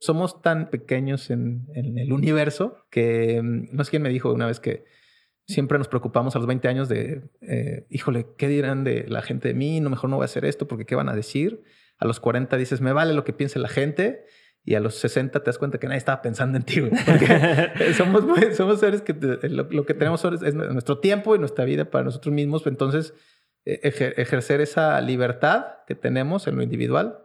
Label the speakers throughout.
Speaker 1: Somos tan pequeños en, el universo que mm, no sé quién me dijo una vez que siempre nos preocupamos a los 20 años de, eh, híjole, ¿qué dirán de la gente de mí? No, mejor no voy a hacer esto porque ¿qué van a decir? A los 40 dices, me vale lo que piense la gente. Y a los 60 te das cuenta que nadie estaba pensando en ti. Porque somos, somos seres que lo, que tenemos es nuestro tiempo y nuestra vida para nosotros mismos. Entonces, e, ejercer esa libertad que tenemos en lo individual,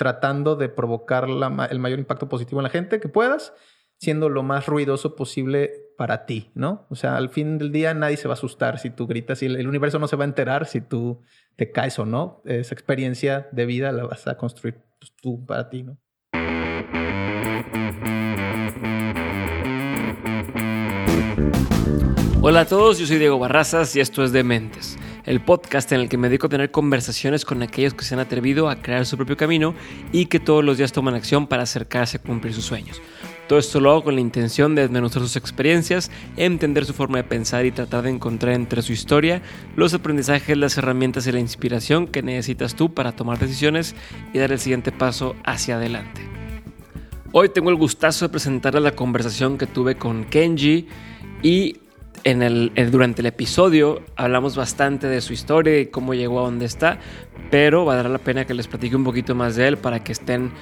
Speaker 1: tratando de provocar el mayor impacto positivo en la gente que puedas, siendo lo más ruidoso posible para ti, ¿no? O sea, al fin del día nadie se va a asustar si tú gritas y el, universo no se va a enterar si tú te caes o no. Esa experiencia de vida la vas a construir pues, tú para ti, ¿no?
Speaker 2: Hola a todos, yo soy Diego Barrazas y esto es Dementes, el podcast en el que me dedico a tener conversaciones con aquellos que se han atrevido a crear su propio camino y que todos los días toman acción para acercarse a cumplir sus sueños. Todo esto lo hago con la intención de desmenuzar sus experiencias, entender su forma de pensar y tratar de encontrar entre su historia los aprendizajes, las herramientas y la inspiración que necesitas tú para tomar decisiones y dar el siguiente paso hacia adelante. Hoy tengo el gustazo de presentarles la conversación que tuve con Kenji y en el, durante el episodio hablamos bastante de su historia y cómo llegó a donde está, pero valdrá la pena que les platique un poquito más de él para que estén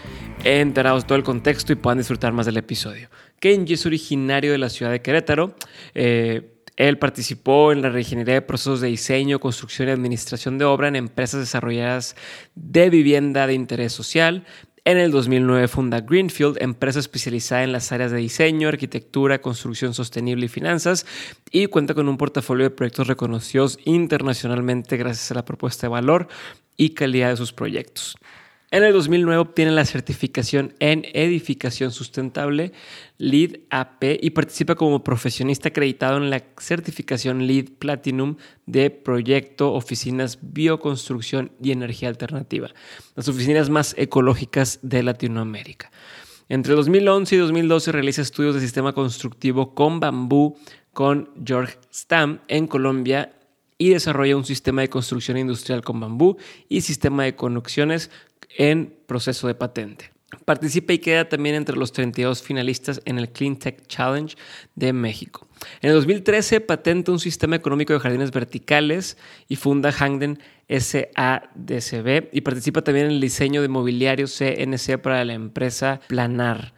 Speaker 2: enterados todo el contexto y puedan disfrutar más del episodio. Kenji es originario de la ciudad de Querétaro. Eh, él participó en la reingeniería de procesos de diseño, construcción y administración de obra en empresas desarrolladas de vivienda de interés social. En el 2009 funda Greenfield, empresa especializada en las áreas de diseño, arquitectura, construcción sostenible y finanzas, y cuenta con un portafolio de proyectos reconocidos internacionalmente gracias a la propuesta de valor y calidad de sus proyectos. En el 2009 obtiene la certificación en edificación sustentable LEED AP y participa como profesionista acreditado en la certificación LEED Platinum de Proyecto Oficinas Bioconstrucción y Energía Alternativa, las oficinas más ecológicas de Latinoamérica. Entre 2011 y 2012 realiza estudios de sistema constructivo con bambú con George Stam en Colombia y desarrolla un sistema de construcción industrial con bambú y sistema de conexiones en proceso de patente. Participa y queda también entre los 32 finalistas en el Clean Tech Challenge de México. En el 2013 patenta un sistema económico de jardines verticales y funda Hangden SADCB y participa también en el diseño de mobiliario CNC para la empresa Planar.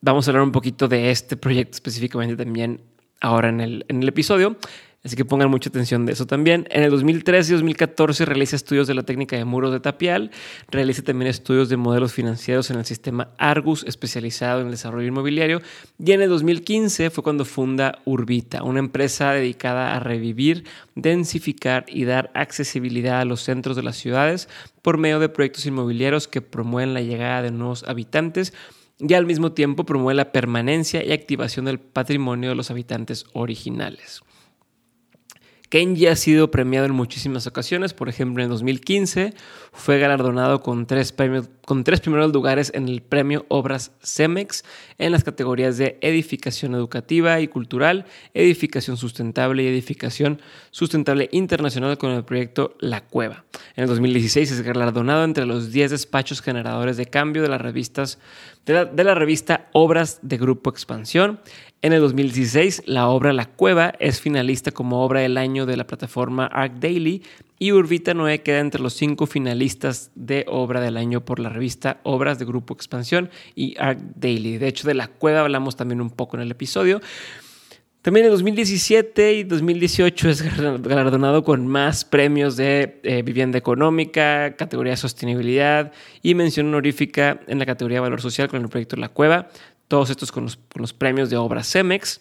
Speaker 2: Vamos a hablar un poquito de este proyecto específicamente también ahora en el, en el episodio. Así que pongan mucha atención de eso también. En el 2013 y 2014 realiza estudios de la técnica de muros de tapial. Realiza también estudios de modelos financieros en el sistema Argus, especializado en el desarrollo inmobiliario. Y en el 2015 fue cuando funda Urbita, una empresa dedicada a revivir, densificar y dar accesibilidad a los centros de las ciudades por medio de proyectos inmobiliarios que promueven la llegada de nuevos habitantes y al mismo tiempo promueve la permanencia y activación del patrimonio de los habitantes originales. Kenji ha sido premiado en muchísimas ocasiones, por ejemplo en 2015 fue galardonado con tres, premios, con tres primeros lugares en el premio Obras CEMEX en las categorías de edificación educativa y cultural, edificación sustentable y edificación sustentable internacional con el proyecto La Cueva. En el 2016 es galardonado entre los 10 despachos generadores de cambio de revistas de la, revista Obras de Grupo Expansión. En el 2016, la obra La Cueva es finalista como obra del año de la plataforma Arc Daily y Urbita Noé queda entre los cinco finalistas de obra del año por la revista Obras de Grupo Expansión y Arc Daily. De hecho, de La Cueva hablamos también un poco en el episodio. También en 2017 y 2018 es galardonado con más premios de eh, vivienda económica, categoría sostenibilidad y mención honorífica en la categoría valor social con el proyecto La Cueva. Todos estos con los, con los premios de obra CEMEX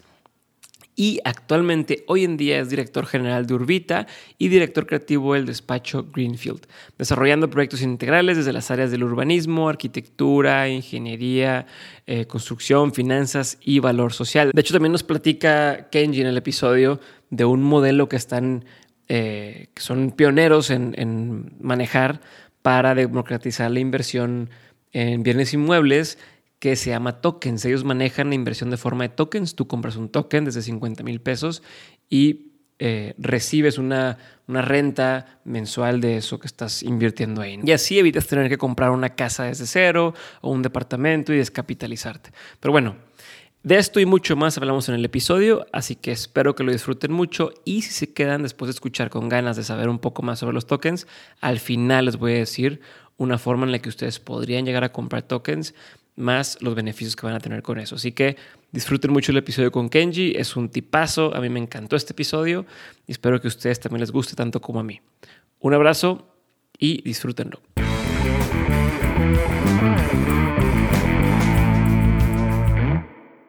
Speaker 2: y actualmente hoy en día es director general de Urbita y director creativo del despacho Greenfield, desarrollando proyectos integrales desde las áreas del urbanismo, arquitectura, ingeniería, eh, construcción, finanzas y valor social. De hecho, también nos platica Kenji en el episodio de un modelo que están, eh, que son pioneros en, en manejar para democratizar la inversión en bienes inmuebles que se llama tokens. Ellos manejan la inversión de forma de tokens. Tú compras un token desde 50 mil pesos y eh, recibes una, una, renta mensual de eso que estás invirtiendo ahí. Y así evitas tener que comprar una casa desde cero o un departamento y descapitalizarte. Pero bueno, de esto y mucho más hablamos en el episodio, así que espero que lo disfruten mucho y si se quedan después de escuchar con ganas de saber un poco más sobre los tokens, al final les voy a decir una forma en la que ustedes podrían llegar a comprar tokens más los beneficios que van a tener con eso. Así que disfruten mucho el episodio con Kenji, es un tipazo, a mí me encantó este episodio y espero que a ustedes también les guste tanto como a mí. Un abrazo y disfrútenlo.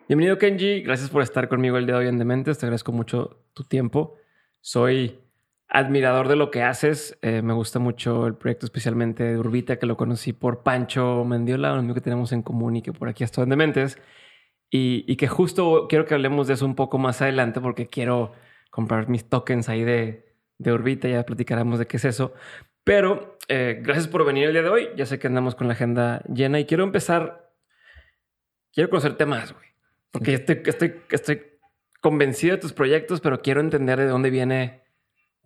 Speaker 2: Bienvenido Kenji, gracias por estar conmigo el día de hoy en Dementes, te agradezco mucho tu tiempo. Soy admirador de lo que haces, eh, me gusta mucho el proyecto especialmente de Urbita, que lo conocí por Pancho Mendiola, un amigo que tenemos en común y que por aquí estado en Dementes, y, y, que justo quiero que hablemos de eso un poco más adelante porque quiero comprar mis tokens ahí de, de Urbita, ya platicaremos de qué es eso. Pero eh, gracias por venir el día de hoy, ya sé que andamos con la agenda llena y quiero empezar, quiero conocerte más, güey. Porque estoy, estoy, estoy convencido de tus proyectos, pero quiero entender de dónde viene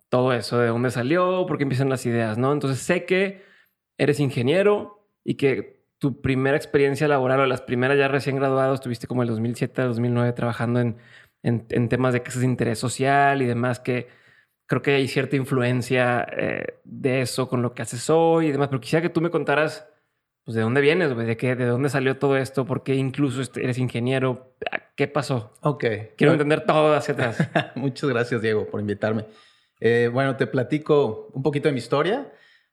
Speaker 2: todo eso, de dónde salió, por qué empiezan las ideas, ¿no? Entonces sé que eres ingeniero y que tu primera experiencia laboral o las primeras ya recién graduado estuviste como el 2007, 2009 trabajando en, en, temas de casas de interés social y demás, que creo que hay cierta influencia eh, de eso con lo que haces hoy y demás, pero quisiera que tú me contaras pues, ¿de dónde vienes, güey? ¿De, qué, ¿De dónde salió todo esto? ¿Por qué incluso este, eres ingeniero? ¿Qué pasó?
Speaker 1: Ok.
Speaker 2: Quiero entender todo hacia atrás.
Speaker 1: Muchas gracias, Diego, por invitarme. Eh, bueno, te platico un poquito de mi historia.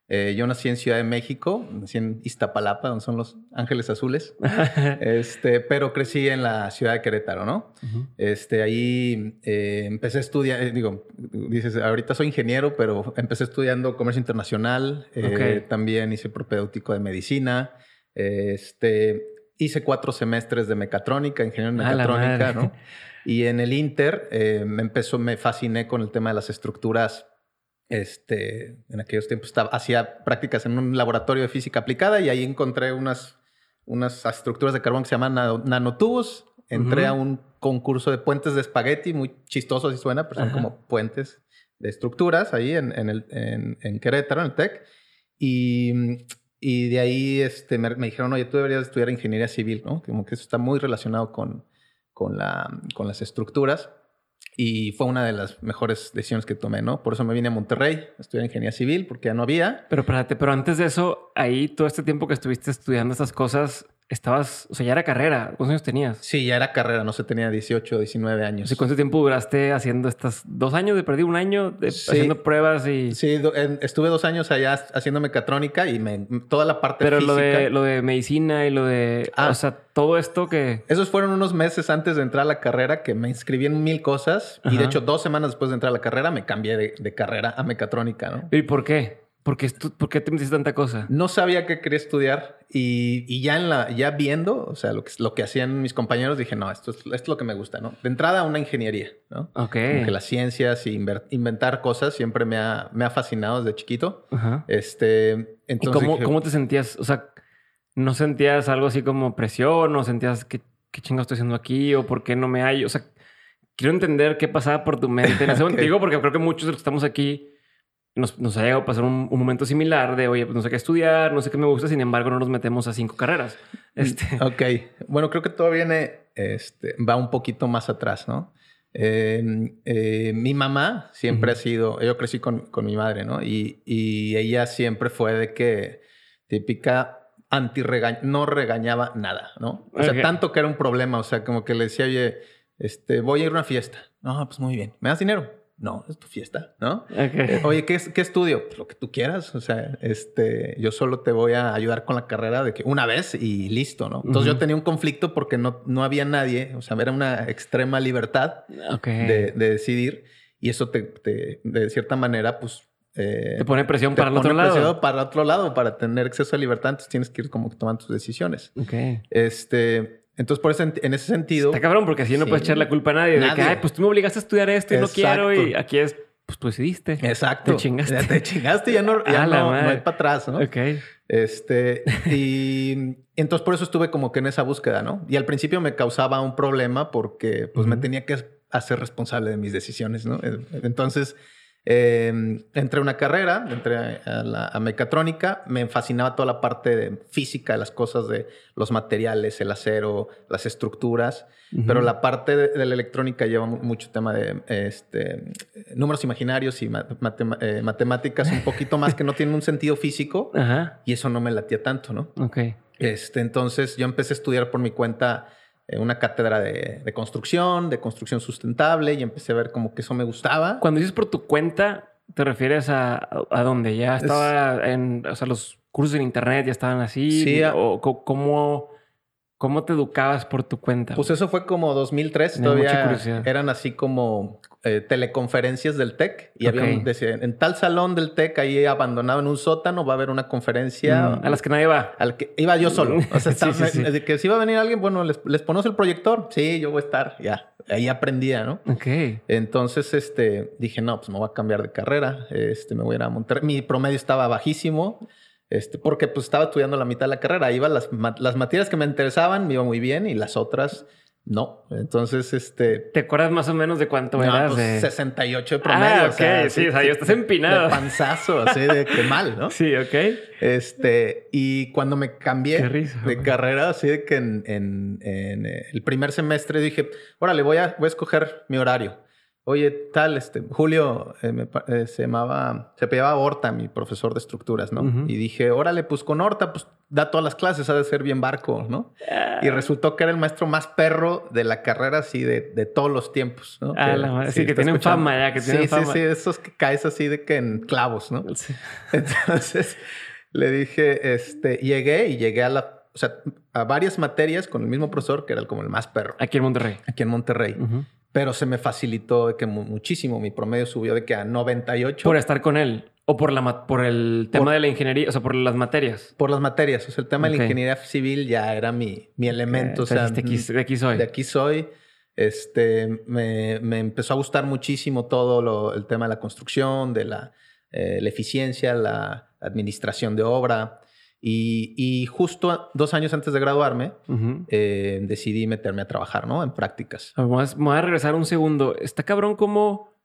Speaker 1: Eh, yo nací en Ciudad de México, nací en Iztapalapa, donde son los Ángeles Azules, este, pero crecí en la ciudad de Querétaro, ¿no? este, ahí eh, empecé a estudiar, eh, digo, dices, ahorita soy ingeniero, pero empecé estudiando comercio internacional, también hice propedéutico de medicina, este, hice cuatro semestres de mecatrónica, ingeniero en mecatrónica, ¿no? Y en el Inter me empezó, me fasciné con el tema de las estructuras este, en aquellos tiempos estaba, hacía prácticas en un laboratorio de física aplicada y ahí encontré unas, unas estructuras de carbón que se llaman nanotubos. Entré a un concurso de puentes de espagueti, muy chistoso si suena, pero son como puentes de estructuras ahí en, en, el, en, Querétaro, en el TEC. Y, y de ahí este, me, me, dijeron, oye, tú deberías estudiar ingeniería civil, ¿no? Como que eso está muy relacionado con, con, la, con las estructuras. Y fue una de las mejores decisiones que tomé, ¿no? Por eso me vine a Monterrey a estudiar ingeniería civil, porque ya no había.
Speaker 2: Pero espérate, pero antes de eso, ahí todo este tiempo que estuviste estudiando estas cosas, estabas, o sea, ya era carrera. ¿Cuántos años tenías?
Speaker 1: Sí, ya era carrera, no sé, tenía 18, 19 años.
Speaker 2: ¿Y cuánto tiempo duraste haciendo estas dos años de perdí un año de, haciendo pruebas y.
Speaker 1: Sí, estuve dos años allá haciendo mecatrónica y me, toda la parte
Speaker 2: Pero
Speaker 1: física.
Speaker 2: lo de, lo de medicina y lo de. Ah, o sea, todo esto que.
Speaker 1: Esos fueron unos meses antes de entrar a la carrera que me inscribí en mil cosas y de hecho, dos semanas después de entrar a la carrera me cambié de, de carrera a mecatrónica, ¿no?
Speaker 2: ¿Y por qué? ¿Por qué, ¿Por qué te metiste tanta cosa?
Speaker 1: No sabía qué quería estudiar y, y, ya en la ya viendo, o sea, lo que, lo que hacían mis compañeros, dije, no, esto es, esto es lo que me gusta, ¿no? De entrada, una ingeniería, ¿no?
Speaker 2: Ok.
Speaker 1: que las ciencias y inventar cosas siempre me ha, me ha fascinado desde chiquito. Este,
Speaker 2: entonces, ¿Y cómo, cómo te sentías? O sea, ¿no sentías algo así como presión? ¿O sentías que qué chingo estoy haciendo aquí? ¿O por qué no me hay? O sea, quiero entender qué pasaba por tu mente en ese momento. Digo, porque creo que muchos de los que estamos aquí nos, nos ha llegado a pasar un, momento similar de, oye, pues no sé qué estudiar, no sé qué me gusta, sin embargo no nos metemos a cinco carreras.
Speaker 1: Mm, este... Ok, bueno, creo que todo viene, este, va un poquito más atrás, ¿no? Eh, mi mamá siempre ha sido, yo crecí con, con mi madre, ¿no? Y, y, ella siempre fue de que típica anti -regañ no regañaba nada, ¿no? O sea, tanto que era un problema, o sea, como que le decía, oye, este, voy a ir a una fiesta. No, pues muy bien, ¿me das dinero? No, es tu fiesta, ¿no? Eh, oye, ¿qué, ¿qué, estudio? Pues lo que tú quieras. O sea, este, yo solo te voy a ayudar con la carrera de que una vez y listo, ¿no? Entonces yo tenía un conflicto porque no, no había nadie, o sea, era una extrema libertad de, de, decidir y eso te, te, de cierta manera, pues...
Speaker 2: Eh, te pone presión para el otro lado.
Speaker 1: Para otro lado, para tener acceso a libertad, entonces tienes que ir como tomando tus decisiones.
Speaker 2: Ok.
Speaker 1: Este, entonces, por eso, en ese sentido.
Speaker 2: Está cabrón, porque así no puedes echar la culpa a nadie. De que, ay, pues tú me obligaste a estudiar esto y no quiero. Y aquí es, pues tú decidiste.
Speaker 1: Exacto.
Speaker 2: Te chingaste.
Speaker 1: Te chingaste y ya no, ya no, no, hay para atrás, ¿no?
Speaker 2: Ok.
Speaker 1: Este, y entonces por eso estuve como que en esa búsqueda, ¿no? Y al principio me causaba un problema porque pues me tenía que hacer responsable de mis decisiones, ¿no? Entonces, eh, entré a una carrera, entré a, la, a, mecatrónica, me fascinaba toda la parte de física de las cosas, de los materiales, el acero, las estructuras, pero la parte de, la electrónica lleva mucho tema de este, números imaginarios y eh, matemáticas un poquito más que no tienen un sentido físico. Y eso no me latía tanto, ¿no?
Speaker 2: Ok.
Speaker 1: Este, entonces yo empecé a estudiar por mi cuenta una cátedra de, construcción, de construcción sustentable y empecé a ver como que eso me gustaba.
Speaker 2: Cuando dices por tu cuenta, ¿te refieres a, a dónde? ¿Ya estaba en, o sea, los cursos en internet ya estaban así?
Speaker 1: Sí.
Speaker 2: ¿O cómo, cómo te educabas por tu cuenta?
Speaker 1: Pues eso fue como 2003, todavía eran así como eh, teleconferencias del TEC y había en tal salón del TEC ahí abandonado en un sótano va a haber una conferencia
Speaker 2: mm, a las que nadie va
Speaker 1: al que iba yo solo. O sea que si iba a venir alguien bueno les, les pones el proyector. Sí yo voy a estar ya. Ahí aprendía no
Speaker 2: Ok.
Speaker 1: entonces este dije no pues me voy a cambiar de carrera este me voy a ir a Monterrey mi promedio estaba bajísimo este, porque pues estaba estudiando la mitad de la carrera. Iba las, las materias que me interesaban, me iba muy bien y las otras no, entonces este.
Speaker 2: ¿Te acuerdas más o menos de cuánto no, eras?
Speaker 1: Pues 68 de promedio.
Speaker 2: Ah, ok, sí, o sea, ya estás empinado.
Speaker 1: De panzazo, así de que mal, ¿no?
Speaker 2: Sí, ok.
Speaker 1: Este, y cuando me cambié de carrera, así de que en, en, en, el primer semestre dije, órale, voy a, voy a escoger mi horario. Oye, tal, este, Julio eh, eh, se llamaba, se pillaba Horta, mi profesor de estructuras, ¿no? Y dije, órale, pues con Horta, pues da todas las clases, ha de ser bien barco, ¿no? Ah. Y resultó que era el maestro más perro de la carrera, así de, de todos los tiempos, ¿no?
Speaker 2: Ah, la sí, que tienen fama ya, que tienen
Speaker 1: fama. Sí, sí, esos que caes así de que en clavos, ¿no? Entonces le dije, este, llegué y llegué a la, o sea, a varias materias con el mismo profesor que era como el más perro.
Speaker 2: Aquí en Monterrey.
Speaker 1: Aquí en Monterrey pero se me facilitó de que muchísimo. Mi promedio subió de que a 98.
Speaker 2: Por estar con él. O por, la, por el tema de la ingeniería, o sea, por las materias.
Speaker 1: Por las materias. O sea, el tema de la ingeniería civil ya era mi, mi elemento. o sea,
Speaker 2: de aquí, de aquí, soy.
Speaker 1: De aquí soy. Este, me, me empezó a gustar muchísimo todo lo, el tema de la construcción, de la, eh, la eficiencia, la administración de obra. Y, justo dos años antes de graduarme, eh, decidí meterme a trabajar, ¿no? En prácticas.
Speaker 2: Me voy a regresar un segundo. Está cabrón como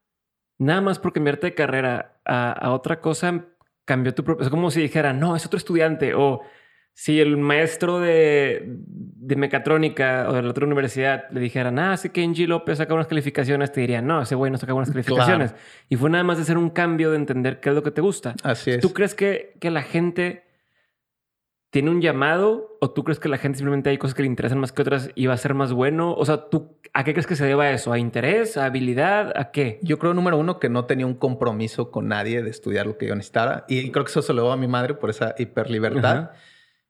Speaker 2: nada más por cambiarte de carrera a, otra cosa cambió tu propio... Es como si dijera, no, es otro estudiante. O si el maestro de, de mecatrónica o de la otra universidad le dijeran, ah, sí que Angie López saca unas calificaciones, te dirían, no, ese güey no saca buenas calificaciones. Y fue nada más de hacer un cambio de entender qué es lo que te gusta.
Speaker 1: Así es.
Speaker 2: ¿Tú crees que, que la gente tiene un llamado o tú crees que la gente simplemente hay cosas que le interesan más que otras y va a ser más bueno? O sea, ¿tú a qué crees que se deba eso? ¿A interés? ¿A habilidad? ¿A qué?
Speaker 1: Yo creo, número uno, que no tenía un compromiso con nadie de estudiar lo que yo necesitara. Y creo que eso se lo debo a mi madre por esa hiperlibertad.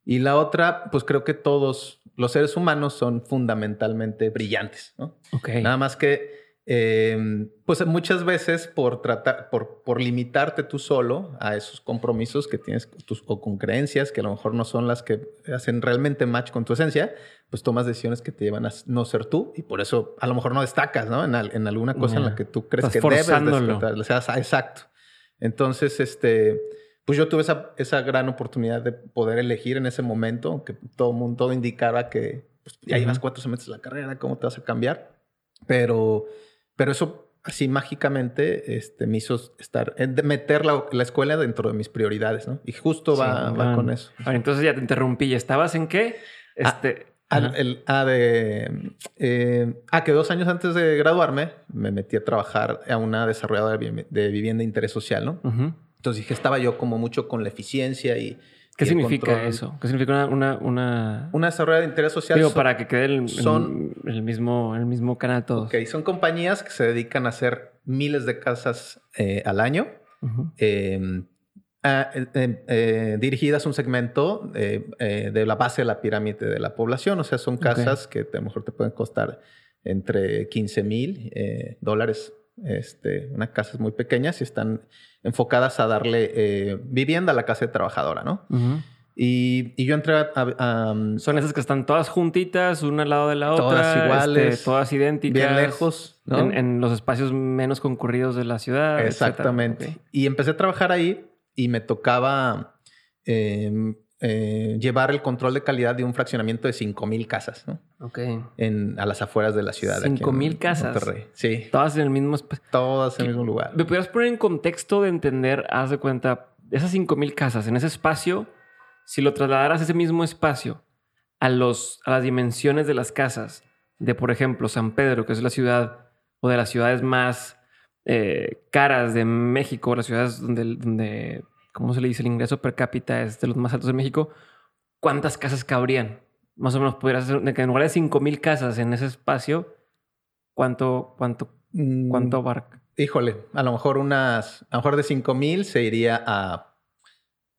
Speaker 1: Y la otra, pues creo que todos los seres humanos son fundamentalmente brillantes, ¿no?
Speaker 2: Ok.
Speaker 1: Nada más que eh, pues muchas veces por tratar, por, por limitarte tú solo a esos compromisos que tienes tus, o con creencias que a lo mejor no son las que hacen realmente match con tu esencia, pues tomas decisiones que te llevan a no ser tú y por eso a lo mejor no destacas, ¿no? En, en alguna cosa en la que tú crees que debes destacar. Exacto. Entonces, este, pues yo tuve esa, esa gran oportunidad de poder elegir en ese momento, que todo mundo todo indicaba que pues, ya llevas cuatro semestres de la carrera, ¿cómo te vas a cambiar? Pero pero eso así mágicamente este, me hizo estar, de meter la, escuela dentro de mis prioridades, ¿no? Y justo va, con eso.
Speaker 2: entonces ya te interrumpí. ¿Estabas en qué?
Speaker 1: Ah, este... Ah, el, ah, de, eh, ah, que dos años antes de graduarme me metí a trabajar a una desarrolladora de, vivienda de interés social, ¿no? Entonces dije, estaba yo como mucho con la eficiencia y
Speaker 2: ¿Qué significa eso? ¿Qué significa una, una,
Speaker 1: una... desarrollo de interés social?
Speaker 2: Digo, para que quede el, son, el, mismo, el mismo canal todos.
Speaker 1: Ok, son compañías que se dedican a hacer miles de casas eh, al año. Em, eh, eh, dirigidas a un segmento de la base de la pirámide de la población. O sea, son casas que a lo mejor te pueden costar entre 15 mil dólares este, unas casas muy pequeñas y están enfocadas a darle eh, vivienda a la casa de trabajadora, ¿no? y, yo entré a,
Speaker 2: um, Son esas que están todas juntitas, una al lado de la otra.
Speaker 1: Todas este, iguales.
Speaker 2: todas idénticas.
Speaker 1: Bien lejos,
Speaker 2: ¿no? En, los espacios menos concurridos de la ciudad.
Speaker 1: Exactamente. Y empecé a trabajar ahí y me tocaba... Em, eh, llevar el control de calidad de un fraccionamiento de 5.000 casas, ¿no?
Speaker 2: Ok.
Speaker 1: En, a las afueras de la ciudad. aquí en
Speaker 2: 5,000 casas.
Speaker 1: Monterrey. Sí.
Speaker 2: Todas en el mismo espacio.
Speaker 1: Todas en el mismo lugar.
Speaker 2: ¿Me pudieras poner en contexto de entender, haz de cuenta, esas 5000 casas en ese espacio, si lo trasladaras a ese mismo espacio a, los, a las dimensiones de las casas de, por ejemplo, San Pedro, que es la ciudad o de las ciudades más eh, caras de México, las ciudades donde, donde, ¿cómo se le dice? El ingreso per cápita es de los más altos de México, ¿cuántas casas cabrían? Más o menos pudieras hacer, de que en lugar de 5000 casas en ese espacio, ¿cuánto, cuánto,
Speaker 1: Mm,
Speaker 2: cuánto abarca?
Speaker 1: Híjole, a lo mejor unas, a lo mejor de 5.000 se iría a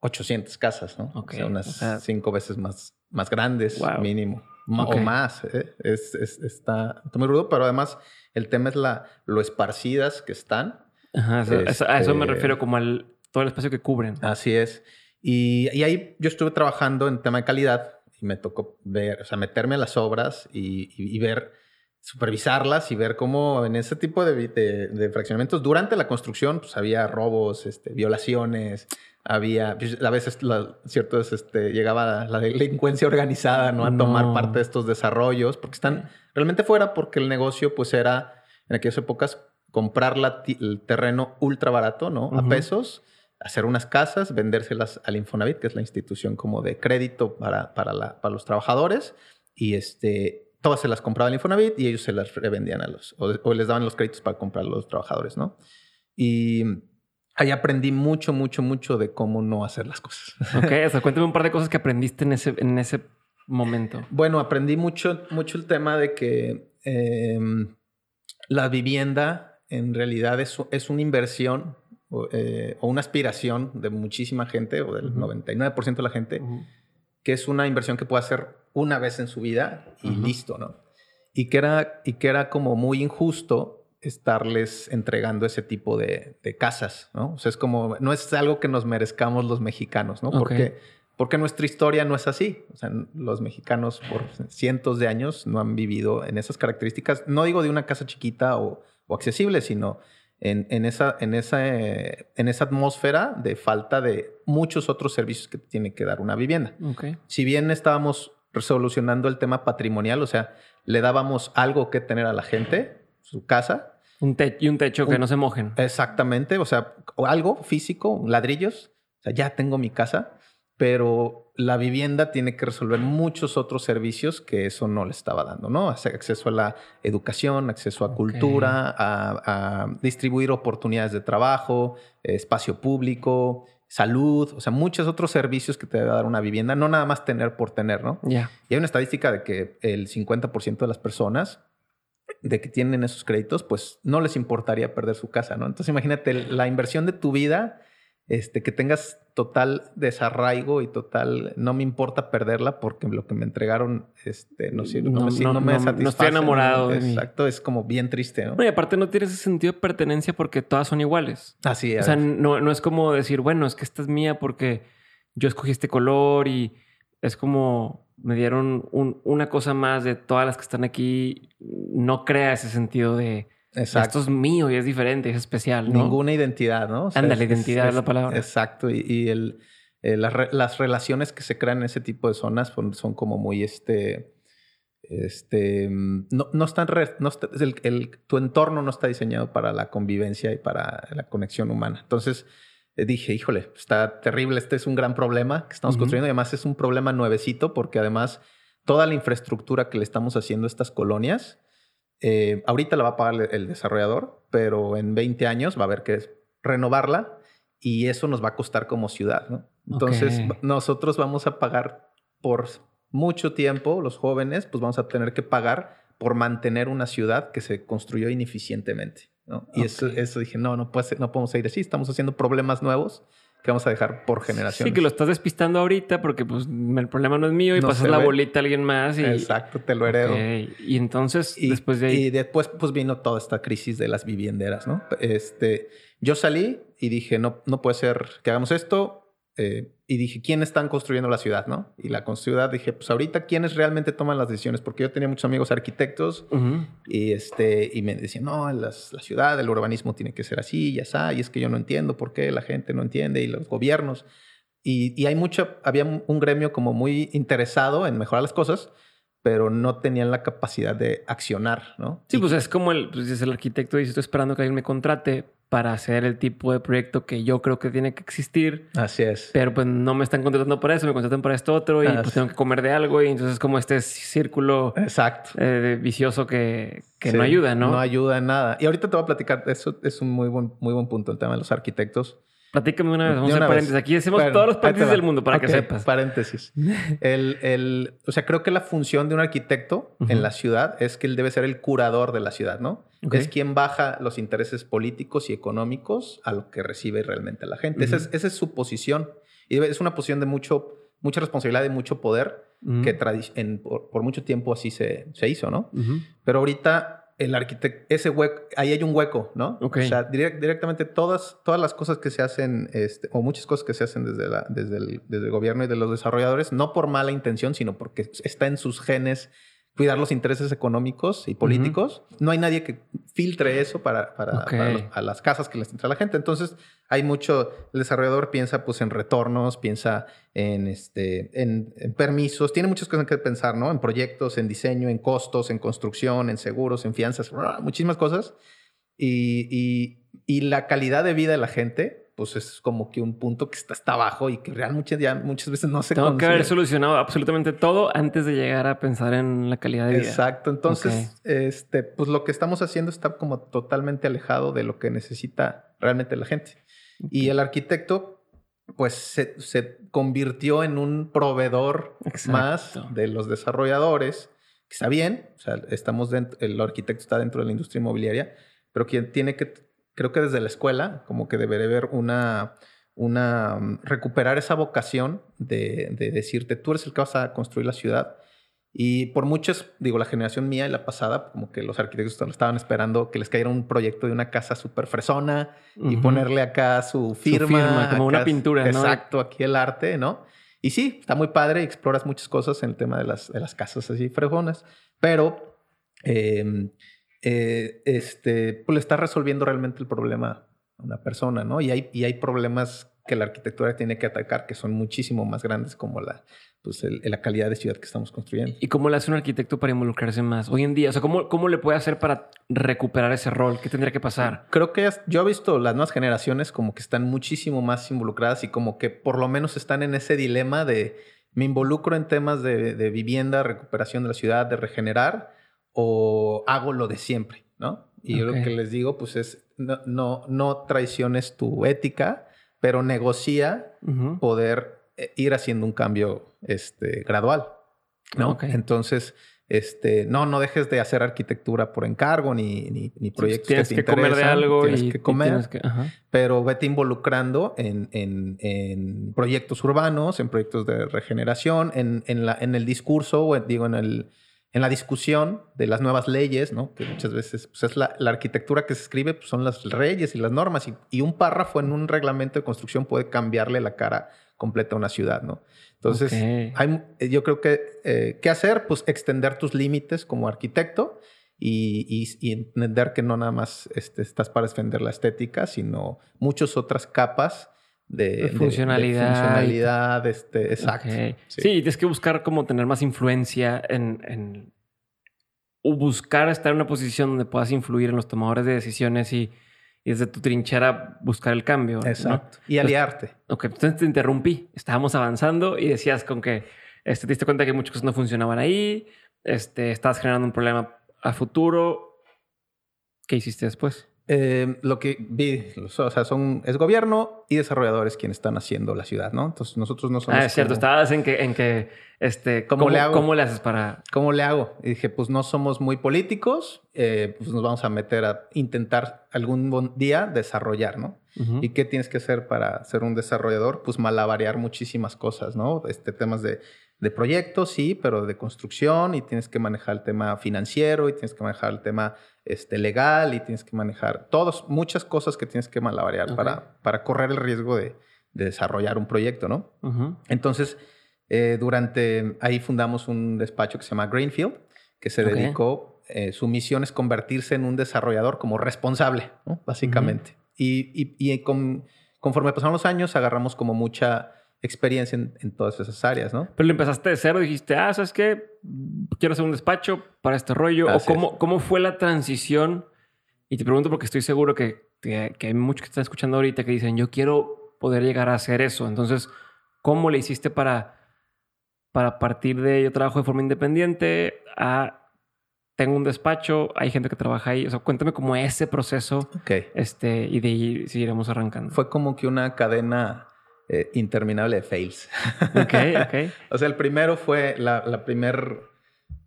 Speaker 1: 800 casas, ¿no?
Speaker 2: Ok,
Speaker 1: O sea, unas
Speaker 2: o sea-
Speaker 1: cinco veces más, más grandes,
Speaker 2: Wow.
Speaker 1: mínimo. Ma-
Speaker 2: Ok.
Speaker 1: O más. ¿eh? Es, es- está, está muy rudo, pero además el tema es la, lo esparcidas que están.
Speaker 2: Ajá, eso- eso- a eso me
Speaker 1: Este-
Speaker 2: refiero como al todo el espacio que cubren.
Speaker 1: Así es. Y, y ahí yo estuve trabajando en tema de calidad y me tocó ver, o sea, meterme a las obras y, y- y ver, supervisarlas y ver cómo en ese tipo de, de- de fraccionamientos durante la construcción, pues había robos, este, violaciones, había, pues, a veces, la- cierto, es, este, llegaba la delincuencia organizada, ¿no? A tomar
Speaker 2: No.
Speaker 1: parte de estos desarrollos, porque están realmente fuera, porque el negocio, pues era, en aquellas épocas, comprar la el terreno ultra barato, ¿no? A
Speaker 2: Ujú.
Speaker 1: pesos hacer unas casas, vendérselas al Infonavit, que es la institución como de crédito para, para, la- para los trabajadores, y este, todas se las compraba el Infonavit y ellos se las revendían a los, o, o les daban los créditos para comprar a los trabajadores, ¿no? Y ahí aprendí mucho, mucho, mucho de cómo no hacer las cosas.
Speaker 2: Ok, o sea, cuéntame un par de cosas que aprendiste en ese, en ese momento.
Speaker 1: Bueno, aprendí mucho, mucho el tema de que eh, la vivienda en realidad es, es una inversión o, eh, o una aspiración de muchísima gente o del
Speaker 2: Ujú.
Speaker 1: 99% de la gente, que es una inversión que puede hacer una vez en su vida y
Speaker 2: Ujú.
Speaker 1: listo, ¿no? Y que, era, y que era como muy injusto estarles entregando ese tipo de, de casas, ¿no? O sea, es como, no es algo que nos merezcamos los mexicanos, ¿no? Porque, porque nuestra historia no es así. O sea, los mexicanos por cientos de años no han vivido en esas características, no digo de una casa chiquita o, o accesible, sino en, en esa, en, esa, en esa atmósfera de falta de muchos otros servicios que tiene que dar una vivienda. Si bien estábamos resolucionando el tema patrimonial, o sea, le dábamos algo que tener a la gente, su casa,
Speaker 2: Un y un techo que no se mojen.
Speaker 1: exactamente, o sea, algo físico, ladrillos, o sea, ya tengo mi casa, pero la vivienda tiene que resolver muchos otros servicios que eso no le estaba dando, ¿no? Acceso a la educación, acceso a cultura, a, a distribuir oportunidades de trabajo, espacio público, salud, o sea, muchos otros servicios que te debe dar una vivienda, no nada más tener por tener, ¿no? Y hay una estadística de que el 50% de las personas de que tienen esos créditos, pues no les importaría perder su casa, ¿no? Entonces imagínate la inversión de tu vida, este, que tengas total desarraigo y total, no me importa perderla porque lo que me entregaron, este, no, sirve, no,
Speaker 2: No-
Speaker 1: me,
Speaker 2: no-
Speaker 1: no me
Speaker 2: no- no estoy
Speaker 1: satisface,
Speaker 2: enamorado de mí.
Speaker 1: Exacto, es como bien triste, ¿no?
Speaker 2: No, y aparte no tienes ese sentido de pertenencia porque todas son iguales.
Speaker 1: Así
Speaker 2: O
Speaker 1: es.
Speaker 2: sea, no, no es como decir, bueno, es que esta es mía porque yo escogí este color y es como me dieron un- una cosa más de todas las que están aquí. No crea ese sentido de
Speaker 1: Exacto.
Speaker 2: esto es mío y es diferente, es especial. ¿no?
Speaker 1: Ninguna identidad, ¿no? O
Speaker 2: Ándale, identidad es la palabra.
Speaker 1: Exacto. Y, y el, eh, las, re- las relaciones que se crean en ese tipo de zonas son, son como muy este. Este. mm, No, no están. re- no está- el- el- tu entorno no está diseñado para la convivencia y para la conexión humana. Entonces eh, dije, híjole, está terrible. Este es un gran problema que estamos construyendo. Y además es un problema nuevecito porque además toda la infraestructura que le estamos haciendo a estas colonias. Eh, ahorita la va a pagar el- desarrollador, pero en 20 años va a haber que renovarla y eso nos va a costar como ciudad, ¿no? Entonces, nosotros vamos a pagar por mucho tiempo, los jóvenes, pues vamos a tener que pagar por mantener una ciudad que se construyó ineficientemente, ¿no? Y eso,
Speaker 2: Ok.
Speaker 1: eso dije, no, no, puede ser- no podemos seguir así, estamos haciendo problemas nuevos que vamos a dejar por generaciones.
Speaker 2: Sí, que lo estás despistando ahorita porque pues el problema no es mío y
Speaker 1: No
Speaker 2: pasas la
Speaker 1: ve.
Speaker 2: bolita a alguien más y...
Speaker 1: Exacto, te lo heredo.
Speaker 2: Y entonces,
Speaker 1: Y
Speaker 2: después de ahí...
Speaker 1: y después pues vino toda esta crisis de las vivienderas, ¿no? Este, yo salí y dije, no, no puede ser que hagamos esto. Eh, y dije, ¿quiénes están construyendo la ciudad, no? Y la ciudad dije, pues ahorita, ¿quiénes realmente toman las decisiones? Porque yo tenía muchos amigos arquitectos y, este, y me decían, no, las- la ciudad, el urbanismo tiene que ser así y así. Y es que yo no entiendo por qué la gente no entiende y los gobiernos. y, y hay mucho, había un gremio como muy interesado en mejorar las cosas, pero no tenían la capacidad de accionar, ¿no?
Speaker 2: Sí, pues es como el, pues el arquitecto dice, estoy esperando que alguien me contrate para hacer el tipo de proyecto que yo creo que tiene que existir.
Speaker 1: Así es.
Speaker 2: Pero pues no me están contratando para eso, me contratan para esto otro y pues tengo que comer de algo y entonces es como este círculo
Speaker 1: Exacto.
Speaker 2: Eh, vicioso que, que no ayuda, ¿no?
Speaker 1: No ayuda en nada. Y ahorita te voy a platicar, eso es un muy buen, muy buen punto, el tema de los arquitectos.
Speaker 2: Platícame una vez, vamos a hacer paréntesis. Aquí hacemos todos los paréntesis del mundo para que sepas.
Speaker 1: Paréntesis. el, el, o sea, creo que la función de un arquitecto en la ciudad es que él debe ser el curador de la ciudad, ¿no? Es quien baja los intereses políticos y económicos a lo que recibe realmente la gente. esa, es, su posición. Y es una posición de mucho, mucha responsabilidad y mucho poder que por, mucho tiempo así se, se hizo, ¿no? Pero ahorita el arquitecto, ese hueco, ahí hay un hueco, ¿no? O sea, directamente todas, todas las cosas que se hacen, este, o muchas cosas que se hacen desde, la, desde, el, desde el gobierno y de los desarrolladores, no por mala intención, sino porque está en sus genes cuidar los intereses económicos y políticos. No hay nadie que filtre eso para, para, a las casas que les entra la gente. Entonces, hay mucho, el desarrollador piensa pues en retornos, piensa en, este, en, permisos, tiene muchas cosas que pensar, ¿no? En proyectos, en diseño, en costos, en construcción, en seguros, en fianzas, muchísimas cosas. Y, y, y la calidad de vida de la gente pues es como que un punto que está hasta abajo y que realmente ya muchas veces no se
Speaker 2: Tengo que haber solucionado absolutamente todo antes de llegar a pensar en la calidad de vida.
Speaker 1: Exacto. Entonces, este, pues lo que estamos haciendo está como totalmente alejado de lo que necesita realmente la gente. Y el arquitecto, pues se, se, convirtió en un proveedor más de los desarrolladores, que está bien, o sea, estamos dentro, el arquitecto está dentro de la industria inmobiliaria, pero quien tiene que creo que desde la escuela, como que debería haber una, una, mm, recuperar esa vocación de, de, decirte, tú eres el que vas a construir la ciudad. Y por muchos, digo, la generación mía y la pasada, como que los arquitectos estaban esperando que les cayera un proyecto de una casa súper fresona y ponerle acá su firma.
Speaker 2: como una pintura, ¿no?
Speaker 1: Exacto, aquí el arte, ¿no? Y sí, está muy padre, exploras muchas cosas en el tema de las, de las casas así frejonas, pero eh, eh, este, pues le está resolviendo realmente el problema a una persona, ¿no? Y hay, y hay problemas que la arquitectura tiene que atacar que son muchísimo más grandes como la, pues la calidad de ciudad que estamos construyendo.
Speaker 2: ¿Y cómo le hace un arquitecto para involucrarse más hoy en día? O sea, ¿cómo, cómo le puede hacer para recuperar ese rol? ¿Qué tendría que pasar?
Speaker 1: Creo que yo he visto las nuevas generaciones como que están muchísimo más involucradas y como que por lo menos están en ese dilema de me involucro en temas de, de vivienda, recuperación de la ciudad, de regenerar, o hago lo de siempre, ¿no? Y yo lo que les digo, pues es, no, no, traiciones tu ética, pero negocia poder eh, ir haciendo un cambio este, gradual, ¿no? Entonces, este, no, no dejes de hacer arquitectura por encargo ni, ni, ni proyectos
Speaker 2: tienes que, comer de algo
Speaker 1: tienes que comer, pero vete involucrando en, en, en, proyectos urbanos, en proyectos de regeneración, en, en, la, en el discurso, o digo, en el en la discusión de las nuevas leyes, ¿no? que muchas veces pues, es la, arquitectura que se escribe, pues, son las leyes y las normas, y, un párrafo en un reglamento de construcción puede cambiarle la cara completa a una ciudad. ¿no? Entonces, hay, yo creo que, eh, ¿qué hacer? Pues extender tus límites como arquitecto y, entender que no nada más este, estás para defender la estética, sino muchas otras capas de,
Speaker 2: funcionalidad.
Speaker 1: funcionalidad, este, exacto.
Speaker 2: Sí. tienes que buscar como tener más influencia en, o buscar estar en una posición donde puedas influir en los tomadores de decisiones y, desde tu trinchera buscar el cambio.
Speaker 1: Exacto. Y aliarte.
Speaker 2: ok, entonces te interrumpí. Estábamos avanzando y decías con que este, te diste cuenta que muchas cosas no funcionaban ahí, este, estabas generando un problema a futuro. ¿Qué hiciste después?
Speaker 1: Eh, lo que vi, o sea, son, es gobierno y desarrolladores quienes están haciendo la ciudad, ¿no? Entonces nosotros no somos...
Speaker 2: Ah, es cierto, estabas en que, en que, este, ¿cómo, le hago? ¿cómo le haces para...?
Speaker 1: ¿Cómo le hago? Y dije, pues no somos muy políticos, eh, pues nos vamos a meter a intentar algún día desarrollar, ¿no? ¿Y qué tienes que hacer para ser un desarrollador? Pues malabarear muchísimas cosas, ¿no? Este, temas de de proyectos, sí, pero de construcción y tienes que manejar el tema financiero y tienes que manejar el tema este, legal y tienes que manejar todos, muchas cosas que tienes que malabarear para, para correr el riesgo de, desarrollar un proyecto, ¿no? Entonces, eh, durante, ahí fundamos un despacho que se llama Greenfield, que se dedicó, eh, su misión es convertirse en un desarrollador como responsable, ¿no? Básicamente. Y, y, y con, conforme pasaron los años, agarramos como mucha experiencia en, todas esas áreas, ¿no?
Speaker 2: Pero lo empezaste de cero, dijiste, ah, ¿sabes qué? Quiero hacer un despacho para este rollo. ¿O cómo, cómo fue la transición? Y te pregunto porque estoy seguro que, que, hay muchos que están escuchando ahorita que dicen, yo quiero poder llegar a hacer eso. Entonces, ¿cómo le hiciste para, para partir de yo trabajo de forma independiente a tengo un despacho, hay gente que trabaja ahí. O sea, cuéntame cómo ese proceso. Este, y de ahí seguiremos arrancando.
Speaker 1: Fue como que una cadena eh, interminable de fails.
Speaker 2: Ok, ok.
Speaker 1: o sea, el primero fue la, la primera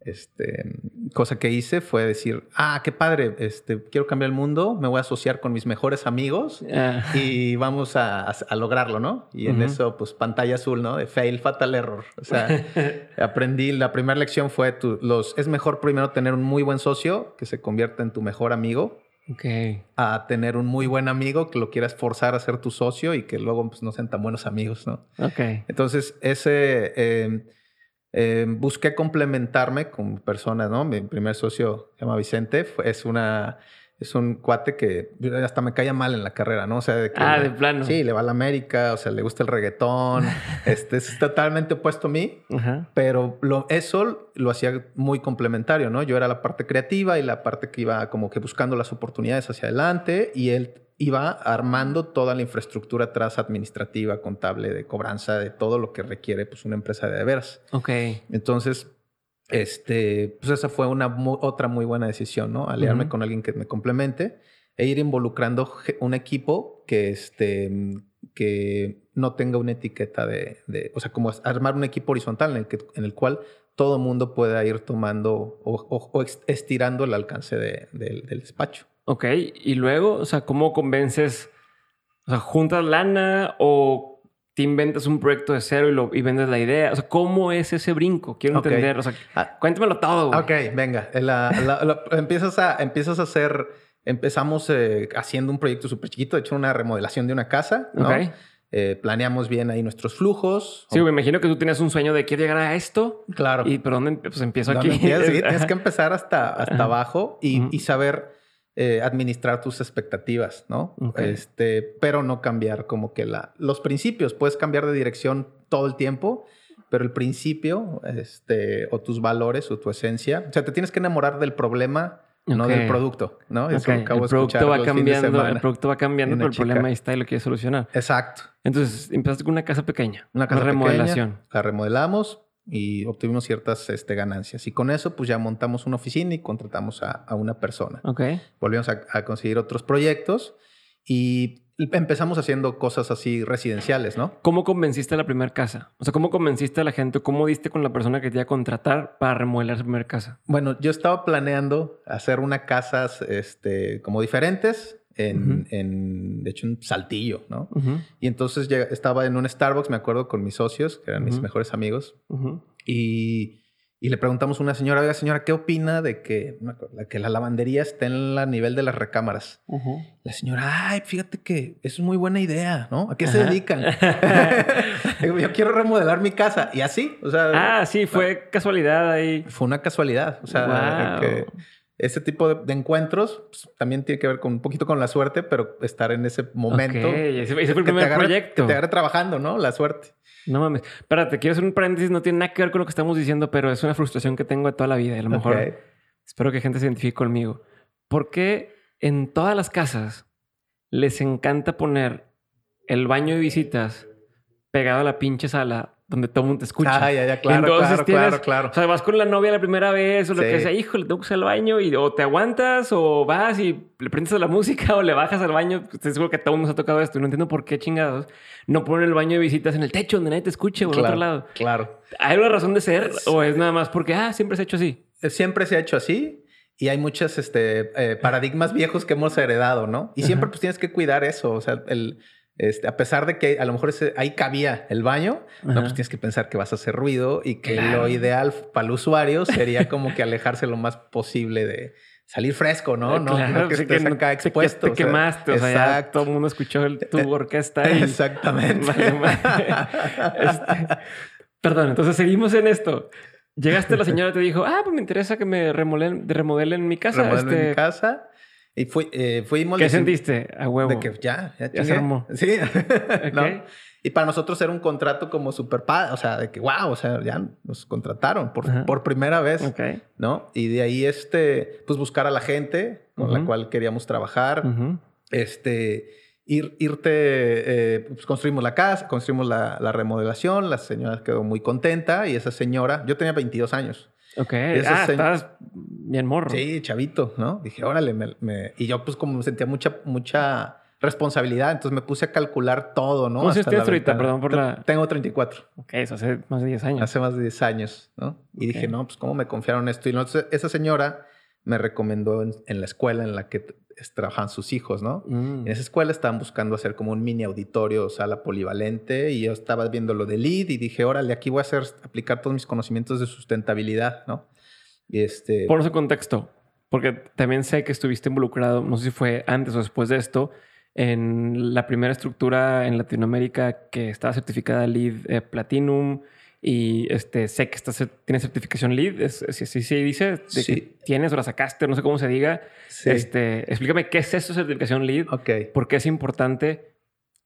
Speaker 1: este, cosa que hice fue decir, ah, qué padre, este, quiero cambiar el mundo, me voy a asociar con mis mejores amigos ah. y vamos a, lograrlo, ¿no? Y en eso, pues pantalla azul, ¿no? De fail, fatal error. O sea, aprendí, la primera lección fue, tu, los, es mejor primero tener un muy buen socio que se convierta en tu mejor amigo
Speaker 2: Okay.
Speaker 1: A tener un muy buen amigo que lo quieras forzar a ser tu socio y que luego pues, no sean tan buenos amigos, ¿no?
Speaker 2: Ok.
Speaker 1: Entonces, ese... Eh, eh, busqué complementarme con personas, ¿no? Mi primer socio se llama Vicente, es una es un cuate que hasta me caía mal en la carrera, ¿no? O sea, de que
Speaker 2: ah, de plano.
Speaker 1: Sí, le va a la América, o sea, le gusta el reggaetón. este es totalmente opuesto a mí, pero lo, eso lo hacía muy complementario, ¿no? Yo era la parte creativa y la parte que iba como que buscando las oportunidades hacia adelante y él iba armando toda la infraestructura atrás administrativa, contable, de cobranza, de todo lo que requiere pues una empresa de veras.
Speaker 2: Ok.
Speaker 1: Entonces, este, pues esa fue una otra muy buena decisión, ¿no? Aliarme con alguien que me complemente e ir involucrando un equipo que, este, que no tenga una etiqueta de, de, o sea, como armar un equipo horizontal en el, que, en el cual todo mundo pueda ir tomando o, estirando el alcance del despacho.
Speaker 2: Ok, y luego, o sea, ¿cómo convences? O sea, ¿juntas lana o te inventas un proyecto de cero y, lo, y vendes la idea? O sea, ¿cómo es ese brinco? Quiero entender. O sea, ah, cuéntamelo todo.
Speaker 1: Ok, venga. empiezas, a, empiezas a hacer... Empezamos eh, haciendo un proyecto súper chiquito, de hecho una remodelación de una casa. ¿no? Eh, planeamos bien ahí nuestros flujos.
Speaker 2: Sí, me imagino que tú tienes un sueño de quiero llegar a esto.
Speaker 1: Claro.
Speaker 2: ¿Y por dónde pues, empiezo aquí? sí,
Speaker 1: tienes que empezar hasta, hasta abajo y, y saber eh, administrar tus expectativas, ¿no? Este, pero no cambiar como que la, los principios. Puedes cambiar de dirección todo el tiempo, pero el principio, este, o tus valores o tu esencia, o sea, te tienes que enamorar del problema. No del producto, ¿no?
Speaker 2: Eso acabo el producto va cambiando, el producto va cambiando, pero el problema ahí está y lo quieres solucionar.
Speaker 1: Exacto.
Speaker 2: Entonces, empezaste con una casa pequeña.
Speaker 1: Una casa remodelación. la remodelamos, y obtuvimos ciertas este, ganancias. Y con eso, pues ya montamos una oficina y contratamos a, una persona.
Speaker 2: Ok.
Speaker 1: Volvimos a, conseguir otros proyectos y empezamos haciendo cosas así residenciales, ¿no?
Speaker 2: ¿Cómo convenciste a la primera casa? O sea, ¿cómo convenciste a la gente? ¿Cómo diste con la persona que te iba a contratar para remodelar su primera casa?
Speaker 1: Bueno, yo estaba planeando hacer unas casas este, como diferentes en, de hecho, un saltillo, ¿no? Y entonces estaba en un Starbucks, me acuerdo, con mis socios, que eran mis mejores amigos, y, y, le preguntamos a una señora, oiga, señora, ¿qué opina de que, que la lavandería esté en el nivel de las recámaras? La señora, ay, fíjate que es muy buena idea, ¿no? ¿A qué se dedican? Yo quiero remodelar mi casa. Y así, o sea...
Speaker 2: Ah, sí, fue casualidad ahí.
Speaker 1: Fue una casualidad, o sea, que ese tipo de, encuentros pues, también tiene que ver con un poquito con la suerte, pero estar en ese momento.
Speaker 2: Ese, fue el primer proyecto.
Speaker 1: Que te agarre trabajando, ¿no? La suerte.
Speaker 2: No mames. Espérate, quiero hacer un paréntesis, no tiene nada que ver con lo que estamos diciendo, pero es una frustración que tengo de toda la vida. A lo mejor espero que gente se identifique conmigo. ¿Por qué en todas las casas les encanta poner el baño de visitas pegado a la pinche sala donde todo el mundo te escucha.
Speaker 1: Ah, ya, ya, claro, claro, claro, claro.
Speaker 2: O sea, vas con la novia la primera vez o lo que sea, híjole, tengo que usar el baño y o te aguantas o vas y le prendes a la música o le bajas al baño. Estoy seguro que todo el mundo se ha tocado esto y no entiendo por qué chingados no ponen el baño de visitas en el techo donde nadie te escuche o al otro lado.
Speaker 1: Claro.
Speaker 2: ¿Hay una razón de ser o es nada más porque, ah, siempre se ha hecho así?
Speaker 1: Siempre se ha hecho así. Y hay muchos este, eh, paradigmas viejos que hemos heredado, ¿no? Y siempre pues tienes que cuidar eso. O sea, el, este, a pesar de que a lo mejor ahí cabía el baño, no, pues tienes que pensar que vas a hacer ruido y que lo ideal para el usuario sería como que alejarse lo más posible de salir fresco, ¿no? no,
Speaker 2: no, que estés acá expuesto. Te, quemaste, o sea, todo el mundo escuchó tu eh, orquesta.
Speaker 1: Exactamente.
Speaker 2: Este, perdón, entonces seguimos en esto. Llegaste, la señora te dijo, ah, pues me interesa que me remodelen, remodelen mi casa.
Speaker 1: Remodelen mi este casa. Y fui, eh, fuimos...
Speaker 2: ¿Qué sentiste a huevo?
Speaker 1: De que ya, ya,
Speaker 2: Ya se armó.
Speaker 1: Sí. Y para nosotros era un contrato como súper padre. O sea, de que, wow, o sea, ya nos contrataron por, por primera vez.
Speaker 2: Ok.
Speaker 1: ¿No? Y de ahí, este, pues buscar a la gente con la
Speaker 2: Ujú.
Speaker 1: cual queríamos trabajar. Este, ir, irte, eh, pues construimos la casa, construimos la, la remodelación. La señora quedó muy contenta y esa señora, yo tenía 22 años.
Speaker 2: Ok. Ah,
Speaker 1: se-
Speaker 2: estabas bien morro.
Speaker 1: Sí, chavito, ¿no? Dije, órale, me, me- y yo pues como sentía mucha, mucha responsabilidad, entonces me puse a calcular todo, ¿no?
Speaker 2: ¿Cuántos años
Speaker 1: Hasta la
Speaker 2: ahorita? Perdón por la-
Speaker 1: Tengo 34,
Speaker 2: Ok, eso hace más de 10 años.
Speaker 1: hace más de 10 años, ¿no? Y dije, no, pues cómo me confiaron esto. Y entonces esa señora me recomendó en, en la escuela en la que trabajan sus hijos, ¿no?
Speaker 2: Mm.
Speaker 1: En esa escuela estaban buscando hacer como un mini auditorio, sala polivalente, y yo estaba viendo lo de lead y dije, órale, aquí voy a hacer, aplicar todos mis conocimientos de sustentabilidad, ¿no? Y este...
Speaker 2: Por ese contexto, porque también sé que estuviste involucrado, no sé si fue antes o después de esto, en la primera estructura en Latinoamérica que estaba certificada LEED eh, Platinum y este, sé que está, cer- tiene certificación LEED, es, es- sí, sí, dice, de
Speaker 1: Sí.
Speaker 2: que tienes o la sacaste, no sé cómo se diga.
Speaker 1: Sí.
Speaker 2: Este, explícame qué es eso, certificación LEED,
Speaker 1: Ok.
Speaker 2: por qué es importante,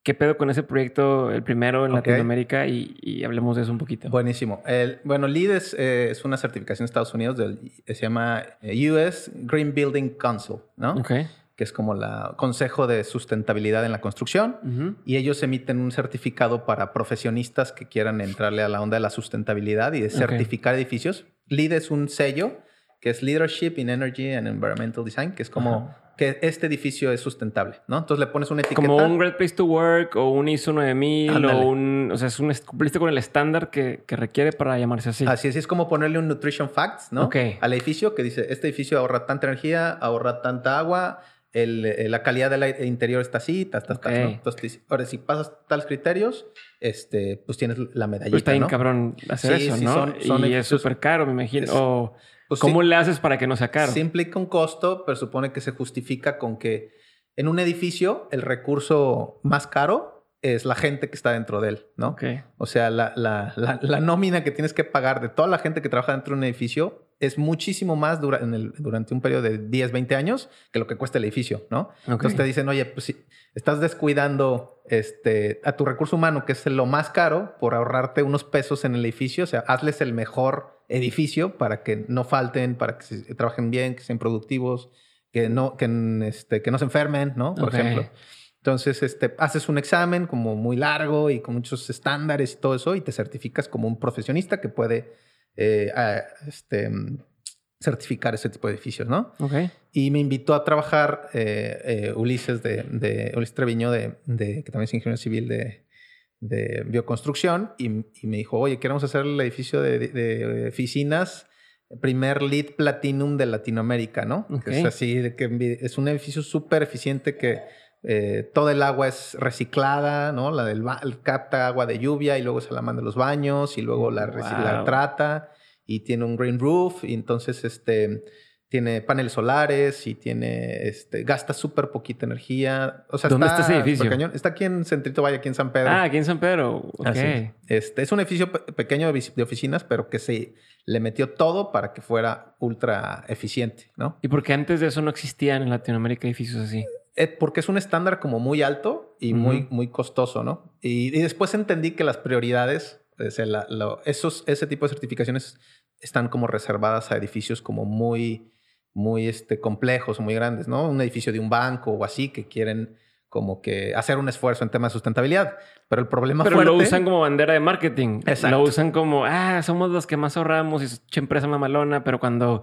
Speaker 2: qué pedo con ese proyecto, el primero en
Speaker 1: Ok.
Speaker 2: Latinoamérica y, y hablemos de eso un poquito.
Speaker 1: Buenísimo. El- bueno, LEED es, eh, es una certificación de Estados Unidos, del, se llama eh, US Green Building Council, ¿no?
Speaker 2: Ok.
Speaker 1: Que es como la Consejo de Sustentabilidad en la Construcción.
Speaker 2: Ujú.
Speaker 1: Y ellos emiten un certificado para profesionistas que quieran entrarle a la onda de la sustentabilidad y de certificar edificios. LEED es un sello que es Leadership in Energy and Environmental Design, que es como que este edificio es sustentable, ¿no? Entonces le pones una etiqueta.
Speaker 2: Como un Great Place to Work o un ISO 9000
Speaker 1: Ándale.
Speaker 2: o un... O sea, es un, cumpliste con el estándar que, que requiere para llamarse así.
Speaker 1: Así es, es como ponerle un nutrition facts, ¿no?
Speaker 2: Ok.
Speaker 1: Al edificio que dice, este edificio ahorra tanta energía, ahorra tanta agua, el- eh, la calidad del aire interior está así, tas, tas, tas,
Speaker 2: Ok.
Speaker 1: ¿no? Entonces, ahora si pasas tales criterios, este, pues tienes la medallita,
Speaker 2: Pero está bien
Speaker 1: ¿no?
Speaker 2: cabrón hacer
Speaker 1: Sí,
Speaker 2: eso,
Speaker 1: sí,
Speaker 2: ¿no?
Speaker 1: son- son
Speaker 2: y es súper caro, me imagino.
Speaker 1: es-
Speaker 2: o,
Speaker 1: Pues
Speaker 2: ¿Cómo
Speaker 1: sí.
Speaker 2: le haces para que no sea caro?
Speaker 1: Sí implica un costo, pero supone que se justifica con que en un edificio el recurso más caro es la gente que está dentro de él, ¿no? O sea, la, la- la- la nómina que tienes que pagar de toda la gente que trabaja dentro de un edificio es muchísimo más dura- en el- durante un periodo de 10, 20 años que lo que cuesta el edificio, ¿no? Entonces te dicen, oye, pues si estás descuidando este, a tu recurso humano, que es lo más caro, por ahorrarte unos pesos en el edificio, o sea, hazles el mejor edificio para que no falten, para que se- trabajen bien, que sean productivos, que no, que, este, que no se enfermen, ¿no? Por ejemplo. Entonces, este, haces un examen como muy largo y con muchos estándares y todo eso y te certificas como un profesionista que puede eh, a- este, mm, certificar ese tipo de edificios, ¿no?
Speaker 2: Ok.
Speaker 1: Y me invitó a trabajar eh, eh, Ulises de, de Ulises Treviño, de, de- que también es ingeniero civil de, de bioconstrucción, y, y me dijo, oye, queremos hacer el edificio de, oficinas, primer lead platinum de Latinoamérica, ¿no?
Speaker 2: Ok.
Speaker 1: Que es así, que es un edificio súper eficiente que eh, todo el agua es reciclada, ¿no? La del capta agua de lluvia y luego se la manda a los baños y luego la, reci- la
Speaker 2: Wow.
Speaker 1: trata y tiene un green roof y entonces este tiene paneles solares y tiene este gasta súper poquita energía. O sea,
Speaker 2: ¿Dónde está ese edificio?
Speaker 1: cañón. Está aquí en Centrito Valle, aquí en San Pedro.
Speaker 2: Ah, aquí en San Pedro. Ok.
Speaker 1: Así es. Este es un edificio pe- pequeño de oficinas, pero que se le metió todo para que fuera ultra eficiente, ¿no?
Speaker 2: ¿Y por qué antes de eso no existían en Latinoamérica edificios así?
Speaker 1: Eh, porque es un estándar como muy alto y muy, muy costoso, ¿no? Y, y después entendí que las prioridades, o sea, la- esos, ese tipo de certificaciones están como reservadas a edificios como muy, muy este, complejos muy grandes, ¿no? Un edificio de un banco o así que quieren como que hacer un esfuerzo en temas de sustentabilidad. Pero el problema
Speaker 2: Pero
Speaker 1: fuerte...
Speaker 2: lo usan como bandera de marketing.
Speaker 1: Exacto.
Speaker 2: Lo usan como, ah, somos los que más ahorramos y es empresa mamalona, pero cuando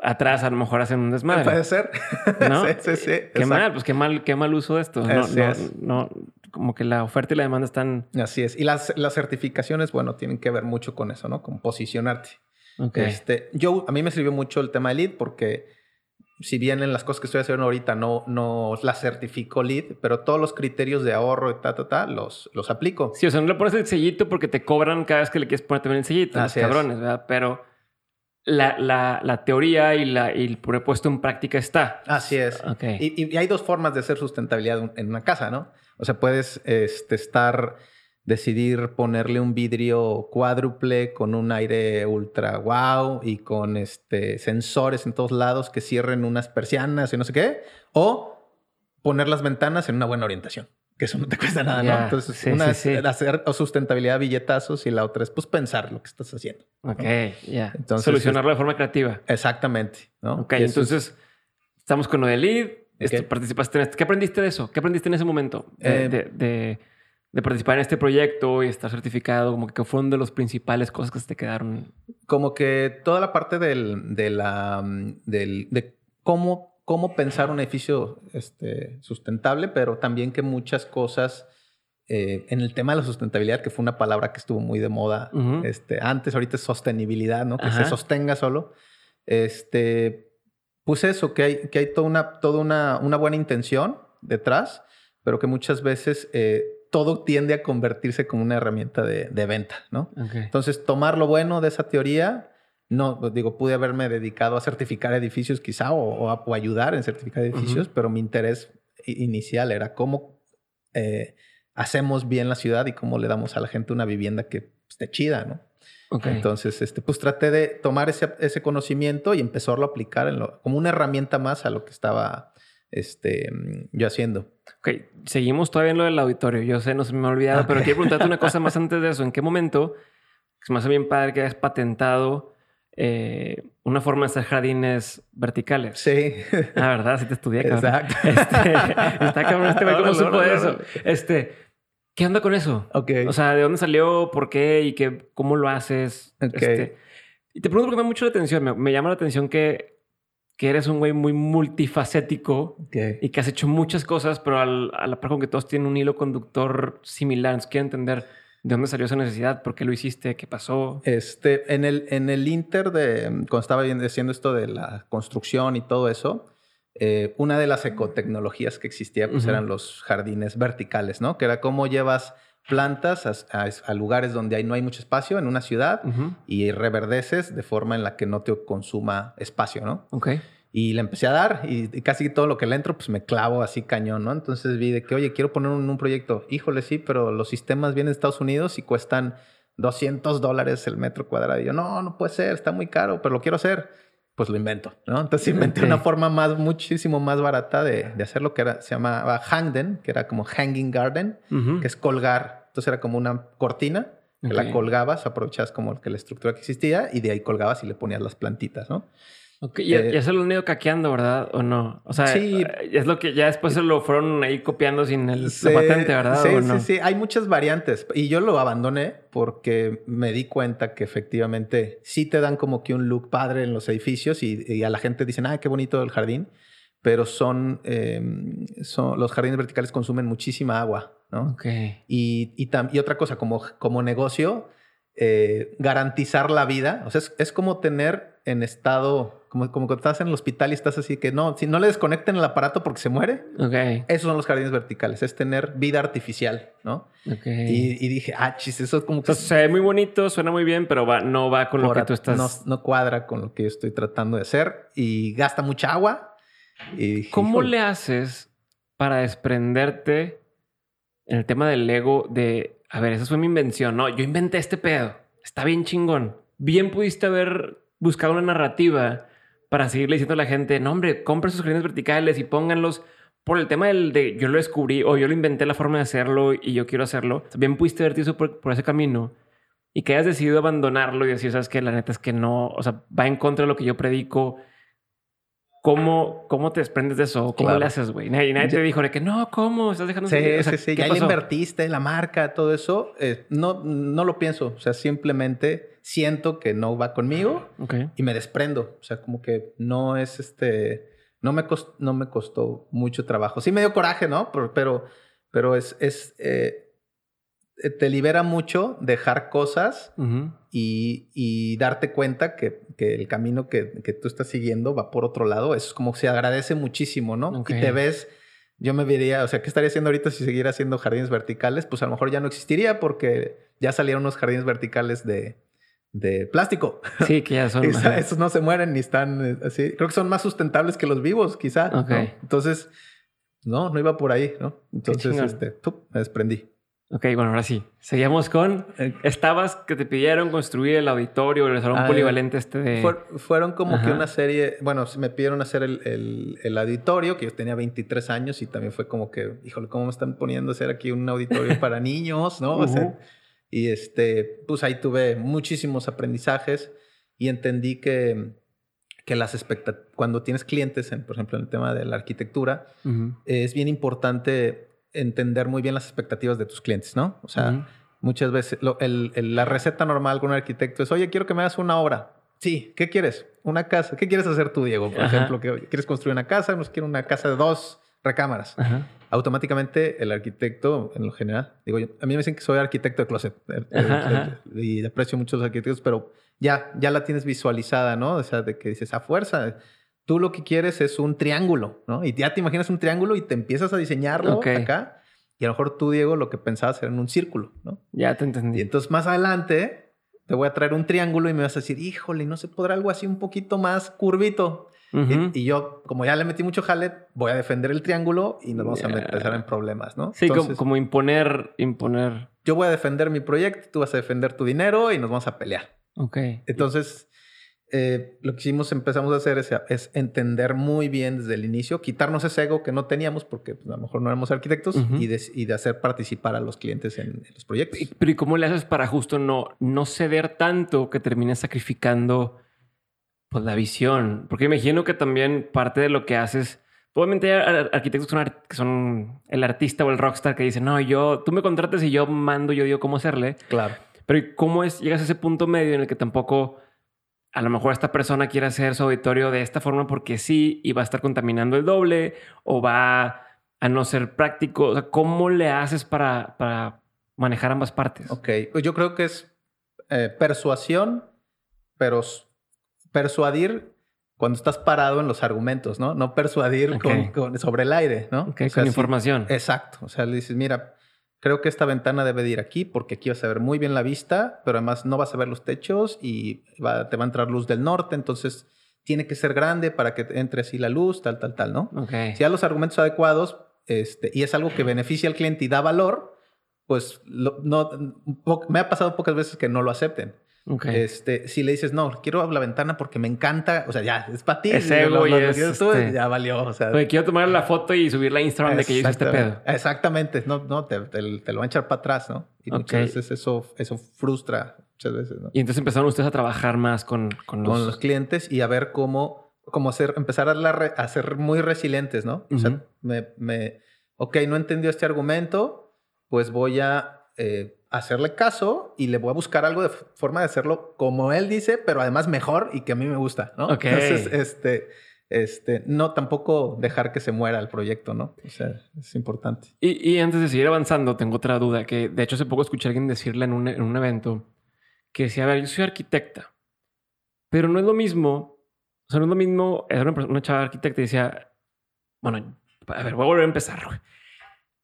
Speaker 2: atrás a lo mejor hacen un desmadre.
Speaker 1: Puede ser.
Speaker 2: ¿No?
Speaker 1: sí, sí, sí.
Speaker 2: Qué
Speaker 1: exacto.
Speaker 2: mal, pues qué mal, qué mal uso de esto. No,
Speaker 1: Así
Speaker 2: no,
Speaker 1: es.
Speaker 2: no, como que la oferta y la demanda están.
Speaker 1: Así es. Y las, las certificaciones, bueno, tienen que ver mucho con eso, ¿no? Con posicionarte.
Speaker 2: Ok.
Speaker 1: Este, yo, a mí me sirvió mucho el tema de lead porque si bien en las cosas que estoy haciendo ahorita no, no las certifico lead, pero todos los criterios de ahorro y ta, ta, ta, los, los aplico.
Speaker 2: Sí, o sea, no le pones el sellito porque te cobran cada vez que le quieres poner también el sellito, los
Speaker 1: Así es.
Speaker 2: cabrones, ¿verdad? Pero la, la, la teoría y, la, y el puesto en práctica está.
Speaker 1: Así es. Y hay dos formas de hacer sustentabilidad en una casa, ¿no? O sea, puedes este, estar decidir ponerle un vidrio cuádruple con un aire ultra wow y con este sensores en todos lados que cierren unas persianas y no sé qué, o poner las ventanas en una buena orientación que eso no te cuesta nada, ¿no? Entonces, una es hacer sustentabilidad billetazos y la otra es pues pensar lo que estás haciendo.
Speaker 2: Ok, ya. Entonces, Solucionarlo de forma creativa.
Speaker 1: Exactamente, ¿no?
Speaker 2: Ok, entonces estamos con lo de lead, participaste en esto. ¿Qué aprendiste de eso? ¿Qué aprendiste en ese momento eh, de, de, participar en este proyecto y estar certificado? Como que fueron de las principales cosas que se te quedaron.
Speaker 1: Como que toda la parte del, de la, del, de cómo cómo pensar un edificio este, sustentable, pero también que muchas cosas eh, en el tema de la sustentabilidad, que fue una palabra que estuvo muy de moda este, antes, ahorita es sostenibilidad, ¿no? Que se sostenga solo. Este, pues eso, que hay, que hay toda, una, toda una, una buena intención detrás, pero que muchas veces eh, todo tiende a convertirse como una herramienta de, de venta, ¿no? Entonces, tomar lo bueno de esa teoría no, pues, digo, pude haberme dedicado a certificar edificios quizá o, ayudar en certificar edificios, pero mi interés inicial era cómo eh, hacemos bien la ciudad y cómo le damos a la gente una vivienda que esté chida, ¿no? Entonces, este, pues traté de tomar ese, ese conocimiento y empezarlo a aplicar en lo, como una herramienta más a lo que estaba este, yo haciendo.
Speaker 2: Ok, seguimos todavía en lo del auditorio. Yo sé, no se me ha olvidado, pero quiero preguntarte una cosa más antes de eso. ¿En qué momento, es más bien padre que hayas patentado eh, una forma de hacer jardines verticales.
Speaker 1: Sí.
Speaker 2: Ah, ¿verdad? Sí te estudié, Exacto. Este, está cabrón este güey, ¿cómo supo eso? Este, ¿qué onda con eso?
Speaker 1: Ok.
Speaker 2: O sea, ¿de dónde salió? ¿Por qué? ¿Y qué, cómo lo haces? Este, y te pregunto porque me llama mucho la atención. Me, llama la atención que, que eres un güey muy multifacético y que has hecho muchas cosas, pero al, a la par con que todos tienen un hilo conductor similar. Entonces, quiero entender ¿De dónde salió esa necesidad? ¿Por qué lo hiciste? ¿Qué pasó?
Speaker 1: Este, en el, en el Inter de cuando estaba haciendo esto de la construcción y todo eso, eh, una de las ecotecnologías que existía pues eran los jardines verticales, ¿no? Que era cómo llevas plantas a, lugares donde hay, no hay mucho espacio en una ciudad y reverdeces de forma en la que no te consuma espacio, ¿no?
Speaker 2: Ok.
Speaker 1: Y le empecé a dar y, casi todo lo que le entro, pues me clavo así cañón, ¿no? Entonces vi de que, oye, quiero poner un, un proyecto. Híjole, sí, pero los sistemas vienen de Estados Unidos y cuestan 200 dólares el metro cuadrado. Y yo, no, no puede ser, está muy caro, pero lo quiero hacer. Pues lo invento, ¿no? Entonces inventé una forma más, muchísimo más barata de, de hacerlo, que era, se llamaba Hangden, que era como Hanging Garden, que es colgar. Entonces era como una cortina que la colgabas, aprovechabas como que la estructura que existía y de ahí colgabas y le ponías las plantitas, ¿no?
Speaker 2: Ok, ya, eh, se lo han ido caqueando, ¿verdad? ¿O no? O sea, sí, es lo que ya después se lo fueron ahí copiando sin el, patente, ¿verdad?
Speaker 1: Sí, sí, sí. Hay muchas variantes. Y yo lo abandoné porque me di cuenta que efectivamente sí te dan como que un look padre en los edificios y, a la gente dicen, ah, qué bonito el jardín. Pero son, em, son los jardines verticales consumen muchísima agua, ¿no?
Speaker 2: Ok.
Speaker 1: Y, y, y otra cosa, como, como negocio, eh, garantizar la vida. O sea, es, como tener en estado, como, como cuando estás en el hospital y estás así que no, si no le desconecten el aparato porque se muere.
Speaker 2: Ok.
Speaker 1: Esos son los jardines verticales, es tener vida artificial, ¿no?
Speaker 2: Ok.
Speaker 1: Y, dije, ah, chis, eso es como
Speaker 2: que. se ve muy bonito, suena muy bien, pero va, no va con lo que tú estás.
Speaker 1: No, no, cuadra con lo que yo estoy tratando de hacer y gasta mucha agua. Y
Speaker 2: ¿Cómo le haces para desprenderte en el tema del ego de a ver, esa fue mi invención. No, yo inventé este pedo. Está bien chingón. Bien pudiste haber buscado una narrativa para seguirle diciendo a la gente, no, hombre, compren sus jardines verticales y pónganlos por el tema del de yo lo descubrí o yo lo inventé la forma de hacerlo y yo quiero hacerlo. Bien pudiste verte eso por, ese camino y que hayas decidido abandonarlo y decir, sabes que la neta es que no, o sea, va en contra de lo que yo predico ¿Cómo, ¿Cómo te desprendes de eso? ¿Cómo le haces, güey? Y nadie te dijo de que no, ¿cómo? Estás dejando...
Speaker 1: Sí, sí, sí. Ya le invertiste, la marca, todo eso. Eh, no, no lo pienso. O sea, simplemente siento que no va conmigo y me desprendo. O sea, como que no es este... No me, costó, no me costó mucho trabajo. Sí me dio coraje, ¿no? Pero, pero, es... es eh, eh, te libera mucho dejar cosas y, darte cuenta que, el camino que, tú estás siguiendo va por otro lado. Eso es como que se agradece muchísimo, ¿no? Y te ves, yo me vería, o sea, ¿qué estaría haciendo ahorita si siguiera haciendo jardines verticales? Pues a lo mejor ya no existiría porque ya salieron unos jardines verticales de, plástico.
Speaker 2: Sí, que ya son.
Speaker 1: Esos no se mueren ni están eh, así. Creo que son más sustentables que los vivos, quizá. Entonces, no, no iba por ahí, ¿no? Entonces, este, me desprendí.
Speaker 2: Ok, bueno, ahora sí. Seguimos con. Estabas que te pidieron construir el auditorio, el salón
Speaker 1: Ah,
Speaker 2: polivalente este de.
Speaker 1: Fuer- fueron como que una serie, bueno, me pidieron hacer el, el- el auditorio, que yo tenía 23 años y también fue como que, híjole, ¿cómo me están poniendo a hacer aquí un auditorio para niños? ¿no? O sea, y este, pues ahí tuve muchísimos aprendizajes y entendí que, que las expectativas, cuando tienes clientes, en, por ejemplo, en el tema de la arquitectura, es bien importante entender muy bien las expectativas de tus clientes, ¿no? O sea. Muchas veces lo- el- el- la receta normal con un arquitecto es, oye, quiero que me hagas una obra. Sí, ¿qué quieres? Una casa. ¿Qué quieres hacer tú, Diego? Por
Speaker 2: Ajá.
Speaker 1: ejemplo, que ¿quieres construir una casa? Nos quiero una casa de dos recámaras.
Speaker 2: Ajá.
Speaker 1: Automáticamente el arquitecto, en lo general, digo yo, a mí me dicen que soy arquitecto de closet
Speaker 2: ajá.
Speaker 1: y aprecio mucho a los arquitectos, pero ya, ya la tienes visualizada, ¿no? O sea, de que dices, a fuerza, tú lo que quieres es un triángulo, ¿no? Y ya te imaginas un triángulo y te empiezas a diseñarlo acá. Y a lo mejor tú, Diego, lo que pensabas era en un círculo, ¿no?
Speaker 2: Ya te
Speaker 1: Y
Speaker 2: entendí.
Speaker 1: entonces más adelante te voy a traer un triángulo y me vas a decir, híjole, ¿no se podrá algo así un poquito más curvito? Y- y, yo, como ya le metí mucho jale, voy a defender el triángulo y nos vamos a empezar en problemas, ¿no?
Speaker 2: Sí, como, como imponer, imponer.
Speaker 1: yo voy a defender mi proyecto, tú vas a defender tu dinero y nos vamos a pelear.
Speaker 2: Ok.
Speaker 1: Entonces, eh, lo que hicimos, empezamos a hacer es, es entender muy bien desde el inicio, quitarnos ese ego que no teníamos porque pues, a lo mejor no éramos arquitectos y, de, y de hacer participar a los clientes en, en los proyectos.
Speaker 2: Y- Pero ¿y cómo le haces para justo no, no ceder tanto que termines sacrificando pues, la visión? Porque imagino que también parte de lo que haces, obviamente hay ar- arquitectos que son, el artista o el rockstar que dicen, no, yo, tú me contratas y yo mando, yo digo cómo hacerle.
Speaker 1: Claro.
Speaker 2: Pero ¿y ¿cómo es, llegas a ese punto medio en el que tampoco a lo mejor esta persona quiere hacer su auditorio de esta forma porque sí y va a estar contaminando el doble o va a no ser práctico? O sea, ¿cómo le haces para, para manejar ambas partes?
Speaker 1: Ok, pues yo creo que es eh, persuasión, pero persuadir cuando estás parado en los argumentos, ¿no? No persuadir con- con- sobre el aire, ¿no?
Speaker 2: Ok,
Speaker 1: O sea,
Speaker 2: con
Speaker 1: sí-
Speaker 2: información.
Speaker 1: exacto. O sea, le dices, mira, creo que esta ventana debe de ir aquí porque aquí vas a ver muy bien la vista, pero además no vas a ver los techos y va- te va a entrar luz del norte, entonces tiene que ser grande para que entre así la luz, tal, tal, tal, ¿no?
Speaker 2: Ok.
Speaker 1: Si da los argumentos adecuados este, y es algo que beneficia al cliente y da valor, pues lo- no, me ha pasado pocas veces que no lo acepten.
Speaker 2: Ok.
Speaker 1: Este, si le dices, no, quiero la ventana porque me encanta, o sea, ya, es para ti.
Speaker 2: Es ego y es, este,
Speaker 1: ya valió. O sea,
Speaker 2: Oye, quiero tomar la foto y subirla a Instagram de que yo hice este pedo.
Speaker 1: Exactamente, no, no, te, te- te lo van a echar para atrás, ¿no? Y
Speaker 2: Ok.
Speaker 1: muchas veces eso, eso frustra, muchas veces, ¿no?
Speaker 2: Y entonces empezaron ustedes a trabajar más con, con los...
Speaker 1: Con los clientes y a ver cómo, cómo hacer, empezar a, la re- a ser muy resilientes, ¿no? O sea,
Speaker 2: Ujú.
Speaker 1: me, me, ok, no entendió este argumento, pues voy a eh, hacerle caso y le voy a buscar algo de forma de hacerlo como él dice, pero además mejor y que a mí me gusta, ¿no? Entonces, este, este, no tampoco dejar que se muera el proyecto, ¿no? O sea, es importante.
Speaker 2: Y, y antes de seguir avanzando, tengo otra duda que de hecho hace poco escuché a alguien decirle en un, en un evento que decía, a ver, yo soy arquitecta, pero no es lo mismo, o sea, no es lo mismo, era una, persona- una chava arquitecta y decía, bueno, a ver, voy a volver a empezar.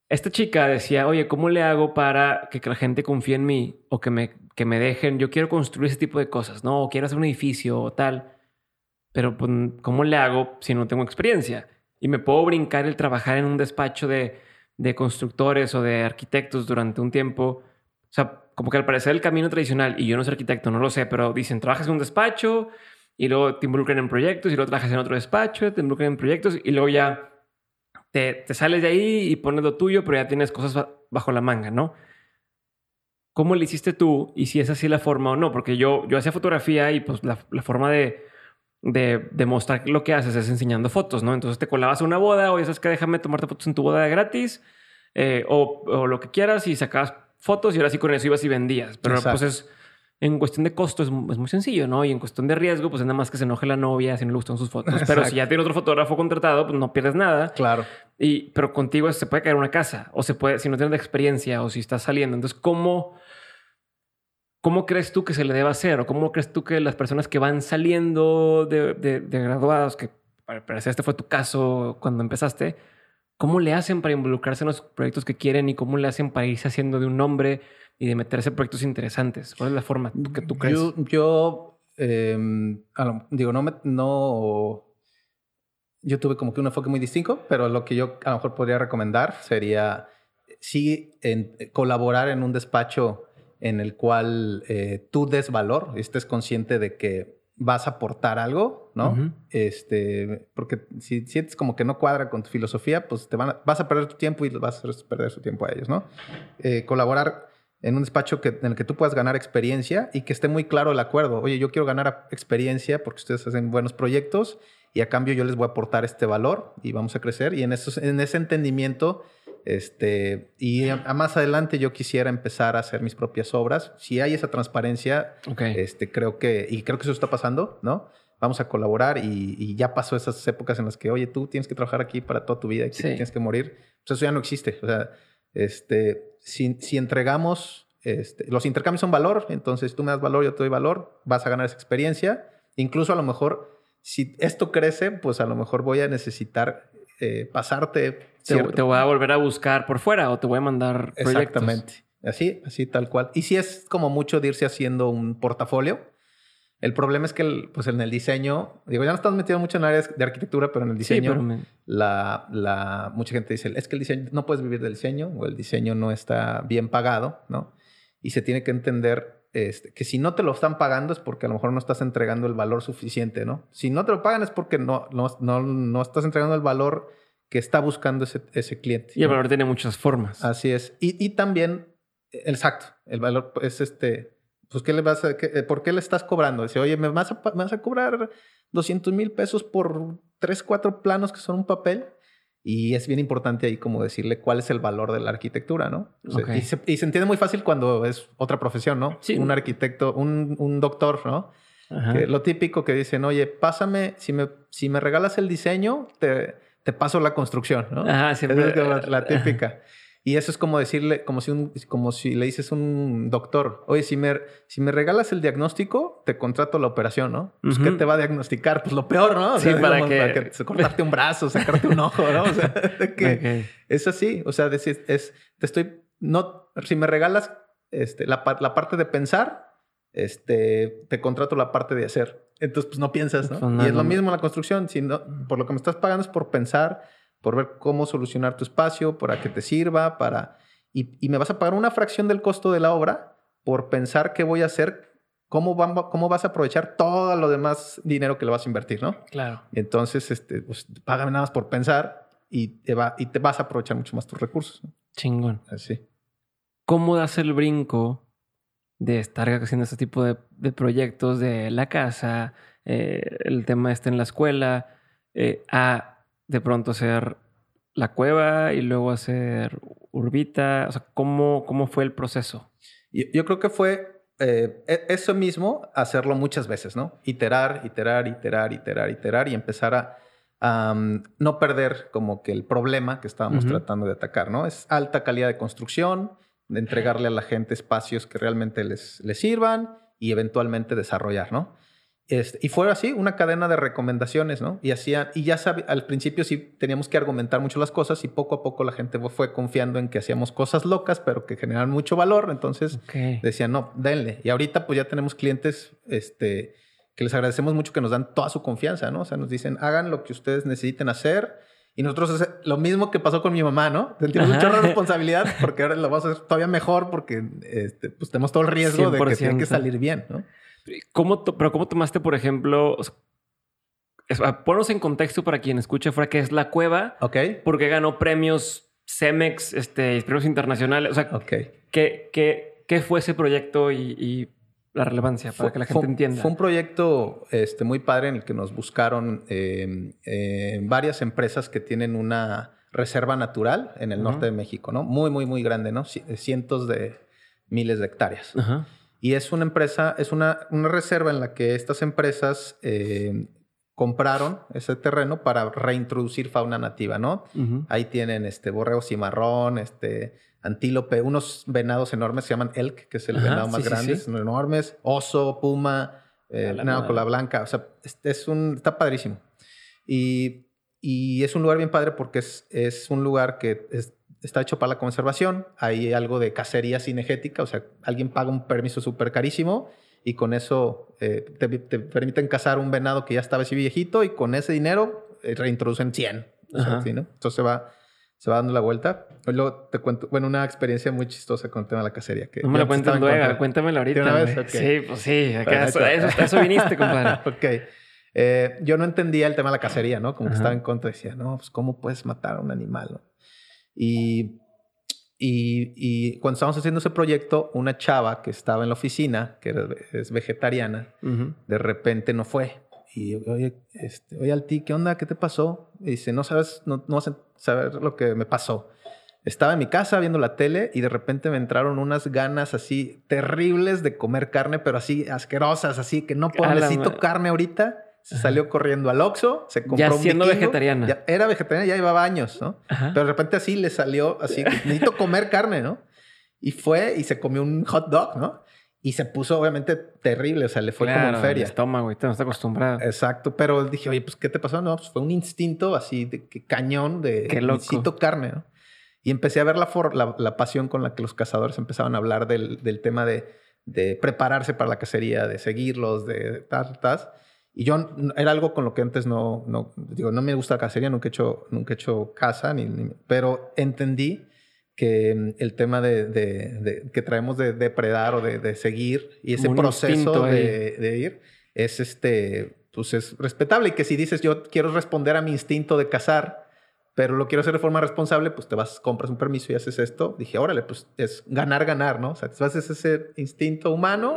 Speaker 2: Esta chica decía, oye, ¿cómo le hago para que, que la gente confíe en mí o que me, que me dejen? Yo quiero construir ese tipo de cosas, ¿no? O quiero hacer un edificio o tal. Pero, pues, ¿cómo le hago si no tengo experiencia? Y me puedo brincar el trabajar en un despacho de, de constructores o de arquitectos durante un tiempo. O sea, como que al parecer el camino tradicional, y yo no soy arquitecto, no lo sé, pero dicen, trabajas en un despacho y luego te involucran en proyectos y luego trabajas en otro despacho, te involucran en proyectos y luego ya te, te sales de ahí y pones lo tuyo, pero ya tienes cosas ba- bajo la manga, ¿no? ¿Cómo le hiciste tú? Y si es así la forma o no, porque yo, yo hacía fotografía y pues la, la forma de, de, de mostrar lo que haces es enseñando fotos, ¿no? Entonces te colabas a una boda o sabes que déjame tomarte fotos en tu boda de gratis eh, o, o lo que quieras y sacabas fotos y ahora sí con eso ibas y vendías. Pero
Speaker 1: Exacto.
Speaker 2: pues es, en cuestión de costo es, es muy sencillo, ¿no? Y en cuestión de riesgo, pues es nada más que se enoje la novia si no le gustan sus fotos. Pero si ya tiene otro fotógrafo contratado, pues no pierdes nada.
Speaker 1: Claro.
Speaker 2: Y, pero contigo se puede caer una casa o se puede, si no tienes experiencia o si estás saliendo. Entonces, ¿cómo, cómo crees tú que se le debe hacer? ¿O cómo crees tú que las personas que van saliendo de, de- de graduados, que para parecer este fue tu caso cuando empezaste, cómo le hacen para involucrarse en los proyectos que quieren y cómo le hacen para irse haciendo de un nombre y de meterse en proyectos interesantes? ¿Cuál es la forma que tú crees?
Speaker 1: Yo, yo, eh, a lo- digo, no, me, no, yo tuve como que un enfoque muy distinto, pero lo que yo a lo mejor podría recomendar sería, sí en, colaborar en un despacho en el cual eh, tú des valor, estés consciente de que vas a aportar algo, ¿no? Este, porque si sientes como que no cuadra con tu filosofía, pues te van vas a perder tu tiempo y vas a perder su tiempo a ellos, ¿no? Eh, colaborar en un despacho que, en el que tú puedas ganar experiencia y que esté muy claro el acuerdo. Oye, yo quiero ganar experiencia porque ustedes hacen buenos proyectos y a cambio yo les voy a aportar este valor y vamos a crecer. Y en, esos, en ese entendimiento este, y a, más adelante yo quisiera empezar a hacer mis propias obras. Si hay esa transparencia, este, creo que, y creo que eso está pasando, ¿no? Vamos a colaborar y, ya pasó esas épocas en las que, oye, tú tienes que trabajar aquí para toda tu vida y tienes que morir. Pues eso ya no existe. O sea, este, si, si entregamos, este, los intercambios son valor, entonces tú me das valor, yo te doy valor, vas a ganar esa experiencia. Incluso a lo mejor, si esto crece, pues a lo mejor voy a necesitar eh, pasarte
Speaker 2: te, voy a volver a buscar por fuera o te voy a mandar proyectos.
Speaker 1: Exactamente. Así, así tal cual. Y si es como mucho de irse haciendo un portafolio. El problema es que pues en el diseño, digo, ya no estamos metidos mucho en áreas de arquitectura, pero en el diseño, la, la, mucha gente dice, es que el diseño, no puedes vivir del diseño o el diseño no está bien pagado, ¿no? Y se tiene que entender este, que si no te lo están pagando es porque a lo mejor no estás entregando el valor suficiente, ¿no? Si no te lo pagan es porque no, no, no, no estás entregando el valor que está buscando ese, ese cliente.
Speaker 2: Y el valor tiene muchas formas.
Speaker 1: Así es. Y, y también, exacto, el valor es este, pues, ¿qué le vas a, qué, ¿por qué le estás cobrando? Dice, oye, ¿me vas a, me vas a cobrar 200 mil pesos por tres, cuatro planos que son un papel? Y es bien importante ahí como decirle cuál es el valor de la arquitectura, ¿no? y, se, y, se, entiende muy fácil cuando es otra profesión, ¿no? Sí. Un arquitecto, un, un doctor, ¿no? Que lo típico que dicen, oye, pásame, si me, si me regalas el diseño, te, te paso la construcción, ¿no? Ajá, siempre. es la, típica. Y eso es como decirle, como si, un, como si le dices a un doctor, oye, si me, si me regalas el diagnóstico, te contrato la operación, ¿no? Pues, ¿qué te va a diagnosticar? Pues lo peor, ¿no? sí, para, que... cortarte un brazo, sacarte un ojo, ¿no? O sea, que es así. O sea, decir, es, te estoy, no, si me regalas este, la, la parte de pensar, este, te contrato la parte de hacer. Entonces, pues no piensas, ¿no? Pues, y es lo mismo en la construcción. Si por lo que me estás pagando es por pensar, por ver cómo solucionar tu espacio, para que te sirva, para... Y, y me vas a pagar una fracción del costo de la obra por pensar qué voy a hacer, cómo, cómo vas a aprovechar todo lo demás dinero que le vas a invertir, ¿no?
Speaker 2: Claro.
Speaker 1: Entonces, este, pues págame nada más por pensar y te, va, y te vas a aprovechar mucho más tus recursos.
Speaker 2: Chingón.
Speaker 1: Así.
Speaker 2: ¿Cómo das el brinco de estar haciendo este tipo de, proyectos de la casa, eh, el tema este en la escuela, eh, a de pronto hacer la cueva y luego hacer Urbita? O sea, ¿cómo, cómo fue el proceso?
Speaker 1: Yo, creo que fue eh, e, eso mismo, hacerlo muchas veces, ¿no? Iterar, iterar, iterar, iterar, iterar y empezar a, no perder como que el problema que estábamos tratando de atacar, ¿no? Es alta calidad de construcción, de entregarle a la gente espacios que realmente les, les sirvan y eventualmente desarrollar, ¿no? Este, y fue así, una cadena de recomendaciones, ¿no? Y hacían, y ya sabe, al principio sí teníamos que argumentar mucho las cosas y poco a poco la gente fue confiando en que hacíamos cosas locas, pero que generan mucho valor. Entonces decían, no, denle. Y ahorita pues ya tenemos clientes, este, que les agradecemos mucho que nos dan toda su confianza, ¿no? O sea, nos dicen, hagan lo que ustedes necesiten hacer y nosotros lo mismo que pasó con mi mamá, ¿no? Sentimos mucha responsabilidad porque ahora lo vamos a hacer todavía mejor porque este, pues tenemos todo el riesgo de que tiene que salir bien, ¿no?
Speaker 2: ¿Cómo pero ¿cómo tomaste, por ejemplo, ponos en contexto para quien escuche fuera que es la cueva?
Speaker 1: Ok.
Speaker 2: Porque ganó premios CEMEX, este, premios internacionales. O sea, ¿qué, qué, qué fue ese proyecto y la relevancia para que la gente entienda.
Speaker 1: Fue un proyecto este, muy padre en el que nos buscaron eh, eh, varias empresas que tienen una reserva natural en el norte de México, ¿no? Muy, muy, muy grande, ¿no? Cientos de miles de hectáreas. Y es una empresa, es una, una, reserva en la que estas empresas eh, compraron ese terreno para reintroducir fauna nativa, ¿no? Ahí tienen este borrego cimarrón, este antílope, unos venados enormes, se llaman elk, que es el venado más grande, son enormes, oso, puma, eh, la blanca, o sea, es, un, está padrísimo. Y, y, es un lugar bien padre porque es, es un lugar que está hecho para la conservación, hay algo de cacería cinegética, o sea, alguien paga un permiso súper carísimo y con eso eh, te, permiten cazar un venado que ya estaba así viejito y con ese dinero eh, reintroducen 100. ¿no? Entonces se va se va dando la vuelta. Luego te cuento, bueno, una experiencia muy chistosa con el tema de la cacería. Que
Speaker 2: no me
Speaker 1: la
Speaker 2: cuentes luego, cuéntamela ahorita. ¿De una vez? Sí, pues sí, eso, eso, viniste, compadre.
Speaker 1: ok. Eh, yo no entendía el tema de la cacería, ¿no? Como que estaba en contra. Decía, no, pues cómo puedes matar a un animal, ¿no? Y, y, y, cuando estábamos haciendo ese proyecto, una chava que estaba en la oficina, que es vegetariana, de repente no fue. Y oye, este, oye, Alti, ¿qué onda? ¿Qué te pasó? Y dice, no sabes, no, no vas a saber lo que me pasó. Estaba en mi casa viendo la tele y de repente me entraron unas ganas así terribles de comer carne, pero así asquerosas, así que no puedo, necesito carne ahorita. Se salió corriendo al Oxxo, se compró
Speaker 2: ya siendo vegetariana.
Speaker 1: Ya era vegetariana, ya llevaba años, ¿no? Pero de repente así le salió así, necesito comer carne, ¿no? Y fue y se comió un hot dog, ¿no? Y se puso obviamente terrible, o sea, le fue como en feria.
Speaker 2: El estómago, y no está acostumbrado.
Speaker 1: Exacto, pero dije, oye, pues, ¿qué te pasó? No, pues fue un instinto así de que cañón de
Speaker 2: Qué necesito
Speaker 1: carne, ¿no? Y empecé a ver la, la, la, pasión con la que los cazadores empezaban a hablar del, del tema de, de, prepararse para la cacería, de seguirlos, de tal, tal. Y yo era algo con lo que antes no, no digo, no me gusta la cacería, nunca he hecho, nunca he hecho caza, ni, pero entendí que mm, el tema de, de, que traemos de depredar o de, seguir y ese proceso de, ir es este pues es respetable. Y que si dices yo quiero responder a mi instinto de cazar pero lo quiero hacer de forma responsable pues te vas compras un permiso y haces esto dije órale pues es ganar ganar no o sea haces ese instinto humano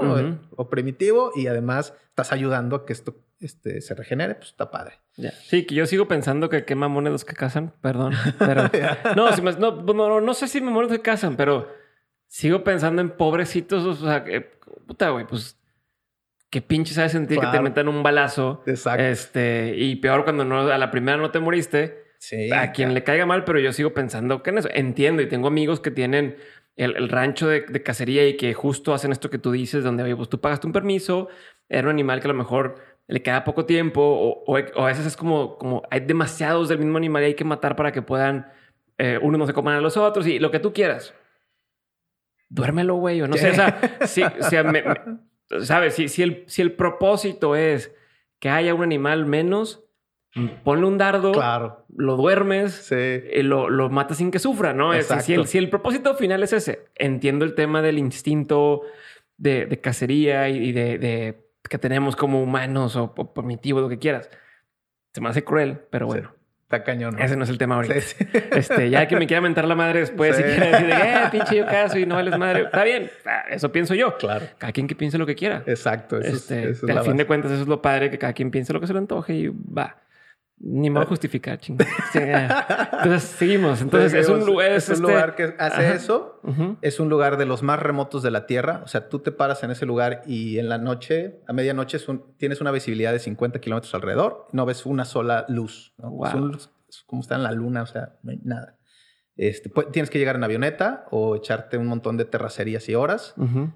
Speaker 1: o primitivo y además estás ayudando a que esto este, se regenere, pues está padre.
Speaker 2: Sí, que yo sigo pensando que qué mamones los que cazan, perdón. Pero no, no, no, sé si mamones que cazan, pero sigo pensando en pobrecitos, o sea, puta, güey, pues qué pinche sabes sentir que te metan un balazo.
Speaker 1: Exacto.
Speaker 2: Este, y peor cuando no, a la primera no te moriste. Sí, a quien le caiga mal, pero yo sigo pensando que en eso. Entiendo y tengo amigos que tienen el, rancho de, de, cacería y que justo hacen esto que tú dices, donde oye, pues tú pagaste un permiso, era un animal que a lo mejor le queda poco tiempo o, a veces es como, como hay demasiados del mismo animal y hay que matar para que puedan, eh, uno no se coman a los otros y lo que tú quieras. Duérmelo, güey, o no sé, o sea, si, ¿sabes? Si, si, el, si el propósito es que haya un animal menos, ponle un dardo,
Speaker 1: claro.
Speaker 2: lo duermes, y lo, lo matas sin que sufra, ¿no? Si el, si el propósito final es ese, entiendo el tema del instinto de, de cacería y de que tenemos como humanos o, o primitivos, lo que quieras. Se me hace cruel, pero bueno.
Speaker 1: Está cañón.
Speaker 2: Ese no es el tema ahorita. Este, ya que me quiera mentar la madre después si quiere decir, eh, pinche yo caso y no vales madre. Está bien. Ah, eso pienso yo.
Speaker 1: Claro.
Speaker 2: Cada quien que piense lo que quiera.
Speaker 1: Exacto.
Speaker 2: este, al fin de cuentas, eso es lo padre, que cada quien piense lo que se le antoje y va. Ni modo justificar, chingada. Entonces, seguimos. Entonces, es un lugar...
Speaker 1: Es, un este lugar que hace eso. Es un lugar de los más remotos de la Tierra. O sea, tú te paras en ese lugar y en la noche, a medianoche, tienes una visibilidad de 50 kilómetros alrededor. No ves una sola luz. Es, como está en la luna, o sea, no hay nada. Este, tienes que llegar en avioneta o echarte un montón de terracerías y horas.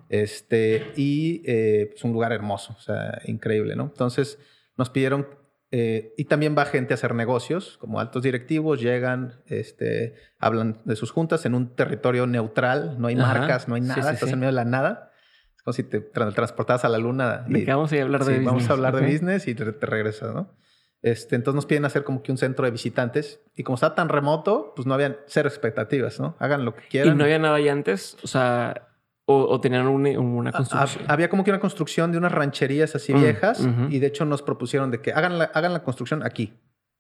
Speaker 1: este, y eh, es un lugar hermoso, o sea, increíble, ¿no? Entonces, nos pidieron eh, y también va gente a hacer negocios, como altos directivos, llegan, este, hablan de sus juntas en un territorio neutral, no hay marcas, no hay nada, estás en medio de la nada. Es como si te transportas a la luna.
Speaker 2: Y, vamos a hablar de business.
Speaker 1: Vamos a hablar de business y te, regresas, ¿no? Este, entonces nos piden hacer como que un centro de visitantes y como está tan remoto, pues no habían cero expectativas, ¿no? Hagan lo que quieran.
Speaker 2: ¿Y no había nada ahí antes? O sea, o, tenían una, construcción.
Speaker 1: Había como que una construcción de unas rancherías así viejas y de hecho nos propusieron de que hagan la, hagan la construcción aquí.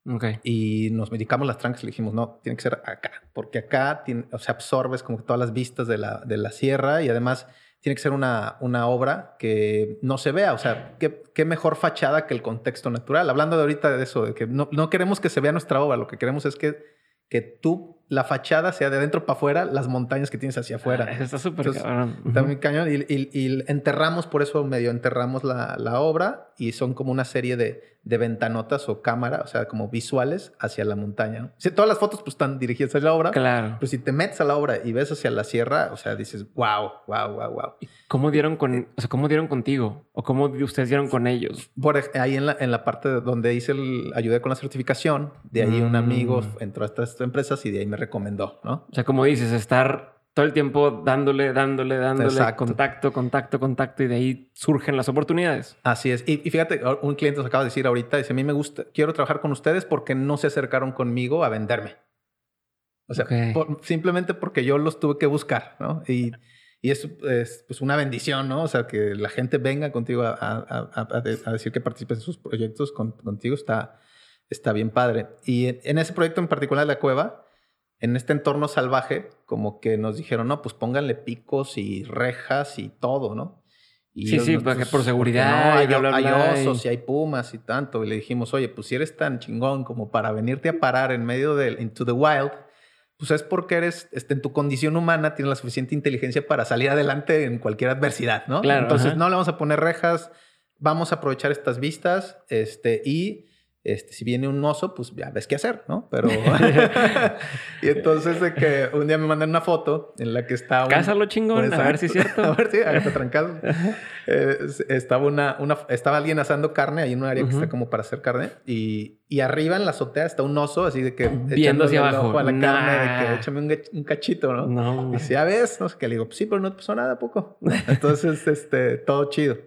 Speaker 2: Okay.
Speaker 1: Y nos medicamos las trancas y le dijimos, no, tiene que ser acá, porque acá tiene, o sea, absorbes como que todas las vistas de la, de la sierra y además tiene que ser una, una obra que no se vea. O sea, ¿qué, qué, mejor fachada que el contexto natural. Hablando de ahorita de eso, de que no, no queremos que se vea nuestra obra, lo que queremos es que, que tú la fachada sea de adentro para afuera, las montañas que tienes hacia afuera.
Speaker 2: Ah, está súper cañón.
Speaker 1: Está muy cañón. Y, enterramos, por eso medio enterramos la, la obra y son como una serie de, de, ventanotas o cámara, o sea, como visuales hacia la montaña. todas las fotos pues están dirigidas hacia la obra.
Speaker 2: Claro.
Speaker 1: Pero si te metes a la obra y ves hacia la sierra, o sea, dices, wow, wow, wow, wow.
Speaker 2: ¿Cómo dieron con, o sea, cómo dieron contigo? ¿O cómo ustedes dieron con ellos?
Speaker 1: Por ahí en la, en la parte donde hice el, ayudé con la certificación, de ahí un amigo mm. entró a estas empresas y de ahí me recomendó, ¿no?
Speaker 2: O sea, como dices, estar todo el tiempo dándole, dándole, dándole contacto, contacto, contacto y de ahí surgen las oportunidades.
Speaker 1: Así es. Y, fíjate, un cliente nos acaba de decir ahorita, dice, a mí me gusta, quiero trabajar con ustedes porque no se acercaron conmigo a venderme. O sea, simplemente porque yo los tuve que buscar, ¿no? Y, y eso es pues, una bendición, ¿no? O sea, que la gente venga contigo a, a, decir que participes en sus proyectos contigo está, está bien padre. Y en, ese proyecto en particular la cueva, en este entorno salvaje, como que nos dijeron, no, pues pónganle picos y rejas y todo, ¿no?
Speaker 2: Y sí, sí, porque por seguridad.
Speaker 1: hay, osos y... hay pumas y tanto. Y le dijimos, oye, pues si eres tan chingón como para venirte a parar en medio del Into the Wild, pues es porque eres, este, en tu condición humana, tienes la suficiente inteligencia para salir adelante en cualquier adversidad, ¿no? Claro, Entonces no le vamos a poner rejas, vamos a aprovechar estas vistas, este, y este, si viene un oso, pues ya ves qué hacer, ¿no? Pero. y entonces de que un día me mandan una foto en la que está. Un...
Speaker 2: Cásalo chingón, a ver si es cierto.
Speaker 1: a ver si, hágate trancado. Eh, estaba, una, una, estaba alguien asando carne, hay un área que está como para hacer carne, y, y, arriba en la azotea está un oso, así de que.
Speaker 2: Viendo hacia abajo.
Speaker 1: A la carne, de que échame un, cachito, ¿no? No. Y si ya ves, no sé qué, le digo, pues sí, pero no pasó nada, poco. Entonces, este, todo chido.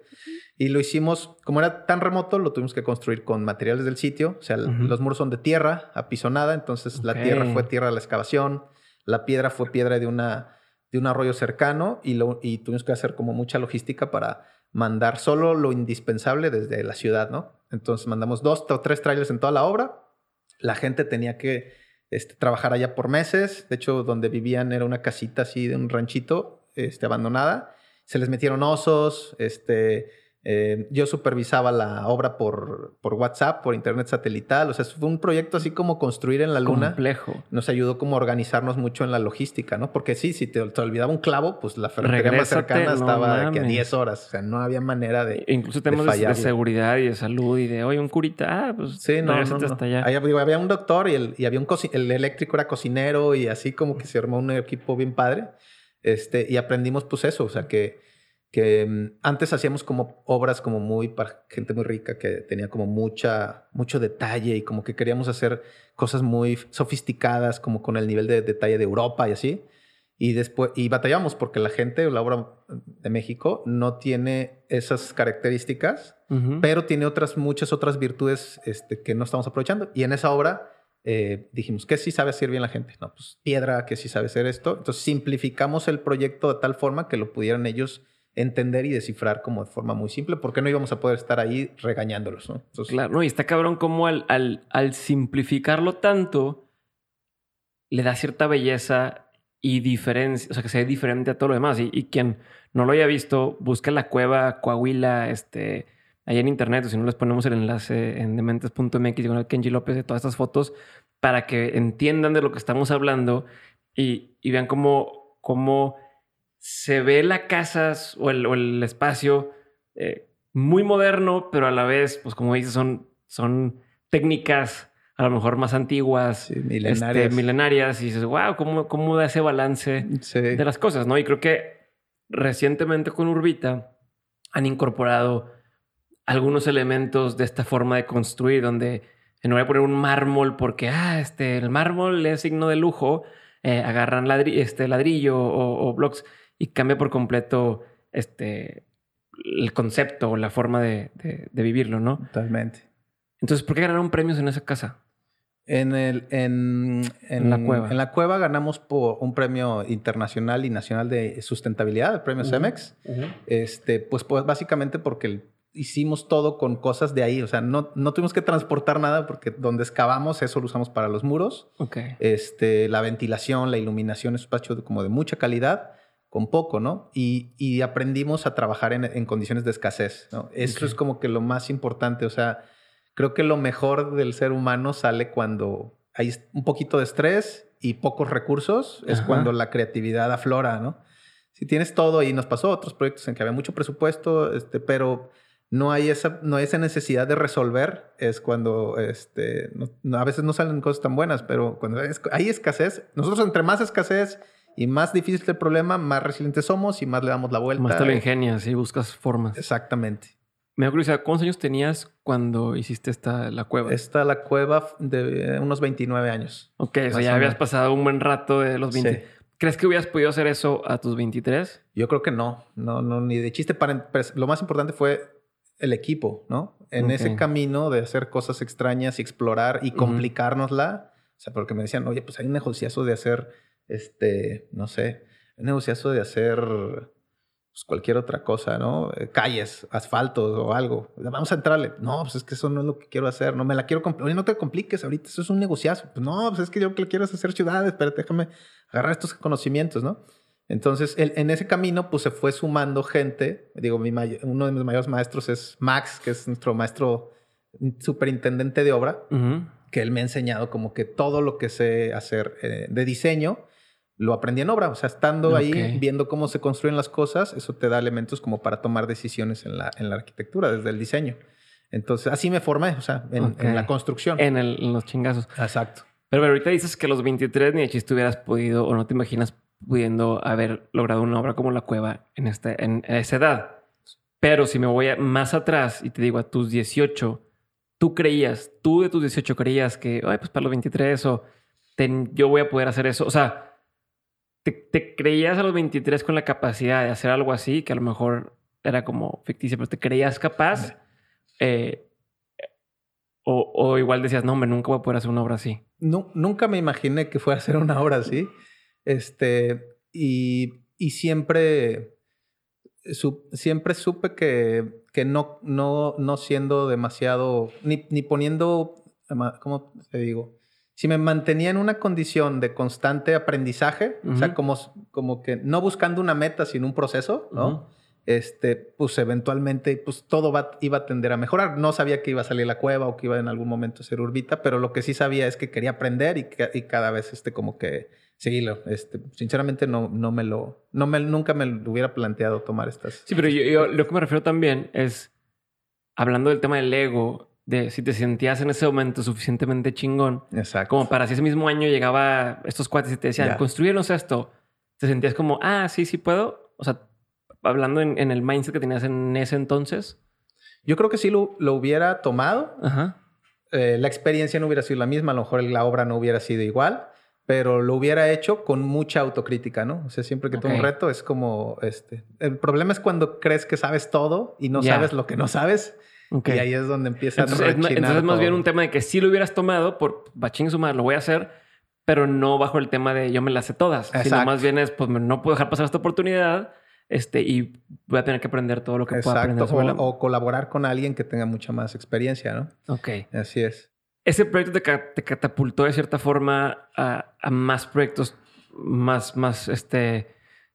Speaker 1: Y lo hicimos, como era tan remoto, lo tuvimos que construir con materiales del sitio. O sea, los muros son de tierra, apisonada, entonces la tierra fue tierra de la excavación, la piedra fue piedra de, una, de un arroyo cercano y, lo, y tuvimos que hacer como mucha logística para mandar solo lo indispensable desde la ciudad, ¿no? Entonces mandamos dos o tres trailers en toda la obra. La gente tenía que este, trabajar allá por meses. De hecho, donde vivían era una casita así de un ranchito este, abandonada. Se les metieron osos, este eh, yo supervisaba la obra por, por WhatsApp, por internet satelital. O sea, fue un proyecto así como construir en la luna.
Speaker 2: Complejo.
Speaker 1: Nos ayudó como a organizarnos mucho en la logística, ¿no? Porque sí, si te, olvidaba un clavo, pues la ferretería más cercana estaba de a 10 horas. O sea, no había manera de.
Speaker 2: incluso temas de, seguridad y de salud y de, oye, un curita, ah, pues.
Speaker 1: Sí, no, Hasta allá. había un doctor y, el, y había un el eléctrico era cocinero y así como que se armó un equipo bien padre. Este, y aprendimos, pues eso, o sea, que que mm, antes hacíamos como obras como muy para gente muy rica que tenía como mucha mucho detalle y como que queríamos hacer cosas muy sofisticadas como con el nivel de detalle de Europa y así. Y después y batallamos porque la gente la obra de México no tiene esas características pero tiene otras muchas otras virtudes este, que no estamos aprovechando. Y en esa obra eh, dijimos que sí sabe hacer bien la gente no pues piedra que sí sabe hacer esto entonces simplificamos el proyecto de tal forma que lo pudieran ellos entender y descifrar como de forma muy simple, porque no íbamos a poder estar ahí regañándolos, ¿no?
Speaker 2: claro, no, y está cabrón como al, al, simplificarlo tanto, le da cierta belleza y diferencia, o sea, que sea diferente a todo lo demás. Y, quien no lo haya visto, busca la cueva Coahuila, este, ahí en internet, o si no les ponemos el enlace en dementes.mx con el Kenji López de todas estas fotos, para que entiendan de lo que estamos hablando y, y vean cómo, cómo se ve la casa o el, espacio eh, muy moderno, pero a la vez, pues como dices, son, son técnicas a lo mejor más antiguas,
Speaker 1: milenarias.
Speaker 2: Este, milenarias, y dices, wow, ¿cómo, cómo da ese balance de las cosas, ¿no? Y creo que recientemente con Urbita han incorporado algunos elementos de esta forma de construir, donde no voy a poner un mármol porque, ah, este, el mármol es signo de lujo, eh, agarran este ladrillo o, o blocks y cambia por completo este, el concepto o la forma de, vivirlo, ¿no?
Speaker 1: Totalmente.
Speaker 2: Entonces, ¿por qué ganaron premios en esa casa?
Speaker 1: En, el, en,
Speaker 2: la cueva.
Speaker 1: En la cueva ganamos por un premio internacional y nacional de sustentabilidad, el premio CEMEX. este, pues, pues básicamente porque hicimos todo con cosas de ahí. O sea, no, no tuvimos que transportar nada porque donde excavamos eso lo usamos para los muros.
Speaker 2: Okay.
Speaker 1: Este, la ventilación, la iluminación es un espacio como de mucha calidad con poco, ¿no? Y, aprendimos a trabajar en, condiciones de escasez, ¿no? Eso es como que lo más importante, o sea, creo que lo mejor del ser humano sale cuando hay un poquito de estrés y pocos recursos, es cuando la creatividad aflora, ¿no? Si tienes todo y nos pasó otros proyectos en que había mucho presupuesto, este, pero no hay esa, no hay esa necesidad de resolver, es cuando este, a veces no salen cosas tan buenas, pero cuando hay escasez, nosotros entre más escasez y más difícil el problema, más resilientes somos y más le damos la vuelta.
Speaker 2: Más te lo ingenias y buscas formas.
Speaker 1: Exactamente.
Speaker 2: Me da curiosidad, ¿cuántos años tenías cuando hiciste esta la cueva?
Speaker 1: Esta la cueva de unos 29 años.
Speaker 2: Ok, o sea, ya habías pasado un buen rato de los 20. ¿Crees que hubieras podido hacer eso a tus 23?
Speaker 1: Yo creo que no, no, no, ni de chiste. Para, lo más importante fue el equipo, ¿no? En ese camino de hacer cosas extrañas y explorar y complicárnosla, o sea, porque me decían, oye, pues hay un negociazo de hacer, este, no sé, un negociazo de hacer pues, cualquier otra cosa, ¿no? Eh, calles, asfaltos o algo. Vamos a entrarle. No, pues es que eso no es lo que quiero hacer. No me la quiero complicar. Oye, no te compliques ahorita. Eso es un negociazo. Pues no, pues es que yo que quiero es hacer ciudades. Pero déjame agarrar estos conocimientos, ¿no? Entonces, en ese camino, pues se fue sumando gente. Digo, mi uno de mis mayores maestros es Max, que es nuestro maestro superintendente de obra, que él me ha enseñado como que todo lo que sé hacer eh, de diseño, lo aprendí en obra. O sea, estando ahí, viendo cómo se construyen las cosas, eso te da elementos como para tomar decisiones en la, en la arquitectura, desde el diseño. Entonces, así me formé, o sea, en, la construcción.
Speaker 2: En, en, los chingazos.
Speaker 1: Exacto.
Speaker 2: Pero, pero ahorita dices que a los 23 ni de chiste hubieras podido o no te imaginas pudiendo haber logrado una obra como La Cueva en, esta, en, esa edad. Pero si me voy más atrás y te digo a tus 18, tú creías, tú de tus 18 creías que, ay, pues para los 23 o yo voy a poder hacer eso. O sea, te, creías a los 23 con la capacidad de hacer algo así, que a lo mejor era como ficticio, pero te creías capaz. Eh, o, igual decías, no, hombre, nunca voy a poder hacer una obra así.
Speaker 1: No, nunca me imaginé que fuera a hacer una obra así. Este, y, y siempre, siempre supe que, que no, no, no siendo demasiado, ni, ni poniendo, ¿cómo te digo? Si me mantenía en una condición de constante aprendizaje, o sea, como, como que no buscando una meta, sino un proceso, ¿no? este, pues eventualmente pues todo va, iba a tender a mejorar. No sabía que iba a salir la cueva o que iba en algún momento a ser urbita, pero lo que sí sabía es que quería aprender y, y cada vez este, como que seguirlo. Este, sinceramente no, no me lo, no me, nunca me lo hubiera planteado tomar estas.
Speaker 2: Sí, pero yo, lo que me refiero también es, hablando del tema del ego, de si te sentías en ese momento suficientemente chingón,
Speaker 1: Exacto.
Speaker 2: como para si ese mismo año llegaba estos cuates y te decían, construyenos esto, te sentías como, ah, sí, sí puedo. O sea, hablando en, el mindset que tenías en ese entonces.
Speaker 1: Yo creo que sí lo, lo hubiera tomado. Ajá. Eh, la experiencia no hubiera sido la misma, a lo mejor la obra no hubiera sido igual pero lo hubiera hecho con mucha autocrítica, ¿no? O sea, siempre que tengo un reto es como, este, el problema es cuando crees que sabes todo y no sabes lo que no sabes. Y ahí es donde empieza
Speaker 2: entonces, a Entonces es más bien un tema de que sí lo hubieras tomado por bachín sumar, lo voy a hacer, pero no bajo el tema de yo me las sé todas. Sino más bien es, pues no puedo dejar pasar esta oportunidad este, y voy a tener que aprender todo lo que pueda aprender.
Speaker 1: Sobre o, o colaborar con alguien que tenga mucha más experiencia, ¿no?
Speaker 2: Ok.
Speaker 1: Así es
Speaker 2: ese proyecto te, catapultó de cierta forma a, más proyectos más, más este,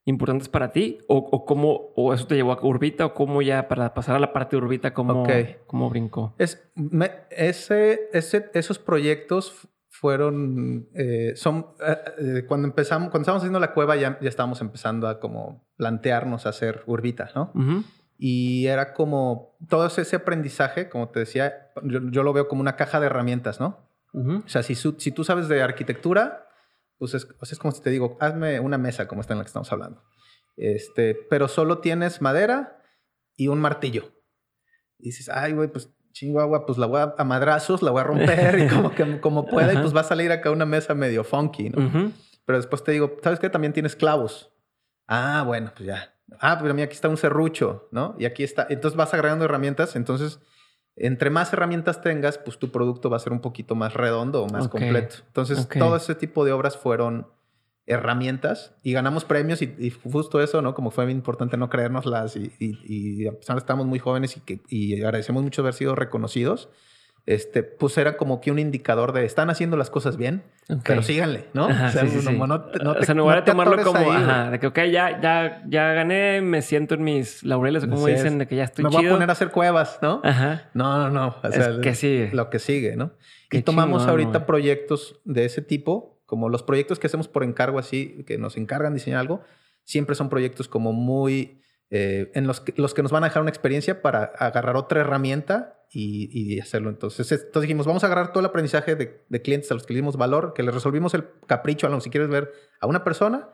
Speaker 2: importantes para ti? ¿O, cómo, o eso te llevó a Urbita? ¿O cómo ya para pasar a la parte de Urbita, cómo, cómo brincó?
Speaker 1: Es, ese, ese, esos proyectos fueron, eh, son, eh, eh, cuando empezamos, cuando estábamos haciendo la cueva ya, ya estábamos empezando a como plantearnos hacer Urbita, ¿no? Y era como todo ese aprendizaje, como te decía, yo, lo veo como una caja de herramientas, ¿no? O sea, si, si, tú sabes de arquitectura, pues es, es, como si te digo, hazme una mesa como esta en la que estamos hablando. Este, pero solo tienes madera y un martillo. Y dices, ay, güey, pues chingua, pues la voy a, madrazos, la voy a romper y como que como pueda, y pues va a salir acá una mesa medio funky, ¿no? Pero después te digo, ¿sabes qué? También tienes clavos. Ah, bueno, pues ya Ah, pero mira, aquí está un serrucho, ¿no? Y aquí está. Entonces vas agregando herramientas. Entonces, entre más herramientas tengas, pues tu producto va a ser un poquito más redondo o más completo. Entonces, todo ese tipo de obras fueron herramientas y ganamos premios y, justo eso, ¿no? Como fue muy importante no creérnoslas y, y, y a pesar de que estamos muy jóvenes y, que, y agradecemos mucho haber sido reconocidos, este, pues era como que un indicador de están haciendo las cosas bien, pero síganle, ¿no?
Speaker 2: o sea, no, no, o sea, no voy a tomarlo como, ajá, de que, ok, ya, ya, ya gané, me siento en mis laureles, como dicen, de que ya estoy
Speaker 1: me
Speaker 2: chido.
Speaker 1: Me voy a poner a hacer cuevas, ¿no? Ajá. No, no, no. O sea,
Speaker 2: es que sigue.
Speaker 1: Lo que sigue, ¿no? y tomamos ahorita proyectos de ese tipo, como los proyectos que hacemos por encargo así, que nos encargan diseñar algo, siempre son proyectos como muy... Eh, en los que, los que nos van a dejar una experiencia para agarrar otra herramienta y, hacerlo. Entonces, entonces dijimos, vamos a agarrar todo el aprendizaje de, clientes a los que le dimos valor, que les resolvimos el capricho, a lo si quieres ver a una persona,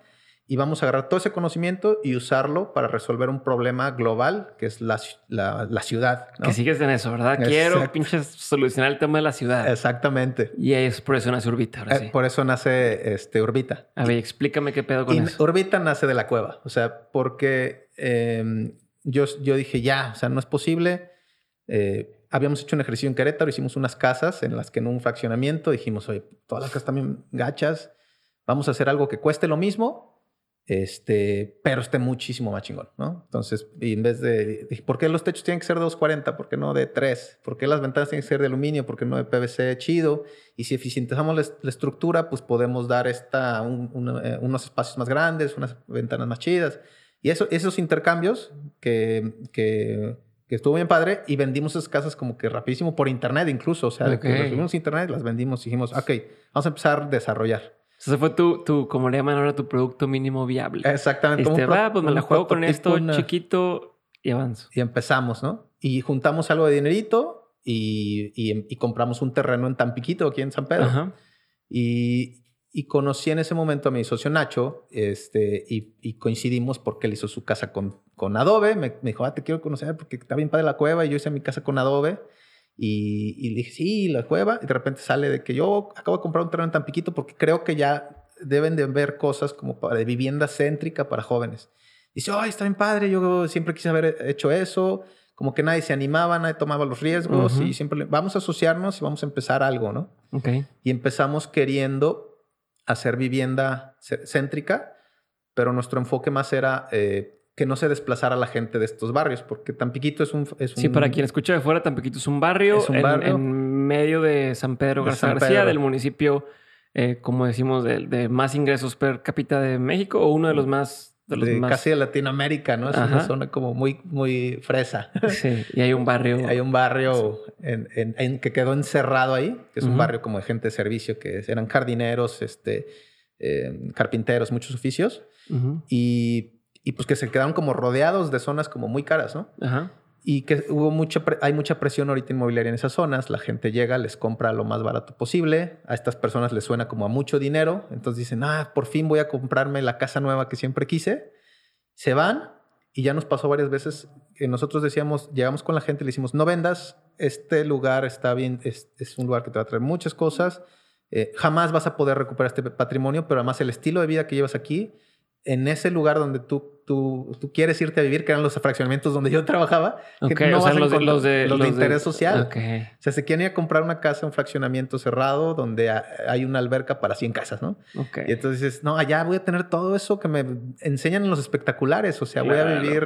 Speaker 1: y vamos a agarrar todo ese conocimiento y usarlo para resolver un problema global, que es la, la, ciudad.
Speaker 2: Que sigues en eso, ¿verdad? Quiero pinches solucionar el tema de la ciudad.
Speaker 1: Exactamente.
Speaker 2: Y es por eso nace Urbita, ahora
Speaker 1: eh, Por eso nace este, Urbita.
Speaker 2: A ver, explícame qué pedo con eso.
Speaker 1: Urbita nace de la cueva, o sea, porque em, yo, yo dije, ya, o sea, no es posible. Eh, habíamos hecho un ejercicio en Querétaro, hicimos unas casas en las que en un fraccionamiento dijimos, oye, todas las casas también gachas, vamos a hacer algo que cueste lo mismo, este, pero esté muchísimo más chingón, ¿no? Entonces, y en vez de, ¿por qué los techos tienen que ser de 240? ¿Por qué no de 3? ¿Por qué las ventanas tienen que ser de aluminio? ¿Por qué no de PVC chido? Y si eficientizamos la, estructura, pues podemos dar esta, eh, unos espacios más grandes, unas ventanas más chidas. Y eso, esos intercambios que, que, que, estuvo bien padre y vendimos esas casas como que rapidísimo por internet incluso. O sea, de que recibimos internet, las vendimos y dijimos, ok, vamos a empezar a desarrollar.
Speaker 2: Ese fue tu, tu, como le llaman ahora, tu producto mínimo viable.
Speaker 1: Exactamente.
Speaker 2: Este, va, pues me la juego con esto chiquito y avanzo.
Speaker 1: Y empezamos, ¿no? Y juntamos algo de dinerito y, y, compramos un terreno en Tampiquito, aquí en San Pedro. Ajá. Y, y conocí en ese momento a mi socio Nacho este, y, y coincidimos porque él hizo su casa con, con Adobe. Me, me, dijo, ah, te quiero conocer porque está bien padre la cueva y yo hice mi casa con Adobe. Y, y, dije, sí, la cueva. Y de repente sale de que yo acabo de comprar un terreno en Tampiquito porque creo que ya deben de ver cosas como para, de vivienda céntrica para jóvenes. Y dice, ay, está bien padre, yo siempre quise haber hecho eso. Como que nadie se animaba, nadie tomaba los riesgos y siempre vamos a asociarnos y vamos a empezar algo, ¿no?
Speaker 2: Okay.
Speaker 1: Y empezamos queriendo hacer vivienda céntrica, pero nuestro enfoque más era eh, que no se desplazara la gente de estos barrios, porque Tampiquito es un, es
Speaker 2: Sí, para quien escucha de fuera, Tampiquito es un barrio, en, medio de San Pedro Garza García, del municipio, eh, como decimos, de, más ingresos per cápita de México, o uno de los más... De los más...
Speaker 1: Casi de Latinoamérica, ¿no? Es una zona como muy, muy fresa.
Speaker 2: Sí, y hay un barrio...
Speaker 1: hay un barrio en, en, que quedó encerrado ahí, que es un barrio como de gente de servicio, que eran jardineros, este, eh, carpinteros, muchos oficios. Y y pues que se quedaron como rodeados de zonas como muy caras, ¿no?
Speaker 2: Ajá.
Speaker 1: Y que hubo mucha, hay mucha presión ahorita inmobiliaria en esas zonas. La gente llega, les compra lo más barato posible. A estas personas les suena como a mucho dinero. Entonces dicen, ah, por fin voy a comprarme la casa nueva que siempre quise. Se van y ya nos pasó varias veces nosotros decíamos, llegamos con la gente le decimos, no vendas, este lugar está bien, es, un lugar que te va a traer muchas cosas. Eh, jamás vas a poder recuperar este patrimonio, pero además el estilo de vida que llevas aquí en ese lugar donde tú, tú, tú, quieres irte a vivir, que eran los fraccionamientos donde yo trabajaba, que no o sea, los, de, los, de, los, de, interés social. O sea, se quieren ir a comprar una casa, un fraccionamiento cerrado donde hay una alberca para 100 casas, ¿no? Y entonces dices, no, allá voy a tener todo eso que me enseñan en los espectaculares. O sea, voy a vivir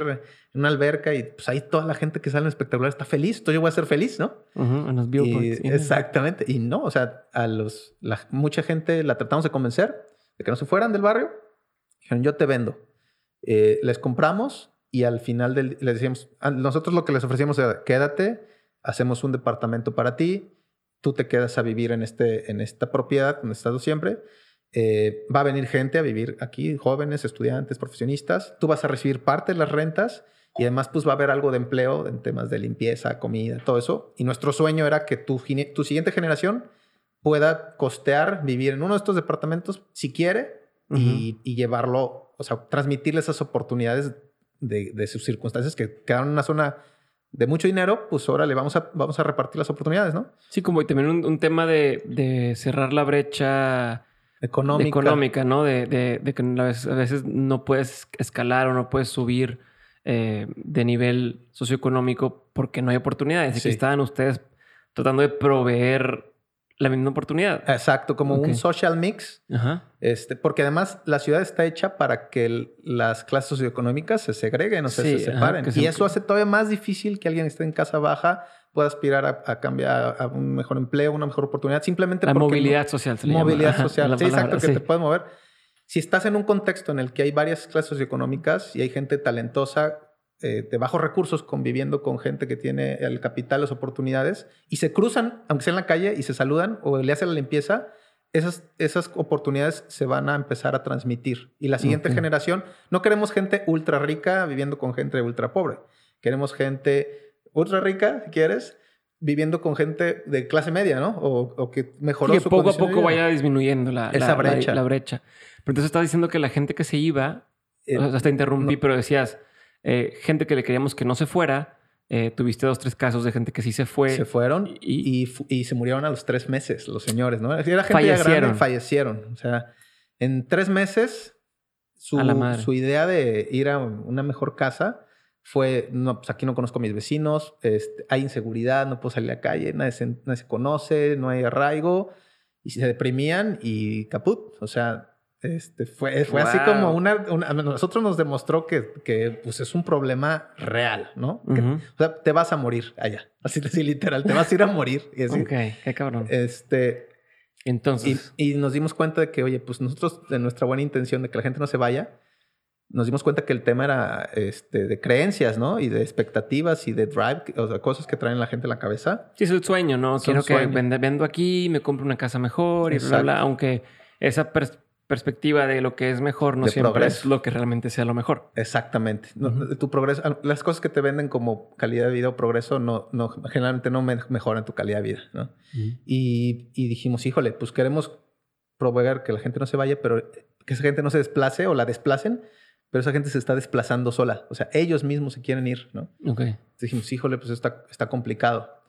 Speaker 1: en una alberca y pues ahí toda la gente que sale en espectacular está feliz. Entonces yo voy a ser feliz, ¿no?
Speaker 2: en los
Speaker 1: bioparks. Exactamente. Y no, o sea, a los, la, mucha gente la tratamos de convencer de que no se fueran del barrio Yo te vendo. Eh, les compramos y al final del, les decíamos, nosotros lo que les ofrecíamos era, quédate, hacemos un departamento para ti, tú te quedas a vivir en, este, en esta propiedad donde estado siempre. Eh, va a venir gente a vivir aquí, jóvenes, estudiantes, profesionistas. Tú vas a recibir parte de las rentas y además pues va a haber algo de empleo en temas de limpieza, comida, todo eso. Y nuestro sueño era que tu, tu siguiente generación pueda costear vivir en uno de estos departamentos si quiere y, llevarlo, o sea, transmitirle esas oportunidades de, sus circunstancias que quedaron en una zona de mucho dinero, pues ahora le vamos a, vamos a repartir las oportunidades, ¿no?
Speaker 2: Sí, como también un, tema de, cerrar la brecha
Speaker 1: económica,
Speaker 2: económica ¿no? De, que a veces, no puedes escalar o no puedes subir eh, de nivel socioeconómico porque no hay oportunidades. Y que estaban ustedes tratando de proveer la misma oportunidad.
Speaker 1: Exacto, como un social mix. Este, porque además la ciudad está hecha para que las clases socioeconómicas se segreguen, o sea, se separen. y eso hace todavía más difícil que alguien esté en casa baja pueda aspirar a, cambiar a un mejor empleo, una mejor oportunidad, simplemente
Speaker 2: la movilidad social.
Speaker 1: Se movilidad social, sí, exacto, que te puedes mover. Si estás en un contexto en el que hay varias clases socioeconómicas y hay gente talentosa eh, de bajos recursos conviviendo con gente que tiene el capital, las oportunidades, y se cruzan, aunque sea en la calle, y se saludan o le hacen la limpieza, esas, esas oportunidades se van a empezar a transmitir. Y la siguiente generación, no queremos gente ultra rica viviendo con gente ultra pobre. Queremos gente ultra rica, si quieres, viviendo con gente de clase media, ¿no? O, que mejoró
Speaker 2: que poco a poco vaya disminuyendo la, Esa brecha. La, brecha. Pero entonces estás diciendo que la gente que se iba, eh, hasta interrumpí, pero decías eh, gente que le queríamos que no se fuera. Eh, tuviste dos, tres casos de gente que sí se fue.
Speaker 1: Se fueron y, y, se murieron a los tres meses, los señores, ¿no? Era gente fallecieron. grande fallecieron. O sea, en tres meses, su, su idea de ir a una mejor casa fue, no, pues aquí no conozco a mis vecinos, este, hay inseguridad, no puedo salir a la calle, nadie se, nadie se conoce, no hay arraigo, y se deprimían y caput. O sea, este, fue, fue así como una, A nosotros nos demostró que, que pues es un problema real, ¿no? o sea, te vas a morir allá. Así, así literal, te vas a ir a morir. Y
Speaker 2: ok, qué cabrón.
Speaker 1: Este...
Speaker 2: Entonces...
Speaker 1: Y, y, nos dimos cuenta de que, oye, pues nosotros, de nuestra buena intención de que la gente no se vaya, nos dimos cuenta que el tema era este, de creencias, ¿no? Y de expectativas y de drive, o sea, cosas que traen la gente en la cabeza.
Speaker 2: Sí, es el sueño, ¿no? Quiero que vendo aquí, me compro una casa mejor y bla, bla, aunque esa perspectiva de lo que es mejor no siempre es lo que realmente sea lo mejor.
Speaker 1: Exactamente. Tu progreso, las cosas que te venden como calidad de vida o progreso no, no generalmente no mejoran tu calidad de vida, ¿no? y, y dijimos, híjole, pues queremos proveer que la gente no se vaya, pero que esa gente no se desplace o la desplacen, pero esa gente se está desplazando sola. O sea, ellos mismos se quieren ir, ¿no?
Speaker 2: Ok.
Speaker 1: Entonces dijimos, híjole, pues está, está complicado.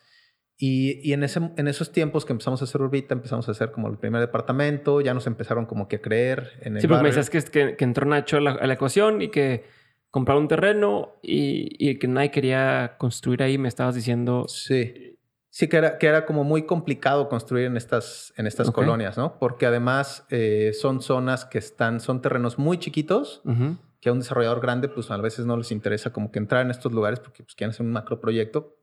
Speaker 1: Y, y en, ese, en esos tiempos que empezamos a hacer Urbita, empezamos a hacer como el primer departamento, ya nos empezaron como que a creer en el
Speaker 2: Sí, porque me dices que, que, entró Nacho a la, ecuación y que compraron un terreno y, y, que nadie quería construir ahí, me estabas diciendo.
Speaker 1: Sí. Sí, que era, que era como muy complicado construir en estas, en estas colonias, ¿no? Porque además eh, son zonas que están, son terrenos muy chiquitos, que a un desarrollador grande, pues a veces no les interesa como que entrar en estos lugares porque pues, quieren hacer un macro proyecto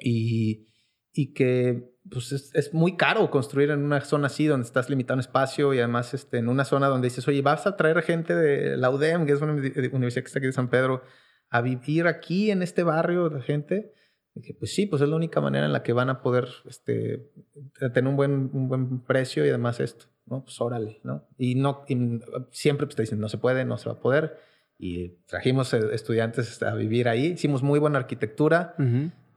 Speaker 1: y, y que pues es, es, muy caro construir en una zona así donde estás limitado en espacio y además este, en una zona donde dices, oye, vas a traer gente de la UDEM, que es una universidad que está aquí de San Pedro, a vivir aquí en este barrio de gente Dije, pues sí, pues es la única manera en la que van a poder este, tener un buen, un buen precio y además esto, ¿no? Pues órale, ¿no? Y, no, siempre pues, te dicen, no se puede, no se va a poder. Y trajimos eh, estudiantes a vivir ahí. Hicimos muy buena arquitectura.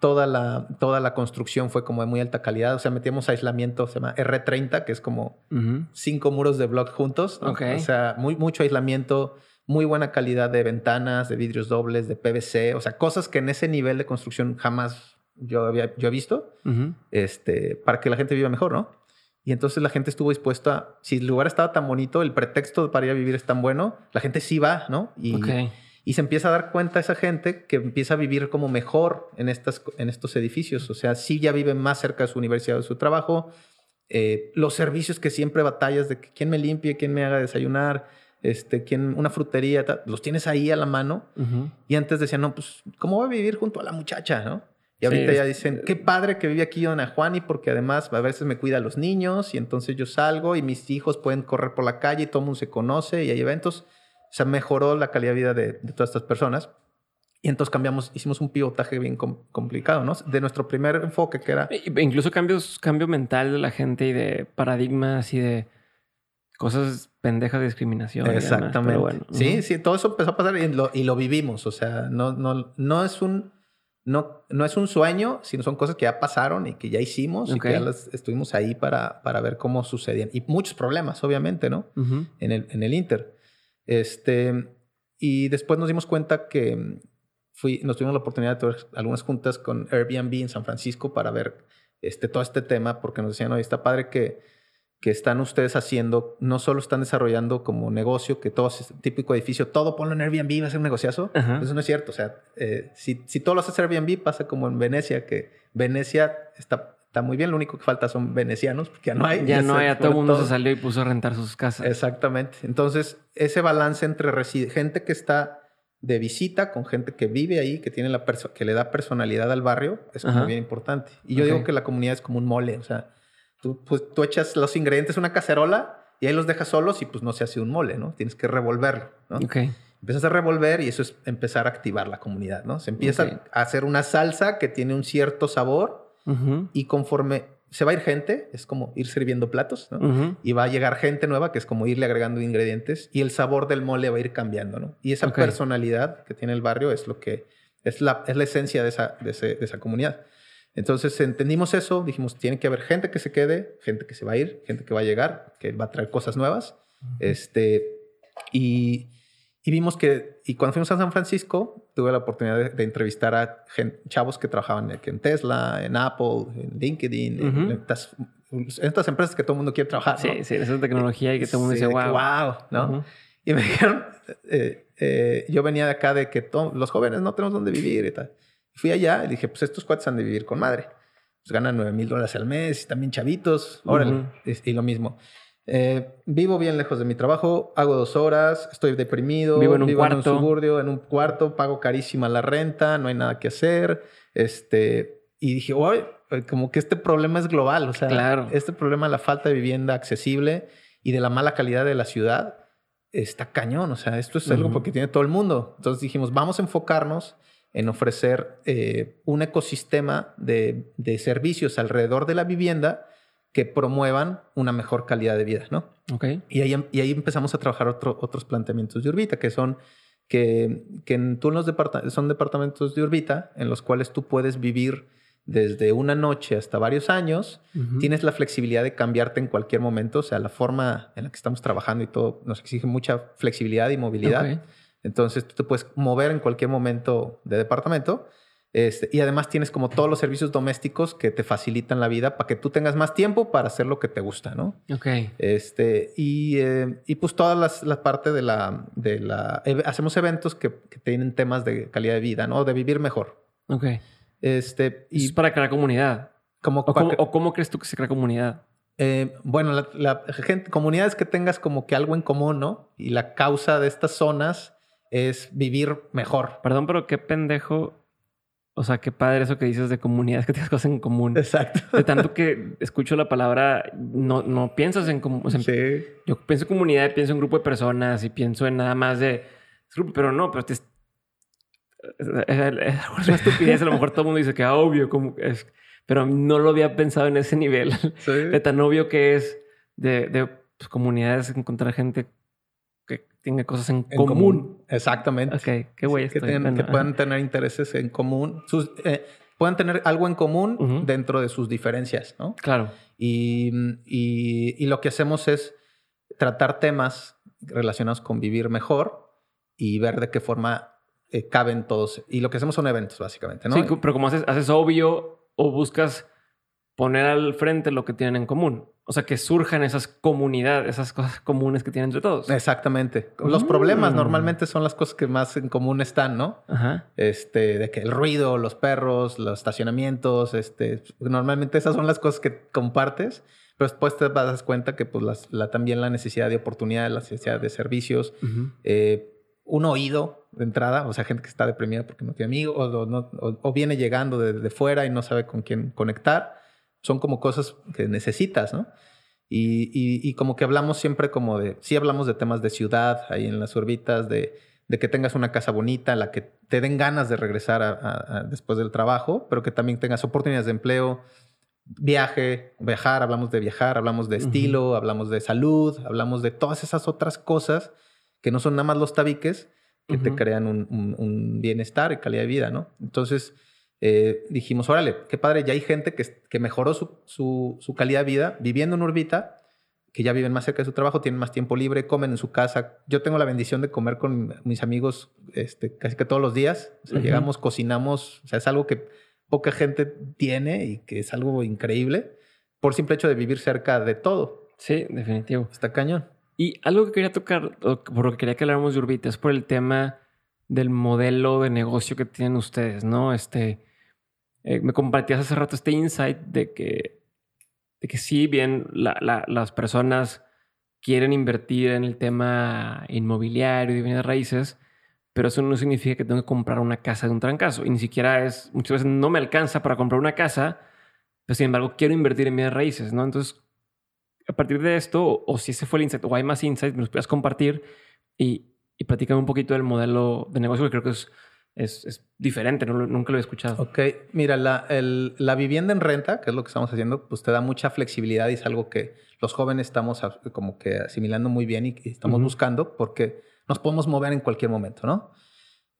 Speaker 1: Toda, la, toda la construcción fue como de muy alta calidad. O sea, metíamos aislamiento, se llama R30, que es como cinco muros de block juntos. O sea, muy, mucho aislamiento muy buena calidad de ventanas, de vidrios dobles, de PVC, o sea, cosas que en ese nivel de construcción jamás yo había yo he visto, este, para que la gente viva mejor, ¿no? Y entonces la gente estuvo dispuesta, si el lugar estaba tan bonito, el pretexto para ir a vivir es tan bueno, la gente sí va, ¿no? Y, y se empieza a dar cuenta esa gente que empieza a vivir como mejor en, estas, en estos edificios, o sea, sí ya viven más cerca de su universidad, de su trabajo, eh, los servicios que siempre batallas de que quién me limpie, quién me haga desayunar, este, quien, una frutería, los tienes ahí a la mano. Y antes decían, no, pues, ¿cómo va a vivir junto a la muchacha, no? Y ahorita ya dicen, qué padre que vive aquí Dona Juani, porque además a veces me cuida a los niños y entonces yo salgo y mis hijos pueden correr por la calle y todo el mundo se conoce y hay eventos. O sea, mejoró la calidad de vida de, todas estas personas. Y entonces cambiamos, hicimos un pivotaje bien complicado, ¿no? De nuestro primer enfoque que era...
Speaker 2: Incluso cambios, cambio mental de la gente y de paradigmas y de cosas pendejas de discriminación.
Speaker 1: Exactamente. Sí, sí, todo eso empezó a pasar y lo, y lo vivimos. O sea, no, no, no es un no, no es un sueño, sino son cosas que ya pasaron y que ya hicimos y que ya las estuvimos ahí para, para ver cómo sucedían. Y muchos problemas, obviamente, ¿no? en, el, en el Inter. Este, y después nos dimos cuenta que fui, nos tuvimos la oportunidad de tener algunas juntas con Airbnb en San Francisco para ver este, todo este tema, porque nos decían, oye, está padre que que están ustedes haciendo, no solo están desarrollando como negocio, que todo es típico edificio, todo ponlo en Airbnb, va a ser un negociazo. Eso no es cierto. O sea, eh, si, si todo lo haces Airbnb, pasa como en Venecia, que Venecia está, está muy bien, lo único que falta son venecianos, porque ya no hay.
Speaker 2: Ya, no hay, a todo el mundo se salió y puso a rentar sus casas.
Speaker 1: Exactamente. Entonces, ese balance entre gente que está de visita con gente que vive ahí, que tiene la que le da personalidad al barrio, es como bien importante. Y yo digo que la comunidad es como un mole, o sea, Tú, pues, tú echas los ingredientes en una cacerola y ahí los dejas solos y pues no se hace un mole, ¿no? Tienes que revolverlo, ¿no?
Speaker 2: Ok.
Speaker 1: Empiezas a revolver y eso es empezar a activar la comunidad, ¿no? Se empieza a hacer una salsa que tiene un cierto sabor y conforme se va a ir gente, es como ir sirviendo platos, ¿no? Y va a llegar gente nueva, que es como irle agregando ingredientes y el sabor del mole va a ir cambiando, ¿no? Y esa personalidad que tiene el barrio es lo que es la, es la esencia de esa, de, de esa comunidad. Entonces entendimos eso, dijimos, tiene que haber gente que se quede, gente que se va a ir, gente que va a llegar, que va a traer cosas nuevas. este, y, y, vimos que, y cuando fuimos a San Francisco, tuve la oportunidad de, entrevistar a chavos que trabajaban en Tesla, en Apple, en LinkedIn, en, estas, empresas que todo el mundo quiere trabajar.
Speaker 2: Sí, sí, esa tecnología y que todo el mundo dice, wow.
Speaker 1: Wow, ¿no? Y me dijeron, eh, eh, yo venía de acá de que los jóvenes no tenemos dónde vivir y tal. Fui allá y dije, pues estos cuates han de vivir con madre. Pues ganan 9 mil dólares al mes y también chavitos. Órale. y, lo mismo. Eh, vivo bien lejos de mi trabajo, hago dos horas, estoy deprimido,
Speaker 2: vivo en un cuarto, en un
Speaker 1: suburbio, en un cuarto, pago carísima la renta, no hay nada que hacer. Este, y dije, uy, como que este problema es global, o sea,
Speaker 2: claro.
Speaker 1: este problema de la falta de vivienda accesible y de la mala calidad de la ciudad está cañón, o sea, esto es algo porque tiene todo el mundo. Entonces dijimos, vamos a enfocarnos en ofrecer eh, un ecosistema de, de, servicios alrededor de la vivienda que promuevan una mejor calidad de vida, ¿no?
Speaker 2: Okay.
Speaker 1: Y, ahí, y ahí empezamos a trabajar otros planteamientos de Urbita, que son que, que en, tú los son departamentos de Urbita en los cuales tú puedes vivir desde una noche hasta varios años, tienes la flexibilidad de cambiarte en cualquier momento. O sea, la forma en la que estamos trabajando y todo nos exige mucha flexibilidad y movilidad. Entonces tú te puedes mover en cualquier momento de departamento. Este, y además tienes como todos los servicios domésticos que te facilitan la vida para que tú tengas más tiempo para hacer lo que te gusta, ¿no?
Speaker 2: Ok.
Speaker 1: Este, y, eh, y pues todas las, las partes de la, de la... hacemos eventos que, que, tienen temas de calidad de vida, ¿no? De vivir mejor.
Speaker 2: Ok.
Speaker 1: Este,
Speaker 2: y, es para crear comunidad.
Speaker 1: Como,
Speaker 2: ¿O, cómo, crees tú que se crea comunidad?
Speaker 1: Eh, bueno, la, la gente, comunidades que tengas como que algo en común, ¿no? Y la causa de estas zonas es vivir mejor.
Speaker 2: Perdón, pero qué pendejo. O sea, qué padre eso que dices de comunidades que tienes cosas en común.
Speaker 1: Exacto.
Speaker 2: De tanto que escucho la palabra, no, no piensas en común.
Speaker 1: sí.
Speaker 2: Yo pienso en comunidad, pienso en grupo de personas y pienso en nada más de grupo, pero no, pero te, es, una estupidez. A lo mejor todo el mundo dice que ah, obvio, como es, pero no lo había pensado en ese nivel de tan obvio que es de, de pues, comunidades, encontrar gente tiene cosas en, común.
Speaker 1: Exactamente.
Speaker 2: Ok, qué güey.
Speaker 1: que, que, puedan tener intereses en común. Sus, eh, puedan tener algo en común dentro de sus diferencias, ¿no?
Speaker 2: Claro.
Speaker 1: Y, y, lo que hacemos es tratar temas relacionados con vivir mejor y ver de qué forma eh, caben todos. Y lo que hacemos son eventos, básicamente, ¿no?
Speaker 2: Sí, pero como haces, haces obvio o buscas poner al frente lo que tienen en común. O sea, que surjan esas comunidades, esas cosas comunes que tienen entre todos.
Speaker 1: Exactamente. Los problemas mm. normalmente son las cosas que más en común están, ¿no?
Speaker 2: Ajá.
Speaker 1: Este, de que el ruido, los perros, los estacionamientos, este, normalmente esas son las cosas que compartes, pero después te das cuenta que pues la, también la necesidad de oportunidad, la necesidad de servicios, eh, un oído de entrada, o sea, gente que está deprimida porque no tiene amigos o, o, viene llegando de, de fuera y no sabe con quién conectar son como cosas que necesitas, ¿no? Y, y, como que hablamos siempre como de, sí hablamos de temas de ciudad, ahí en las orbitas, de, de que tengas una casa bonita, la que te den ganas de regresar a, después del trabajo, pero que también tengas oportunidades de empleo, viaje, viajar, hablamos de viajar, hablamos de estilo, hablamos de salud, hablamos de todas esas otras cosas que no son nada más los tabiques que te crean un, un, bienestar y calidad de vida, ¿no? Entonces, eh, dijimos, órale, qué padre, ya hay gente que, que mejoró su, su, calidad de vida viviendo en Urbita, que ya viven más cerca de su trabajo, tienen más tiempo libre, comen en su casa. Yo tengo la bendición de comer con mis amigos este, casi que todos los días. llegamos, cocinamos, o sea, es algo que poca gente tiene y que es algo increíble por simple hecho de vivir cerca de todo.
Speaker 2: Sí, definitivo.
Speaker 1: Está cañón.
Speaker 2: Y algo que quería tocar, por lo que quería que habláramos de Urbita, es por el tema del modelo de negocio que tienen ustedes, ¿no? Este, eh, me compartías hace rato este insight de que, de que sí, bien, las personas quieren invertir en el tema inmobiliario y bienes raíces, pero eso no significa que tengo que comprar una casa de un trancazo. Y ni siquiera es, muchas veces no me alcanza para comprar una casa, pero sin embargo quiero invertir en bienes raíces, ¿no? Entonces, a partir de esto, o, si ese fue el insight, o hay más insights, me los puedas compartir y, y platícame un poquito del modelo de negocio, que creo que es es, diferente, nunca lo he escuchado.
Speaker 1: Ok, mira, la, la, vivienda en renta, que es lo que estamos haciendo, pues te da mucha flexibilidad y es algo que los jóvenes estamos como que asimilando muy bien y, estamos buscando porque nos podemos mover en cualquier momento, ¿no?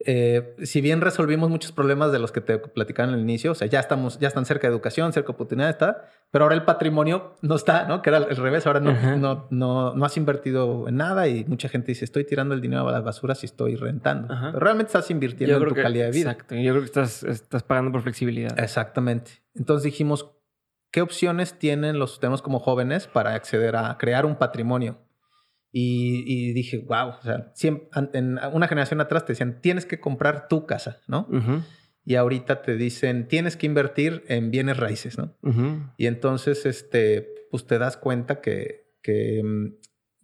Speaker 1: Eh, si bien resolvimos muchos problemas de los que te platicaban al inicio, o sea, ya estamos, ya están cerca de educación, cerca de oportunidad, está, pero ahora el patrimonio no está, ¿no? Que era el revés, ahora no, no, no, no, has invertido en nada y mucha gente dice, estoy tirando el dinero a las basuras y estoy rentando. Pero realmente estás invirtiendo en tu calidad de vida.
Speaker 2: Exacto, yo creo que estás, estás pagando por flexibilidad.
Speaker 1: Exactamente. Entonces dijimos, ¿qué opciones tienen los tenemos como jóvenes para acceder a crear un patrimonio? Y, y dije, wow, o sea, siempre, en una generación atrás te decían, tienes que comprar tu casa, ¿no? Y ahorita te dicen, tienes que invertir en bienes raíces, ¿no? Y entonces, este, pues te das cuenta que, que, mm,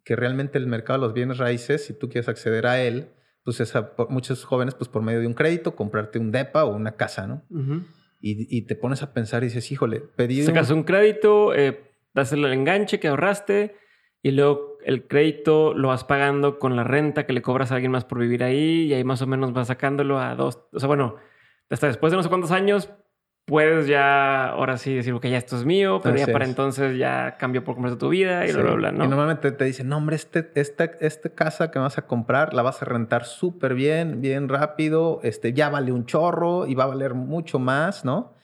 Speaker 1: que, realmente el mercado de los bienes raíces, si tú quieres acceder a él, pues es muchos jóvenes, pues por medio de un crédito, comprarte un DEPA o una casa, ¿no? y, y, te pones a pensar y dices, híjole, pedí...
Speaker 2: Sacas un, crédito, eh, das el enganche que ahorraste y luego el crédito lo vas pagando con la renta que le cobras a alguien más por vivir ahí y ahí más o menos vas sacándolo a dos, o sea, bueno, hasta después de no sé cuántos años puedes ya ahora sí decir, que ya esto es mío, pero ya para entonces ya cambió por completo tu vida y bla, bla, ¿no?
Speaker 1: Y normalmente te dicen, no, hombre, este, esta, esta casa que vas a comprar la vas a rentar súper bien, bien rápido, este, ya vale un chorro y va a valer mucho más, ¿no?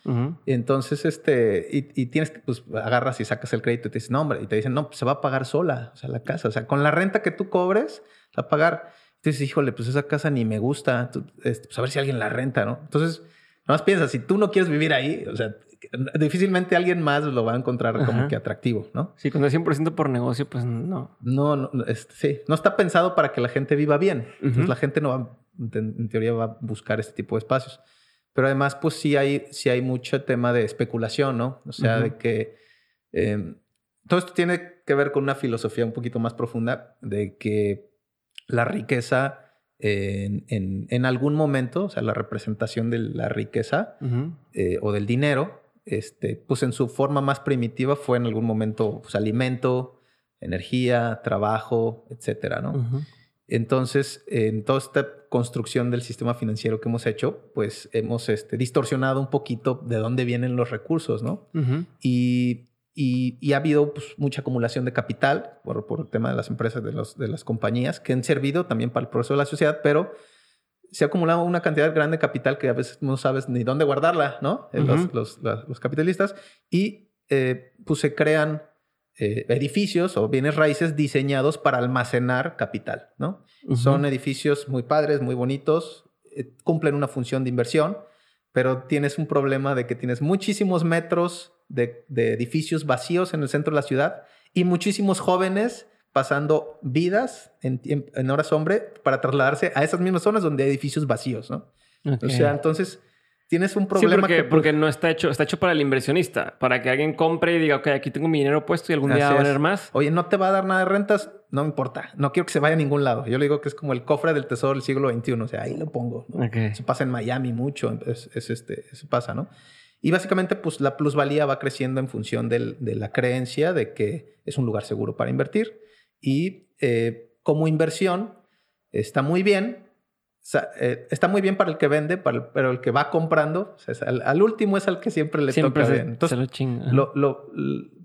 Speaker 1: y entonces, este, y, y, tienes que, pues, agarras y sacas el crédito y te dicen, no, hombre, y te dicen, no, pues se va a pagar sola, o sea, la casa, o sea, con la renta que tú cobres, va a pagar. Entonces, híjole, pues esa casa ni me gusta, este, pues a ver si alguien la renta, ¿no? Entonces, Nada más piensa, si tú no quieres vivir ahí, o sea, difícilmente alguien más lo va a encontrar como que atractivo, ¿no?
Speaker 2: Sí, cuando es 100% por negocio, pues no.
Speaker 1: No, no sí, no está pensado para que la gente viva bien. Entonces la gente no va, en, teoría va a buscar este tipo de espacios. Pero además, pues sí hay, sí hay mucho tema de especulación, ¿no? O sea, de que em, todo esto tiene que ver con una filosofía un poquito más profunda de que la riqueza en, algún momento, o sea, la representación de la riqueza eh, o del dinero, este, pues en su forma más primitiva fue en algún momento pues, alimento, energía, trabajo, etcétera, ¿no? Entonces, en toda esta construcción del sistema financiero que hemos hecho, pues hemos este, distorsionado un poquito de dónde vienen los recursos, ¿no? Y y, ha habido pues, mucha acumulación de capital por, por, el tema de las empresas, de, los, de las compañías, que han servido también para el progreso de la sociedad, pero se ha acumulado una cantidad grande de capital que a veces no sabes ni dónde guardarla, ¿no? los, los, los, capitalistas. Y eh, pues se crean eh, edificios o bienes raíces diseñados para almacenar capital, ¿no? Son edificios muy padres, muy bonitos, eh, cumplen una función de inversión, pero tienes un problema de que tienes muchísimos metros de, edificios vacíos en el centro de la ciudad y muchísimos jóvenes pasando vidas en, en, horas hombre para trasladarse a esas mismas zonas donde hay edificios vacíos, ¿no? O sea, entonces tienes un problema
Speaker 2: porque, que... Porque no está hecho, está hecho para el inversionista, para que alguien compre y diga, ok, aquí tengo mi dinero puesto y algún día va a valer más.
Speaker 1: Oye, no te va a dar nada de rentas, no me importa, no quiero que se vaya a ningún lado. Yo le digo que es como el cofre del tesoro del siglo XXI, o sea, ahí lo pongo. Eso pasa en Miami mucho, es, es, este, eso pasa, ¿no? Y básicamente, pues la plusvalía va creciendo en función de la creencia de que es un lugar seguro para invertir. Y eh, como inversión, está muy bien. Eh, está muy bien para el que vende, pero el que va comprando, al, último es al que siempre le toca bien. Entonces, lo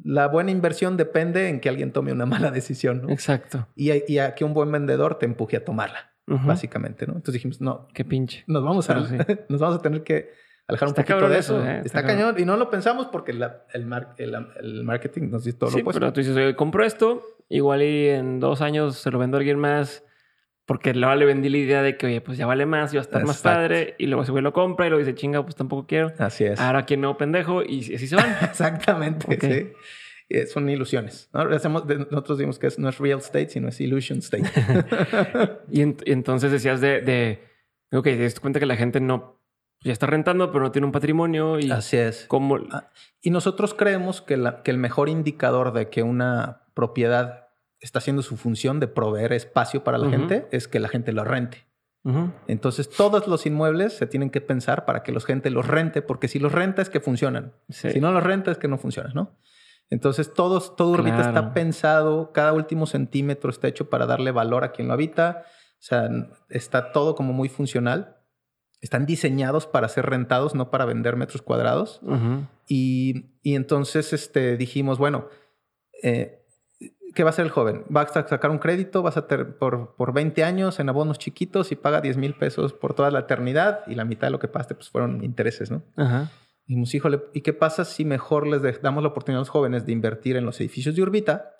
Speaker 1: la buena inversión depende en que alguien tome una mala decisión.
Speaker 2: Exacto.
Speaker 1: Y, y, a que un buen vendedor te empuje a tomarla, básicamente. ¿no? Entonces dijimos, no.
Speaker 2: Qué pinche.
Speaker 1: Nos vamos a, nos vamos a tener que alejar un poquito de eso. ¿eh? Está, cañón. Y no lo pensamos porque el, el, marketing nos dice todo
Speaker 2: lo
Speaker 1: opuesto.
Speaker 2: Pero tú dices, oye, compro esto, igual y en dos años se lo vendo a alguien más. Porque luego le vendí la idea de que, oye, pues ya vale más, y va a estar más padre. Y luego ese güey lo compra y lo dice, chinga, pues tampoco quiero.
Speaker 1: Así es.
Speaker 2: Ahora quién no, pendejo. Y así se van.
Speaker 1: Exactamente, sí. Eh, son ilusiones. nosotros decimos que no es real estate, sino es illusion state.
Speaker 2: y, entonces decías de, de ok, te das cuenta que la gente no ya está rentando, pero no tiene un patrimonio. Y
Speaker 1: Así es. Ah, y nosotros creemos que, que el mejor indicador de que una propiedad está haciendo su función de proveer espacio para la gente es que la gente lo rente. Entonces, todos los inmuebles se tienen que pensar para que la gente los rente, porque si los renta es que funcionan. Si no los renta es que no funcionan, ¿no? Entonces, todos, todo Urbita está pensado, cada último centímetro está hecho para darle valor a quien lo habita. O sea, está todo como muy funcional están diseñados para ser rentados, no para vender metros cuadrados. y, entonces este, dijimos, bueno, eh, ¿qué va a hacer el joven? Va a sacar un crédito, vas a tener por, por 20 años en abonos chiquitos y paga 10 mil pesos por toda la eternidad y la mitad de lo que pagaste pues fueron intereses, ¿no? Ajá. Dijimos, híjole, ¿y qué pasa si mejor les damos la oportunidad a los jóvenes de invertir en los edificios de Urbita?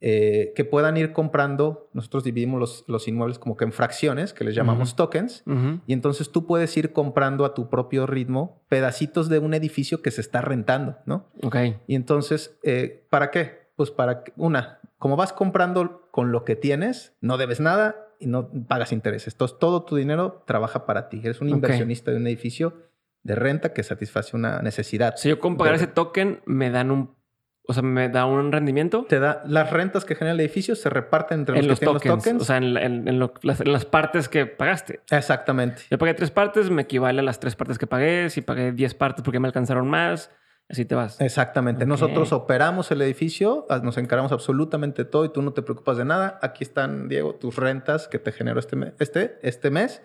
Speaker 1: Eh, que puedan ir comprando, nosotros dividimos los, los, inmuebles como que en fracciones, que les llamamos tokens, y entonces tú puedes ir comprando a tu propio ritmo pedacitos de un edificio que se está rentando, ¿no?
Speaker 2: Ok.
Speaker 1: Y entonces, eh, ¿para qué? Pues para, una, como vas comprando con lo que tienes, no debes nada y no pagas intereses. Entonces, todo tu dinero trabaja para ti. Eres un inversionista de un edificio de renta que satisface una necesidad.
Speaker 2: Si yo con pagar
Speaker 1: De-
Speaker 2: ese token me dan un, o sea, me da un rendimiento
Speaker 1: Te da las rentas que genera el edificio se reparten entre los
Speaker 2: en
Speaker 1: que tienen
Speaker 2: tokens,
Speaker 1: los tokens.
Speaker 2: o sea, en, la- en- en lo- las, las partes que pagaste.
Speaker 1: Exactamente.
Speaker 2: Yo pagué tres partes, me equivale a las tres partes que pagué. Si pagué diez partes porque me alcanzaron más, así te vas.
Speaker 1: Exactamente. Nosotros operamos el edificio, ah, nos encargamos absolutamente todo y tú no te preocupas de nada. Aquí están, Diego, tus rentas que te generó este, me- este, este mes.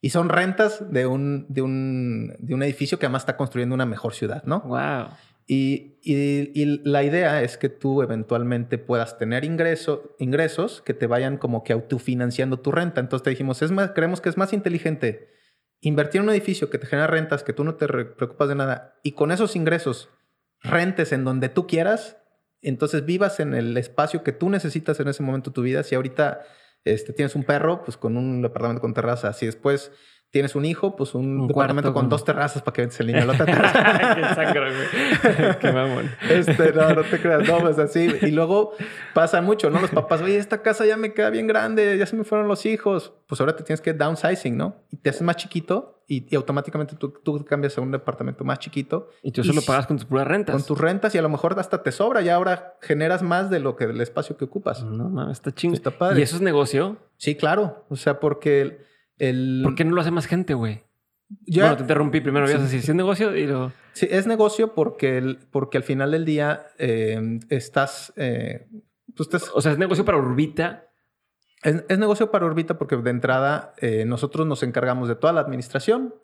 Speaker 1: Y son rentas de un, de, un, de un edificio que además está construyendo una mejor ciudad, ¿no?
Speaker 2: Wow.
Speaker 1: Y, la idea es que tú eventualmente puedas tener ingreso, ingresos que te vayan como que autofinanciando tu renta. Entonces te dijimos, es más, creemos que es más inteligente invertir en un edificio que te genera rentas, que tú no te re- preocupas de nada, y con esos ingresos rentes en donde tú quieras, entonces vivas en el espacio que tú necesitas en ese momento de tu vida. Si ahorita este, tienes un perro, pues con un departamento con terraza. Si después tienes un hijo, pues un,
Speaker 2: Un
Speaker 1: departamento
Speaker 2: cuarto
Speaker 1: con dos terrazas para que ventes el niño a la otra terraza.
Speaker 2: Qué sangre, güey. Qué mamón.
Speaker 1: Este, no, no te creas, no, pues así. Y luego pasa mucho, ¿no? Los papás, oye, esta casa ya me queda bien grande, ya se me fueron los hijos. Pues ahora te tienes que downsizing, ¿no? Y te haces más chiquito y, y automáticamente tú, tú cambias a un departamento más chiquito.
Speaker 2: Y tú eso lo pagas con tus puras rentas.
Speaker 1: Con tus rentas y a lo mejor hasta te sobra y ahora generas más de lo que del espacio que ocupas.
Speaker 2: No mames, está chingo.
Speaker 1: Está padre.
Speaker 2: ¿Y eso es negocio?
Speaker 1: Sí, claro. O sea, porque el...
Speaker 2: ¿Por qué no lo hace más gente, güey?
Speaker 1: Ya-
Speaker 2: Bueno, te interrumpí primero.
Speaker 1: Sí.
Speaker 2: Ibas a decir, si es negocio y lo...
Speaker 1: Sí, es negocio porque, el- porque al final del día eh, estás... eh, tú estás
Speaker 2: O sea, es negocio para Urbita.
Speaker 1: Es, es negocio para Orbita porque de entrada eh, nosotros nos encargamos de toda la administración.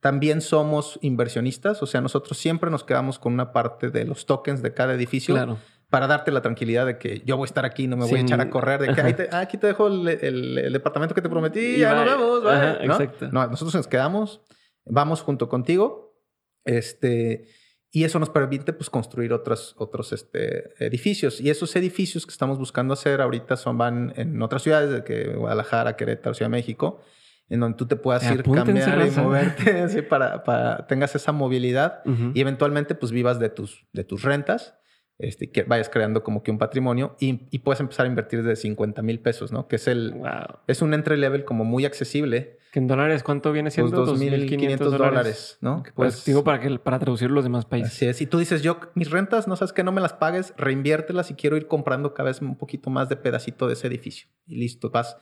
Speaker 1: También somos inversionistas, o sea, nosotros siempre nos quedamos con una parte de los tokens de cada edificio
Speaker 2: Claro.
Speaker 1: Para darte la tranquilidad de que yo voy a estar aquí, no me voy a echar a correr, de que "Ay, te- ah, aquí te dejo el, el- el departamento que te prometí,
Speaker 2: Y
Speaker 1: ya nos
Speaker 2: bye".
Speaker 1: vemos. bye",
Speaker 2: Ajá,
Speaker 1: ¿no?
Speaker 2: exacto.
Speaker 1: No, nosotros nos quedamos, vamos junto contigo, este, y eso nos permite pues, construir otros, otros este, edificios. Y esos edificios que estamos buscando hacer ahorita son, van en otras ciudades, de que Guadalajara, Querétaro, Ciudad de México, en donde tú te puedas ir, cambiar y moverte, así, para, para tengas esa movilidad
Speaker 2: Ujú.
Speaker 1: y eventualmente pues vivas de tus, de tus rentas, este, que vayas creando como que un patrimonio y, y puedes empezar a invertir desde 50 mil pesos, ¿no? Que es el...
Speaker 2: Wow.
Speaker 1: Es un entry level como muy accesible,
Speaker 2: ¿Que en dólares cuánto viene
Speaker 1: pues
Speaker 2: siendo?
Speaker 1: 2.500 dólares, ¿no?
Speaker 2: Pues,
Speaker 1: Pues
Speaker 2: digo para, que, para traducir los demás países.
Speaker 1: Así es. Y tú dices, yo, mis rentas, no sabes que no me las pagues, reinviértelas y quiero ir comprando cada vez un poquito más de pedacito de ese edificio. Y listo, vas,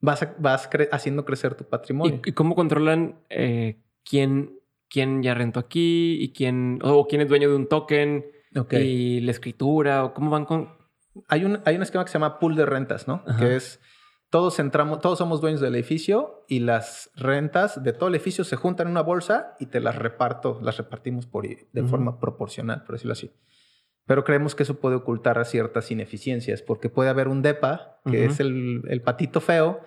Speaker 1: vas, a- vas cre- haciendo crecer tu patrimonio.
Speaker 2: ¿Y, y cómo controlan eh, quién, quién ya rentó aquí y quién, o quién es dueño de un token Y la escritura o cómo van con...
Speaker 1: Hay un, hay un esquema que se llama pool de rentas, ¿no?
Speaker 2: Ajá.
Speaker 1: Que es todos entramos, todos somos dueños del edificio y las rentas de todo el edificio se juntan en una bolsa y te las reparto, las repartimos por, de forma proporcional, por decirlo así. Pero creemos que eso puede ocultar a ciertas ineficiencias, porque puede haber un DEPA, que es el, el patito feo,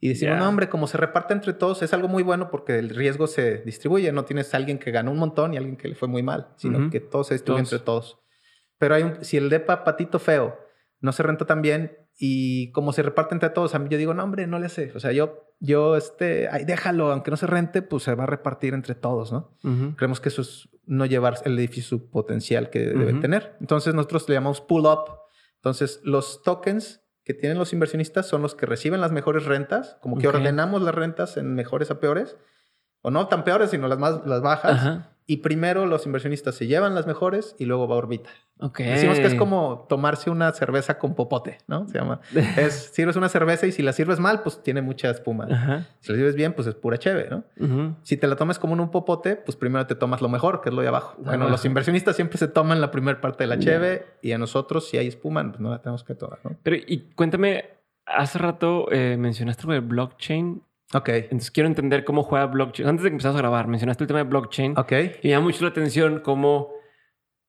Speaker 1: y decir,
Speaker 2: Ya.
Speaker 1: no, hombre, como se reparte entre todos, es algo muy bueno porque el riesgo se distribuye. No tienes a alguien que ganó un montón y alguien que le fue muy mal, sino que todo se distribuye entre todos. Pero hay un- si el DEPA patito feo no se renta tan bien y como se reparte entre todos, a mí yo digo, no, hombre, no le hace. O sea, yo, yo, este, ay, déjalo, aunque no se rente, pues se va a repartir entre todos, ¿no? Creemos que eso es no llevar el edificio su potencial que debe
Speaker 2: Ujú.
Speaker 1: tener. Entonces nosotros le llamamos pull up. Entonces los tokens que tienen los inversionistas son los que reciben las mejores rentas, como que ordenamos las rentas en mejores a peores, o no tan peores, sino las más las bajas.
Speaker 2: Ajá.
Speaker 1: Y primero los inversionistas se llevan las mejores y luego va a órbita.
Speaker 2: Ok.
Speaker 1: Decimos que es como tomarse una cerveza con popote, ¿no? Se llama. Es, sirves una cerveza y si la sirves mal, pues tiene mucha espuma.
Speaker 2: Ajá.
Speaker 1: Si la sirves bien, pues es pura cheve, ¿no? Si te la tomas como en un popote, pues primero te tomas lo mejor, que es lo de abajo. Bueno, los inversionistas siempre se toman la primera parte de la cheve y a nosotros, si hay espuma, pues no la tenemos que tomar, ¿no?
Speaker 2: Pero, y cuéntame, hace rato eh, mencionaste algo de blockchain.
Speaker 1: Ok.
Speaker 2: Entonces quiero entender cómo juega blockchain. Antes de que empezamos a grabar, mencionaste el tema de blockchain.
Speaker 1: Ok.
Speaker 2: Y me llama mucho la atención cómo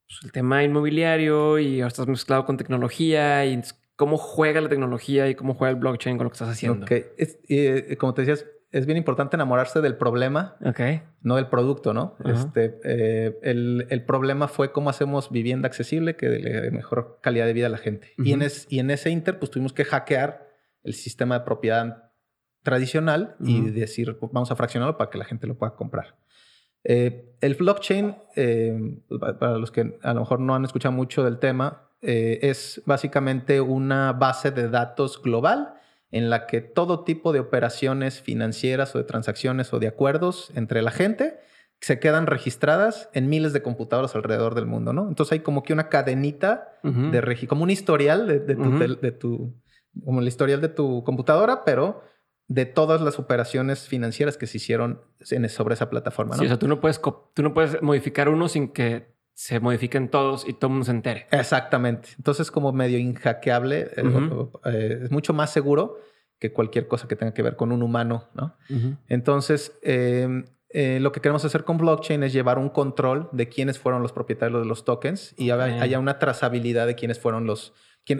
Speaker 2: pues, el tema inmobiliario y ahora estás mezclado con tecnología y cómo juega la tecnología y cómo juega el blockchain con lo que estás haciendo.
Speaker 1: Ok. Es- eh, como te decías, es bien importante enamorarse del problema,
Speaker 2: Ok.
Speaker 1: no del producto, ¿no? Este, eh, el, el problema fue cómo hacemos vivienda accesible que de mejor calidad de vida a la gente. y, en es- y en ese inter, pues tuvimos que hackear el sistema de propiedad tradicional y decir, vamos a fraccionarlo para que la gente lo pueda comprar. Eh, el blockchain, eh, para los que a lo mejor no han escuchado mucho del tema, eh, es básicamente una base de datos global en la que todo tipo de operaciones financieras o de transacciones o de acuerdos entre la gente se quedan registradas en miles de computadoras alrededor del mundo, ¿no? Entonces hay como que una cadenita de registro, como un historial de, de, tu, como el historial de tu computadora, pero de todas las operaciones financieras que se hicieron sobre esa plataforma, ¿no?
Speaker 2: Sí, o sea, tú no puedes, tú no puedes modificar uno sin que se modifiquen todos y todo el mundo se entere.
Speaker 1: Exactamente. Entonces, como medio inhackeable, eh, eh, es mucho más seguro que cualquier cosa que tenga que ver con un humano, ¿no? Entonces, em, eh, lo que queremos hacer con blockchain es llevar un control de quiénes fueron los propietarios de los tokens y haya una trazabilidad de quiénes fueron los,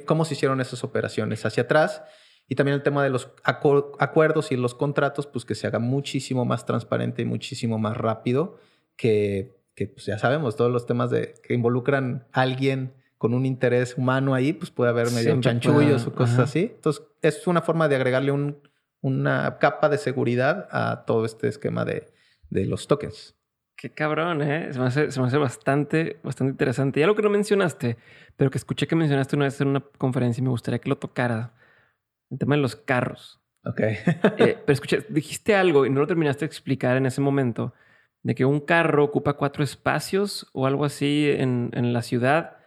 Speaker 1: cómo se hicieron esas operaciones hacia atrás. Y también el tema de los acuerdos y los contratos, pues que se haga muchísimo más transparente y muchísimo más rápido que, que pues ya sabemos, todos los temas de, que involucran a alguien con un interés humano ahí, pues puede haber medio chanchullos o cosas así. Entonces, es una forma de agregarle un, una capa de seguridad a todo este esquema de, de los tokens.
Speaker 2: Qué cabrón, ¿eh? Se me hace, se me hace bastante, bastante interesante. Ya lo que no mencionaste, pero que escuché que mencionaste una vez en una conferencia y me gustaría que lo tocara. El tema de los carros.
Speaker 1: Ok.
Speaker 2: Eh, pero escuché, dijiste algo y no lo terminaste de explicar en ese momento, de que un carro ocupa cuatro espacios o algo así en, en la ciudad.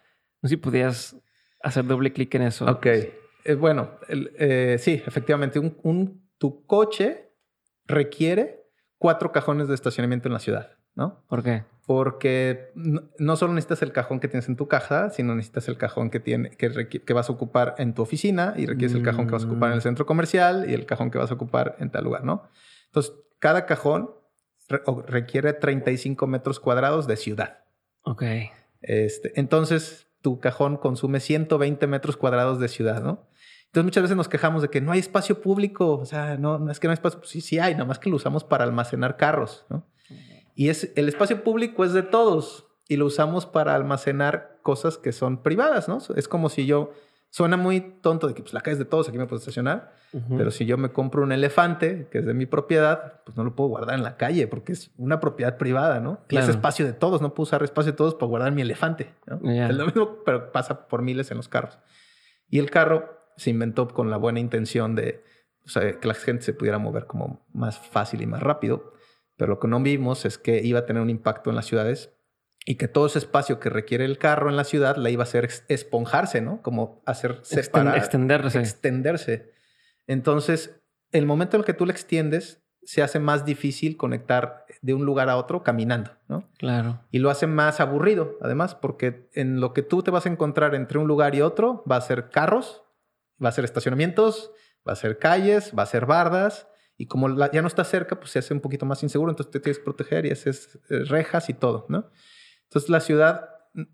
Speaker 2: No sé si podías hacer doble clic en eso.
Speaker 1: Ok. Eh, bueno, eh, sí, efectivamente, un, un, tu coche requiere cuatro cajones de estacionamiento en la ciudad, ¿no?
Speaker 2: ¿Por qué?
Speaker 1: Porque no, solo necesitas el cajón que tienes en tu caja, sino necesitas el cajón que, tiene, que, que vas a ocupar en tu oficina y requieres el cajón que vas a ocupar en el mm. centro comercial y el cajón que vas a ocupar en tal lugar, ¿no? Entonces, cada cajón requiere 35 metros cuadrados de ciudad.
Speaker 2: Ok.
Speaker 1: Este, entonces, tu cajón consume 120 metros cuadrados de ciudad, ¿no? Entonces muchas veces nos quejamos de que no hay espacio público, o sea, no, no es que no hay espacio, sí, sí hay, nada más que lo usamos para almacenar carros, ¿no? Y es, el espacio público es de todos y lo usamos para almacenar cosas que son privadas, ¿no? Es como si yo, suena muy tonto de que pues, la calle es de todos, aquí me puedo estacionar, pero si yo me compro un elefante que es de mi propiedad, pues no lo puedo guardar en la calle porque es una propiedad privada, ¿no? Y es espacio de todos, no puedo usar espacio de todos para guardar mi elefante, ¿no? Es lo mismo, pero pasa por miles en los carros. Y el carro se inventó con la buena intención de que la gente se pudiera mover como más fácil y más rápido. Pero lo que no vimos es que iba a tener un impacto en las ciudades y que todo ese espacio que requiere el carro en la ciudad la iba a hacer esponjarse, ¿no? Como hacer separar.
Speaker 2: Extenderse.
Speaker 1: Extenderse. Entonces, el momento en el que tú le extiendes, se hace más difícil conectar de un lugar a otro caminando, ¿no?
Speaker 2: Claro.
Speaker 1: Y lo hace más aburrido, además, porque en lo que tú te vas a encontrar entre un lugar y otro va a ser carros, Va a ser estacionamientos, va a ser calles, va a ser bardas. Y como ya no está cerca, pues se hace un poquito más inseguro. Entonces te tienes que proteger y haces eh, rejas y todo, ¿no? Entonces la ciudad,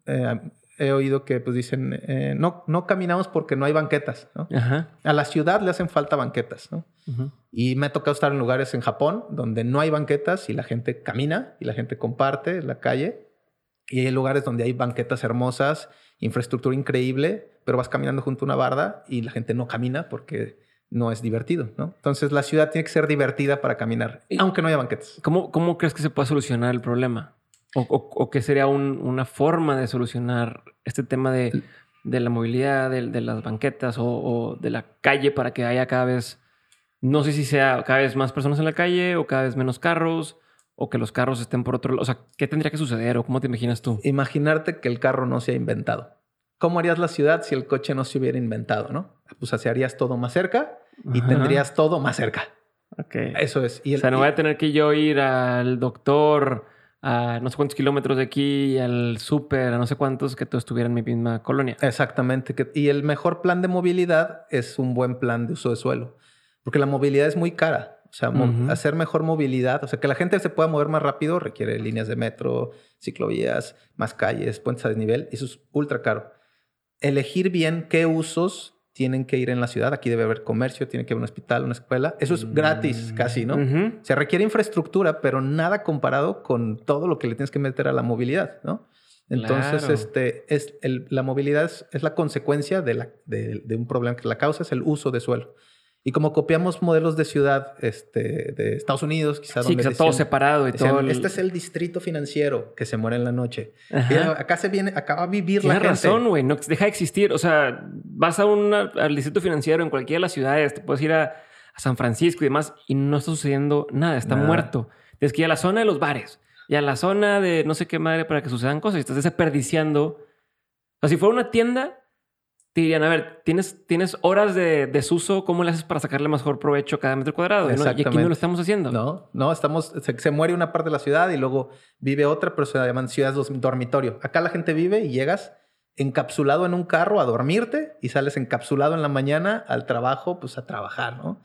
Speaker 1: eh, he oído que pues dicen, eh, no, no caminamos porque no hay banquetas, ¿no? A la ciudad le hacen falta banquetas, ¿no? Y me ha tocado estar en lugares en Japón donde no hay banquetas y la gente camina y la gente comparte la calle. Y hay lugares donde hay banquetas hermosas infraestructura increíble, pero vas caminando junto a una barda y la gente no camina porque no es divertido, ¿no? Entonces la ciudad tiene que ser divertida para caminar, aunque no haya banquetes.
Speaker 2: ¿Cómo, cómo crees que se puede solucionar el problema? ¿O, o, qué sería una forma de solucionar este tema de, de la movilidad, de, de las banquetas o, o, de la calle para que haya cada vez, no sé si sea cada vez más personas en la calle o cada vez menos carros? o que los carros estén por otro lado? O sea, ¿qué tendría que suceder o cómo te imaginas tú?
Speaker 1: Imaginarte que el carro no se ha inventado. ¿Cómo harías la ciudad si el coche no se hubiera inventado, no? Pues así harías todo más cerca y tendrías todo más cerca.
Speaker 2: Ok.
Speaker 1: Eso es.
Speaker 2: o sea, no voy a tener que yo ir al doctor a no sé cuántos kilómetros de aquí, al súper, a no sé cuántos, que todo estuviera en mi misma colonia.
Speaker 1: Exactamente. Y el mejor plan de movilidad es un buen plan de uso de suelo. Porque la movilidad es muy cara. O sea, hacer mejor movilidad, o sea, que la gente se pueda mover más rápido requiere líneas de metro, ciclovías, más calles, puentes a desnivel. Eso es ultra caro. Elegir bien qué usos tienen que ir en la ciudad. Aquí debe haber comercio, tiene que haber un hospital, una escuela. Eso es gratis mm, casi, ¿no? Se requiere infraestructura, pero nada comparado con todo lo que le tienes que meter a la movilidad, ¿no? Entonces, este, es la movilidad es, la consecuencia de, la, de, de, un problema que la causa es el uso de suelo. Y como copiamos modelos de ciudad este, de Estados Unidos, quizás.
Speaker 2: Sí, que está todo separado y todo.
Speaker 1: Este es el distrito financiero que se muere en la noche. acá se viene, acá va a vivir la gente.
Speaker 2: Tienes razón, güey. No deja de existir. O sea, vas a un al distrito financiero en cualquiera de las ciudades, te puedes ir a, San Francisco y demás, y no está sucediendo nada, está muerto. Tienes que ir a la zona de los bares y a la zona de no sé qué madre para que sucedan cosas. Y estás desperdiciando. O sea, si fuera una tienda, te dirían, a ver, tienes, tienes horas de desuso, ¿cómo le haces para sacarle mejor provecho a cada metro cuadrado? Y aquí no lo estamos haciendo.
Speaker 1: No, no, estamos, se, muere una parte de la ciudad y luego vive otra, pero se llaman ciudades dormitorio. Acá la gente vive y llegas encapsulado en un carro a dormirte y sales encapsulado en la mañana al trabajo, pues a trabajar, ¿no?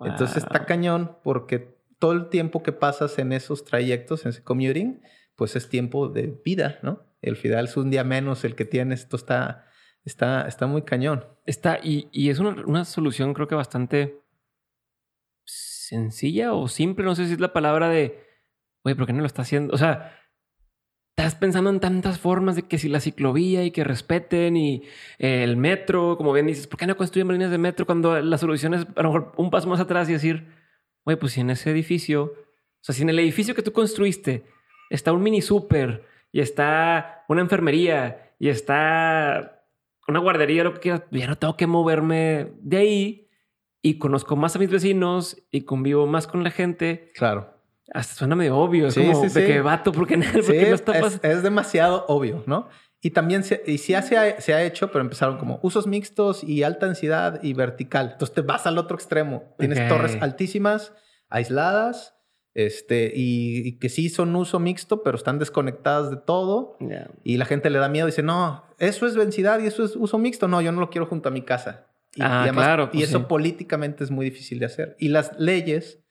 Speaker 1: Entonces está cañón porque todo el tiempo que pasas en esos trayectos, en ese commuting, pues es tiempo de vida, ¿no? El final es un día menos el que tienes. Esto está Está, está muy cañón.
Speaker 2: Está, y, y es una, una, solución creo que bastante sencilla o simple. No sé si es la palabra de, oye, ¿por qué no lo está haciendo? O sea, estás pensando en tantas formas de que si la ciclovía y que respeten y eh, el metro, como bien dices, ¿por qué no construyen líneas de metro cuando la solución es a lo mejor un paso más atrás y decir, oye, pues si en ese edificio, o sea, si en el edificio que tú construiste está un mini super y está una enfermería y está una guardería, lo que quieras, ya no tengo que moverme de ahí y conozco más a mis vecinos y convivo más con la gente.
Speaker 1: Claro.
Speaker 2: Hasta suena medio obvio. Es como de que vato, ¿por qué, no está
Speaker 1: es, es, demasiado obvio, ¿no? Y también se, y sí se ha, se ha, hecho, pero empezaron como usos mixtos y alta densidad y vertical. Entonces te vas al otro extremo. Tienes torres altísimas, aisladas, este, y, que sí son uso mixto, pero están desconectadas de todo. Y la gente le da miedo y dice, no, eso es densidad y eso es uso mixto. No, yo no lo quiero junto a mi casa. Y,
Speaker 2: ah, claro,
Speaker 1: y pues eso políticamente es muy difícil de hacer. Y las leyes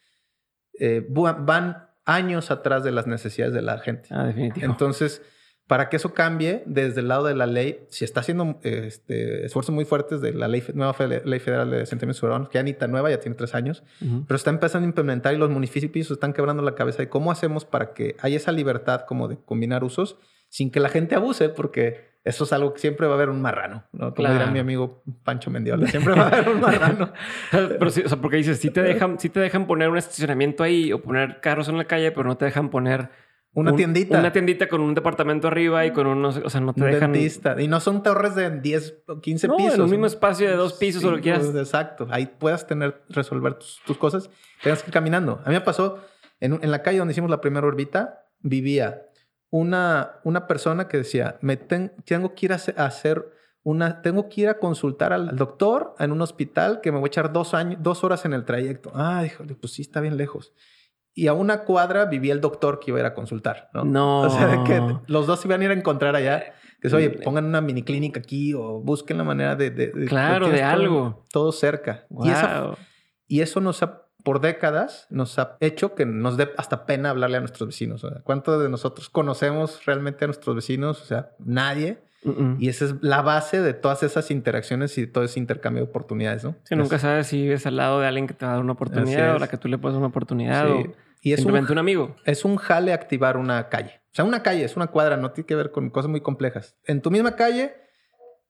Speaker 1: eh, van años atrás de las necesidades de la gente.
Speaker 2: Ah, definitivamente.
Speaker 1: Entonces, para que eso cambie desde el lado de la ley, si está haciendo este, esfuerzos muy fuertes de la ley, nueva ley federal de asentamientos urbanos, que ya ni tan nueva, ya tiene tres años, pero está empezando a implementar y los municipios están quebrando la cabeza de cómo hacemos para que haya esa libertad como de combinar usos sin que la gente abuse, porque eso es algo que siempre va a haber un marrano, ¿no? Como dirá mi amigo Pancho Mendiola, siempre va a haber un marrano.
Speaker 2: pero sí, o sea, porque dices, si te dejan, si te dejan poner un estacionamiento ahí o poner carros en la calle, pero no te dejan poner
Speaker 1: una tiendita.
Speaker 2: Una tiendita con un departamento arriba y con unos, o sea, no te dejan.
Speaker 1: Dentista. Y no son torres de 10 o 15 no, pisos.
Speaker 2: En un mismo espacio de dos pisos o lo que quieras.
Speaker 1: Exacto. Ahí puedas tener, resolver tus, cosas. Tengas que ir caminando. A mí me pasó en, en, la calle donde hicimos la primera orbita, vivía una, una persona que decía: Me tengo que ir a hacer una, tengo que ir a consultar al doctor en un hospital que me voy a echar dos, años, dos horas en el trayecto. Ah, híjole, pues sí, está bien lejos y a una cuadra vivía el doctor que iba a ir a consultar, ¿no?
Speaker 2: No.
Speaker 1: O sea, que los dos iban a ir a encontrar allá. Que es, oye, pongan una mini clínica aquí o busquen la manera de...
Speaker 2: claro, de, algo.
Speaker 1: Todo cerca. Y, y, eso nos ha, por décadas, nos ha hecho que nos dé hasta pena hablarle a nuestros vecinos. O sea, ¿Cuántos de nosotros conocemos realmente a nuestros vecinos? O sea, nadie. Y esa es la base de todas esas interacciones y todo ese intercambio de oportunidades, ¿no?
Speaker 2: Sí, nunca sabes si vives al lado de alguien que te va a dar una oportunidad o la que tú le puedes dar una oportunidad y es simplemente un, amigo.
Speaker 1: Es un jale activar una calle. O sea, una calle es una cuadra, no tiene que ver con cosas muy complejas. En tu misma calle,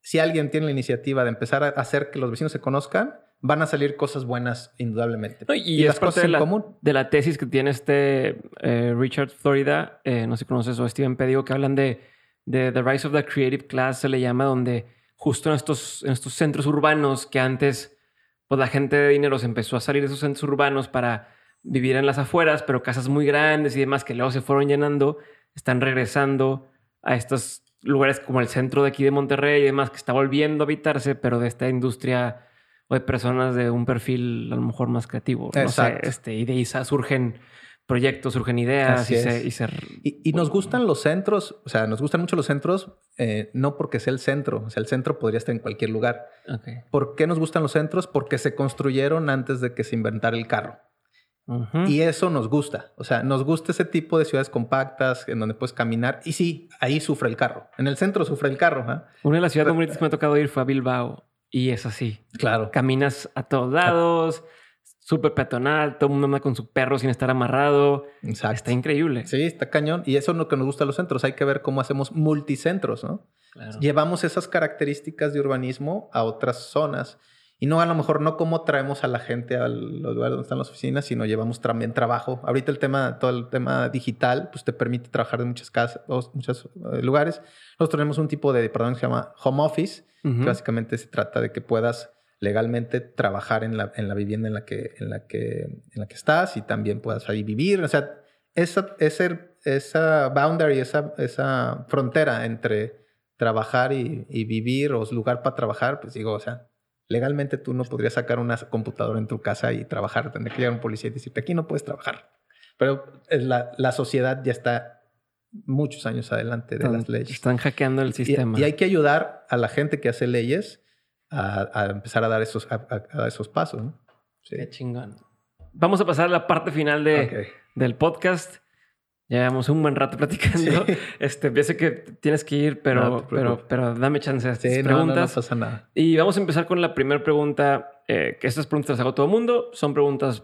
Speaker 1: si alguien tiene la iniciativa de empezar a hacer que los vecinos se conozcan, van a salir cosas buenas indudablemente.
Speaker 2: y, las cosas de la, en común. De la tesis que tiene este eh, Richard Florida, eh, no sé si conoces, o Steven Pedigo, que hablan de de The Rise of the Creative Class, se le llama, donde justo en estos, en estos centros urbanos que antes, pues la gente de dinero se empezó a salir de esos centros urbanos para vivir en las afueras, pero casas muy grandes y demás que luego se fueron llenando, están regresando a estos lugares como el centro de aquí de Monterrey y demás, que está volviendo a habitarse, pero de esta industria o de personas de un perfil a lo mejor más creativo. Exacto. este, y de ahí surgen proyectos, surgen ideas y se,
Speaker 1: y, nos gustan los centros, o sea, nos gustan mucho los centros, eh, no porque sea el centro, o sea, el centro podría estar en cualquier lugar. ¿Por qué nos gustan los centros? Porque se construyeron antes de que se inventara el carro. Y eso nos gusta. O sea, nos gusta ese tipo de ciudades compactas en donde puedes caminar. Y sí, ahí sufre el carro. En el centro sufre el carro. ¿eh?
Speaker 2: Una de las ciudades bonitas que me ha tocado ir fue a Bilbao. Y es así.
Speaker 1: Claro.
Speaker 2: Caminas a todos lados súper peatonal, todo el mundo anda con su perro sin estar amarrado. Exacto. Está increíble.
Speaker 1: Sí, está cañón. Y eso es lo que nos gusta a los centros. Hay que ver cómo hacemos multicentros, ¿no? Llevamos esas características de urbanismo a otras zonas. Y no a lo mejor no como traemos a la gente a los lugares donde están las oficinas, sino llevamos también trabajo. Ahorita el tema, todo el tema digital, pues te permite trabajar en muchas casas, muchos eh, lugares. Nosotros tenemos un tipo de, perdón, que se llama home office, que básicamente se trata de que puedas legalmente trabajar en la, en la vivienda en la, que, en, la que, en la que estás y también puedas ahí vivir. O sea, esa, ese, esa boundary, esa, esa frontera entre trabajar y, y vivir o lugar para trabajar, pues digo, o sea, legalmente tú no podrías sacar una computadora en tu casa y trabajar. Tendría que llegar un policía y decirte, aquí no puedes trabajar. Pero la, la sociedad ya está muchos años adelante de las leyes.
Speaker 2: Están hackeando el sistema.
Speaker 1: Y, hay que ayudar a la gente que hace leyes a, empezar a dar esos, a, esos pasos. ¿no?
Speaker 2: Sí. Qué chingón. Vamos a pasar a la parte final de, del podcast. Llevamos un buen rato platicando. Este, ya sé que tienes que ir, pero, pero, pero dame chance a estas preguntas.
Speaker 1: No, pasa nada.
Speaker 2: Y vamos a empezar con la primera pregunta, eh, que estas preguntas las hago todo el mundo. Son preguntas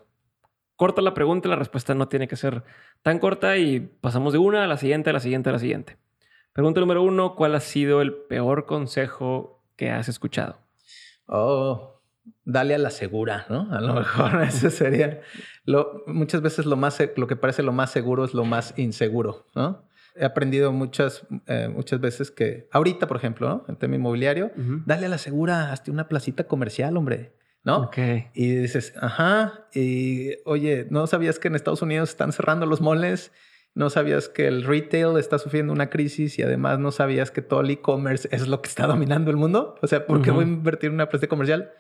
Speaker 2: corta la pregunta, la respuesta no tiene que ser tan corta y pasamos de una a la siguiente, a la siguiente, a la siguiente. Pregunta número uno, ¿cuál ha sido el peor consejo que has escuchado?
Speaker 1: Oh, dale a la segura, ¿no? A lo mejor ese sería lo, muchas veces lo más lo que parece lo más seguro es lo más inseguro, ¿no? He aprendido muchas eh, muchas veces que ahorita, por ejemplo, ¿no? en tema inmobiliario, dale a la segura hasta una placita comercial, hombre. ¿no?
Speaker 2: Ok.
Speaker 1: Y dices, ajá, y oye, ¿no sabías que en Estados Unidos están cerrando los moles? ¿No sabías que el retail está sufriendo una crisis y además no sabías que todo el e-commerce es lo que está dominando el mundo? O sea, ¿por qué voy a invertir en una plaza comercial?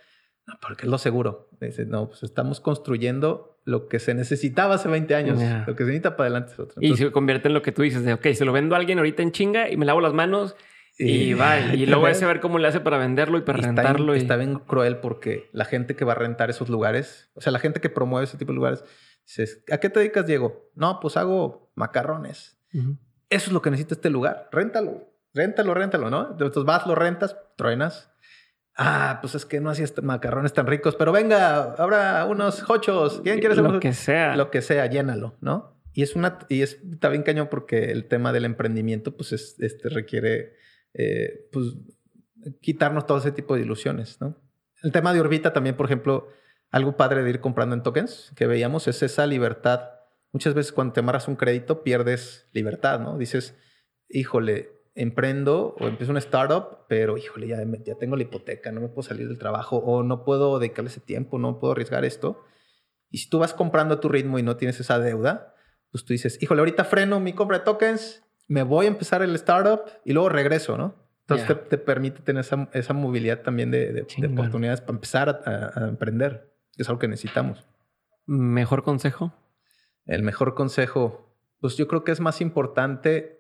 Speaker 1: No, porque es lo seguro. Dice, no, pues estamos construyendo lo que se necesitaba hace 20 años. Lo que se necesita para adelante es otro.
Speaker 2: y se convierte en lo que tú dices de, ok, se lo vendo a alguien ahorita en chinga y me lavo las manos y, va. Y luego a ver cómo le hace para venderlo y para rentarlo.
Speaker 1: y... está bien cruel porque la gente que va a rentar esos lugares, o sea, la gente que promueve ese tipo de lugares, dices, ¿a qué te dedicas, Diego? No, pues hago macarrones. Eso es lo que necesita este lugar. Réntalo, réntalo, réntalo, ¿no? Entonces vas, lo rentas, truenas Ah, pues es que no hacías macarrones tan ricos, pero venga, habrá unos hochos. ¿Quién quiere
Speaker 2: hacer Lo que sea.
Speaker 1: Lo que sea, llénalo, ¿no? Y es una, y es, está bien cañón porque el tema del emprendimiento, pues este requiere, eh, pues, quitarnos todo ese tipo de ilusiones, ¿no? El tema de Orbita también, por ejemplo, algo padre de ir comprando en tokens que veíamos es esa libertad. Muchas veces cuando te amarras un crédito pierdes libertad, ¿no? Dices, híjole, emprendo o empiezo una startup, pero híjole, ya, ya tengo la hipoteca, no me puedo salir del trabajo o no puedo dedicarle ese tiempo, no puedo arriesgar esto. Y si tú vas comprando a tu ritmo y no tienes esa deuda, pues tú dices, híjole, ahorita freno mi compra de tokens, me voy a empezar el startup y luego regreso, ¿no? Entonces te, permite tener esa, esa movilidad también de, de, oportunidades para empezar a, a, emprender, que es algo que necesitamos.
Speaker 2: ¿Mejor consejo?
Speaker 1: El mejor consejo, pues yo creo que es más importante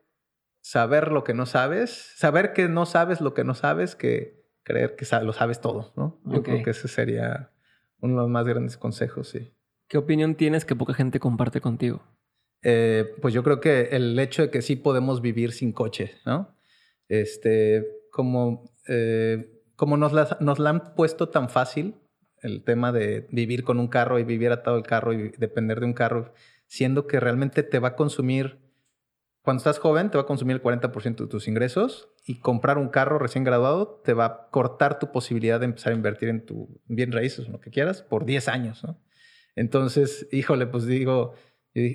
Speaker 1: saber lo que no sabes, saber que no sabes lo que no sabes que creer que lo sabes todo, ¿no? Yo creo que ese sería uno de los más grandes consejos, sí.
Speaker 2: ¿Qué opinión tienes que poca gente comparte contigo?
Speaker 1: Eh, pues yo creo que el hecho de que sí podemos vivir sin coche, ¿no? Este, como, eh, como nos la, nos la han puesto tan fácil, el tema de vivir con un carro y vivir atado al carro y depender de un carro, siendo que realmente te va a consumir cuando estás joven te va a consumir el 40% de tus ingresos y comprar un carro recién graduado te va a cortar tu posibilidad de empezar a invertir en tu bien raíces o lo que quieras por 10 años, ¿no? Entonces, híjole, pues digo,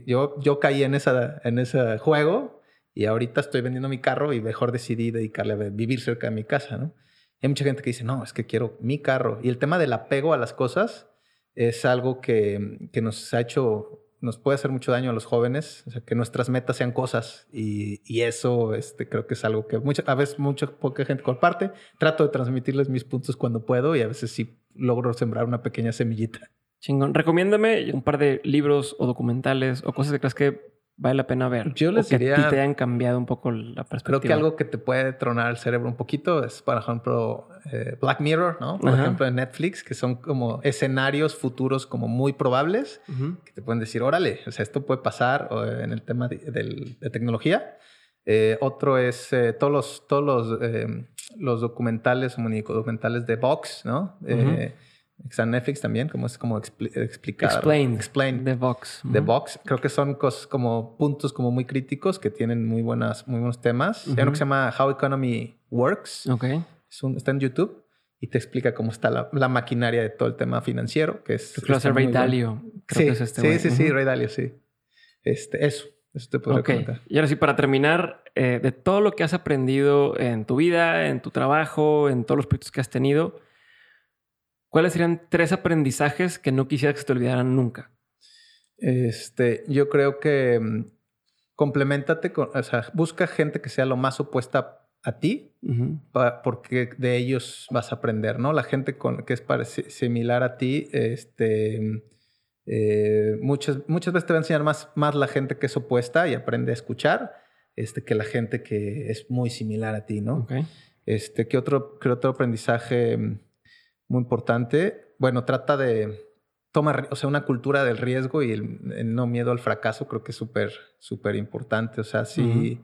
Speaker 1: yo, yo caí en, esa, en ese juego y ahorita estoy vendiendo mi carro y mejor decidí dedicarle a vivir cerca de mi casa, ¿no? hay mucha gente que dice, no, es que quiero mi carro. Y el tema del apego a las cosas es algo que, que nos ha hecho nos puede hacer mucho daño a los jóvenes, o sea, que nuestras metas sean cosas y, y eso este, creo que es algo que mucha, a veces mucha poca gente comparte. Trato de transmitirles mis puntos cuando puedo y a veces sí logro sembrar una pequeña semillita.
Speaker 2: Chingón. Recomiéndame un par de libros o documentales o cosas que creas que vale la pena ver.
Speaker 1: Yo les
Speaker 2: que
Speaker 1: diría.
Speaker 2: A ti te hayan cambiado un poco la perspectiva.
Speaker 1: Creo que algo que te puede tronar el cerebro un poquito es, por ejemplo, eh, Black Mirror, ¿no? Por ejemplo, en Netflix, que son como escenarios futuros como muy probables, que te pueden decir, órale, o sea, esto puede pasar en el tema de, tecnología. Eh, otro es eh, todos los, todos los, los documentales, documentales de Vox, ¿no? Está en Netflix también, como es como explicar.
Speaker 2: Explain. Explain. The Box.
Speaker 1: The Box. Creo que son cosas como puntos como muy críticos que tienen muy, buenas, muy buenos temas. Hay uno que se llama How Economy Works.
Speaker 2: Ok.
Speaker 1: está en YouTube. y te explica cómo está la, maquinaria de todo el tema financiero, que es...
Speaker 2: Creo que es Ray Dalio.
Speaker 1: sí, este sí, sí, sí, Ray Dalio, sí. Este, eso, eso te puedo okay. comentar.
Speaker 2: Y ahora sí, para terminar, eh, de todo lo que has aprendido en tu vida, en tu trabajo, en todos los proyectos que has tenido, ¿cuáles serían tres aprendizajes que no quisieras que se te olvidaran nunca?
Speaker 1: Este, yo creo que mm, complementate con, o sea, busca gente que sea lo más opuesta a ti, porque de ellos vas a aprender, ¿no? La gente con, que es similar a ti, este, eh, muchas, muchas veces te va a enseñar más, más la gente que es opuesta y aprende a escuchar, este, que la gente que es muy similar a ti, ¿no? Este, ¿qué otro, qué otro aprendizaje mm, muy importante? Bueno, trata de toma, o sea, una cultura del riesgo y el, no miedo al fracaso creo que es súper, súper importante. O sea, si,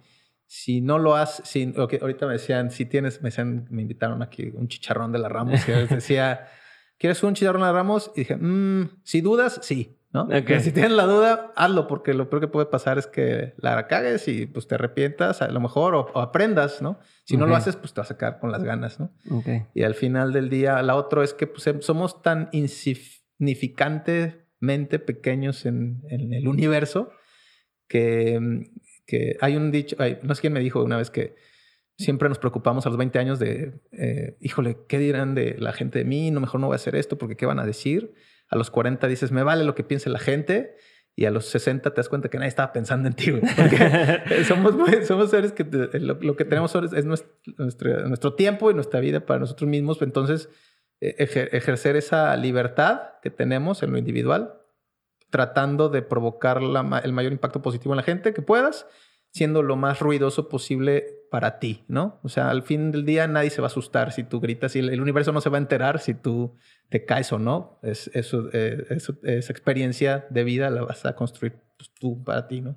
Speaker 1: si no lo haces, si, ahorita me decían, si tienes, me, decían, me invitaron aquí un chicharrón de la Ramos y decía, ¿quieres un chicharrón de la Ramos? Y dije, mmm, si dudas, sí. ¿No? Si tienes la duda, hazlo, porque lo peor que puede pasar es que la cagues y pues te arrepientas a lo mejor o, aprendas, ¿no? Si no lo haces, pues te vas a quedar con las ganas, ¿no? Y al final del día, la otra es que pues, somos tan insif significantemente pequeños en, el universo que, que, hay un dicho, no sé quién me dijo una vez que siempre nos preocupamos a los 20 años de, eh, híjole, ¿qué dirán de la gente de mí? No, mejor no voy a hacer esto porque ¿qué van a decir? A los 40 dices, me vale lo que piense la gente. Y a los 60 te das cuenta que nadie estaba pensando en ti, Porque somos, somos seres que lo, que tenemos es nuestro, nuestro, tiempo y nuestra vida para nosotros mismos. Entonces, e-, ejercer esa libertad que tenemos en lo individual, tratando de provocar el mayor impacto positivo en la gente que puedas, siendo lo más ruidoso posible para ti, ¿no? O sea, al fin del día nadie se va a asustar si tú gritas y el universo no se va a enterar si tú te caes o no. Es, eso, eh, esa experiencia de vida la vas a construir pues, tú para ti, ¿no?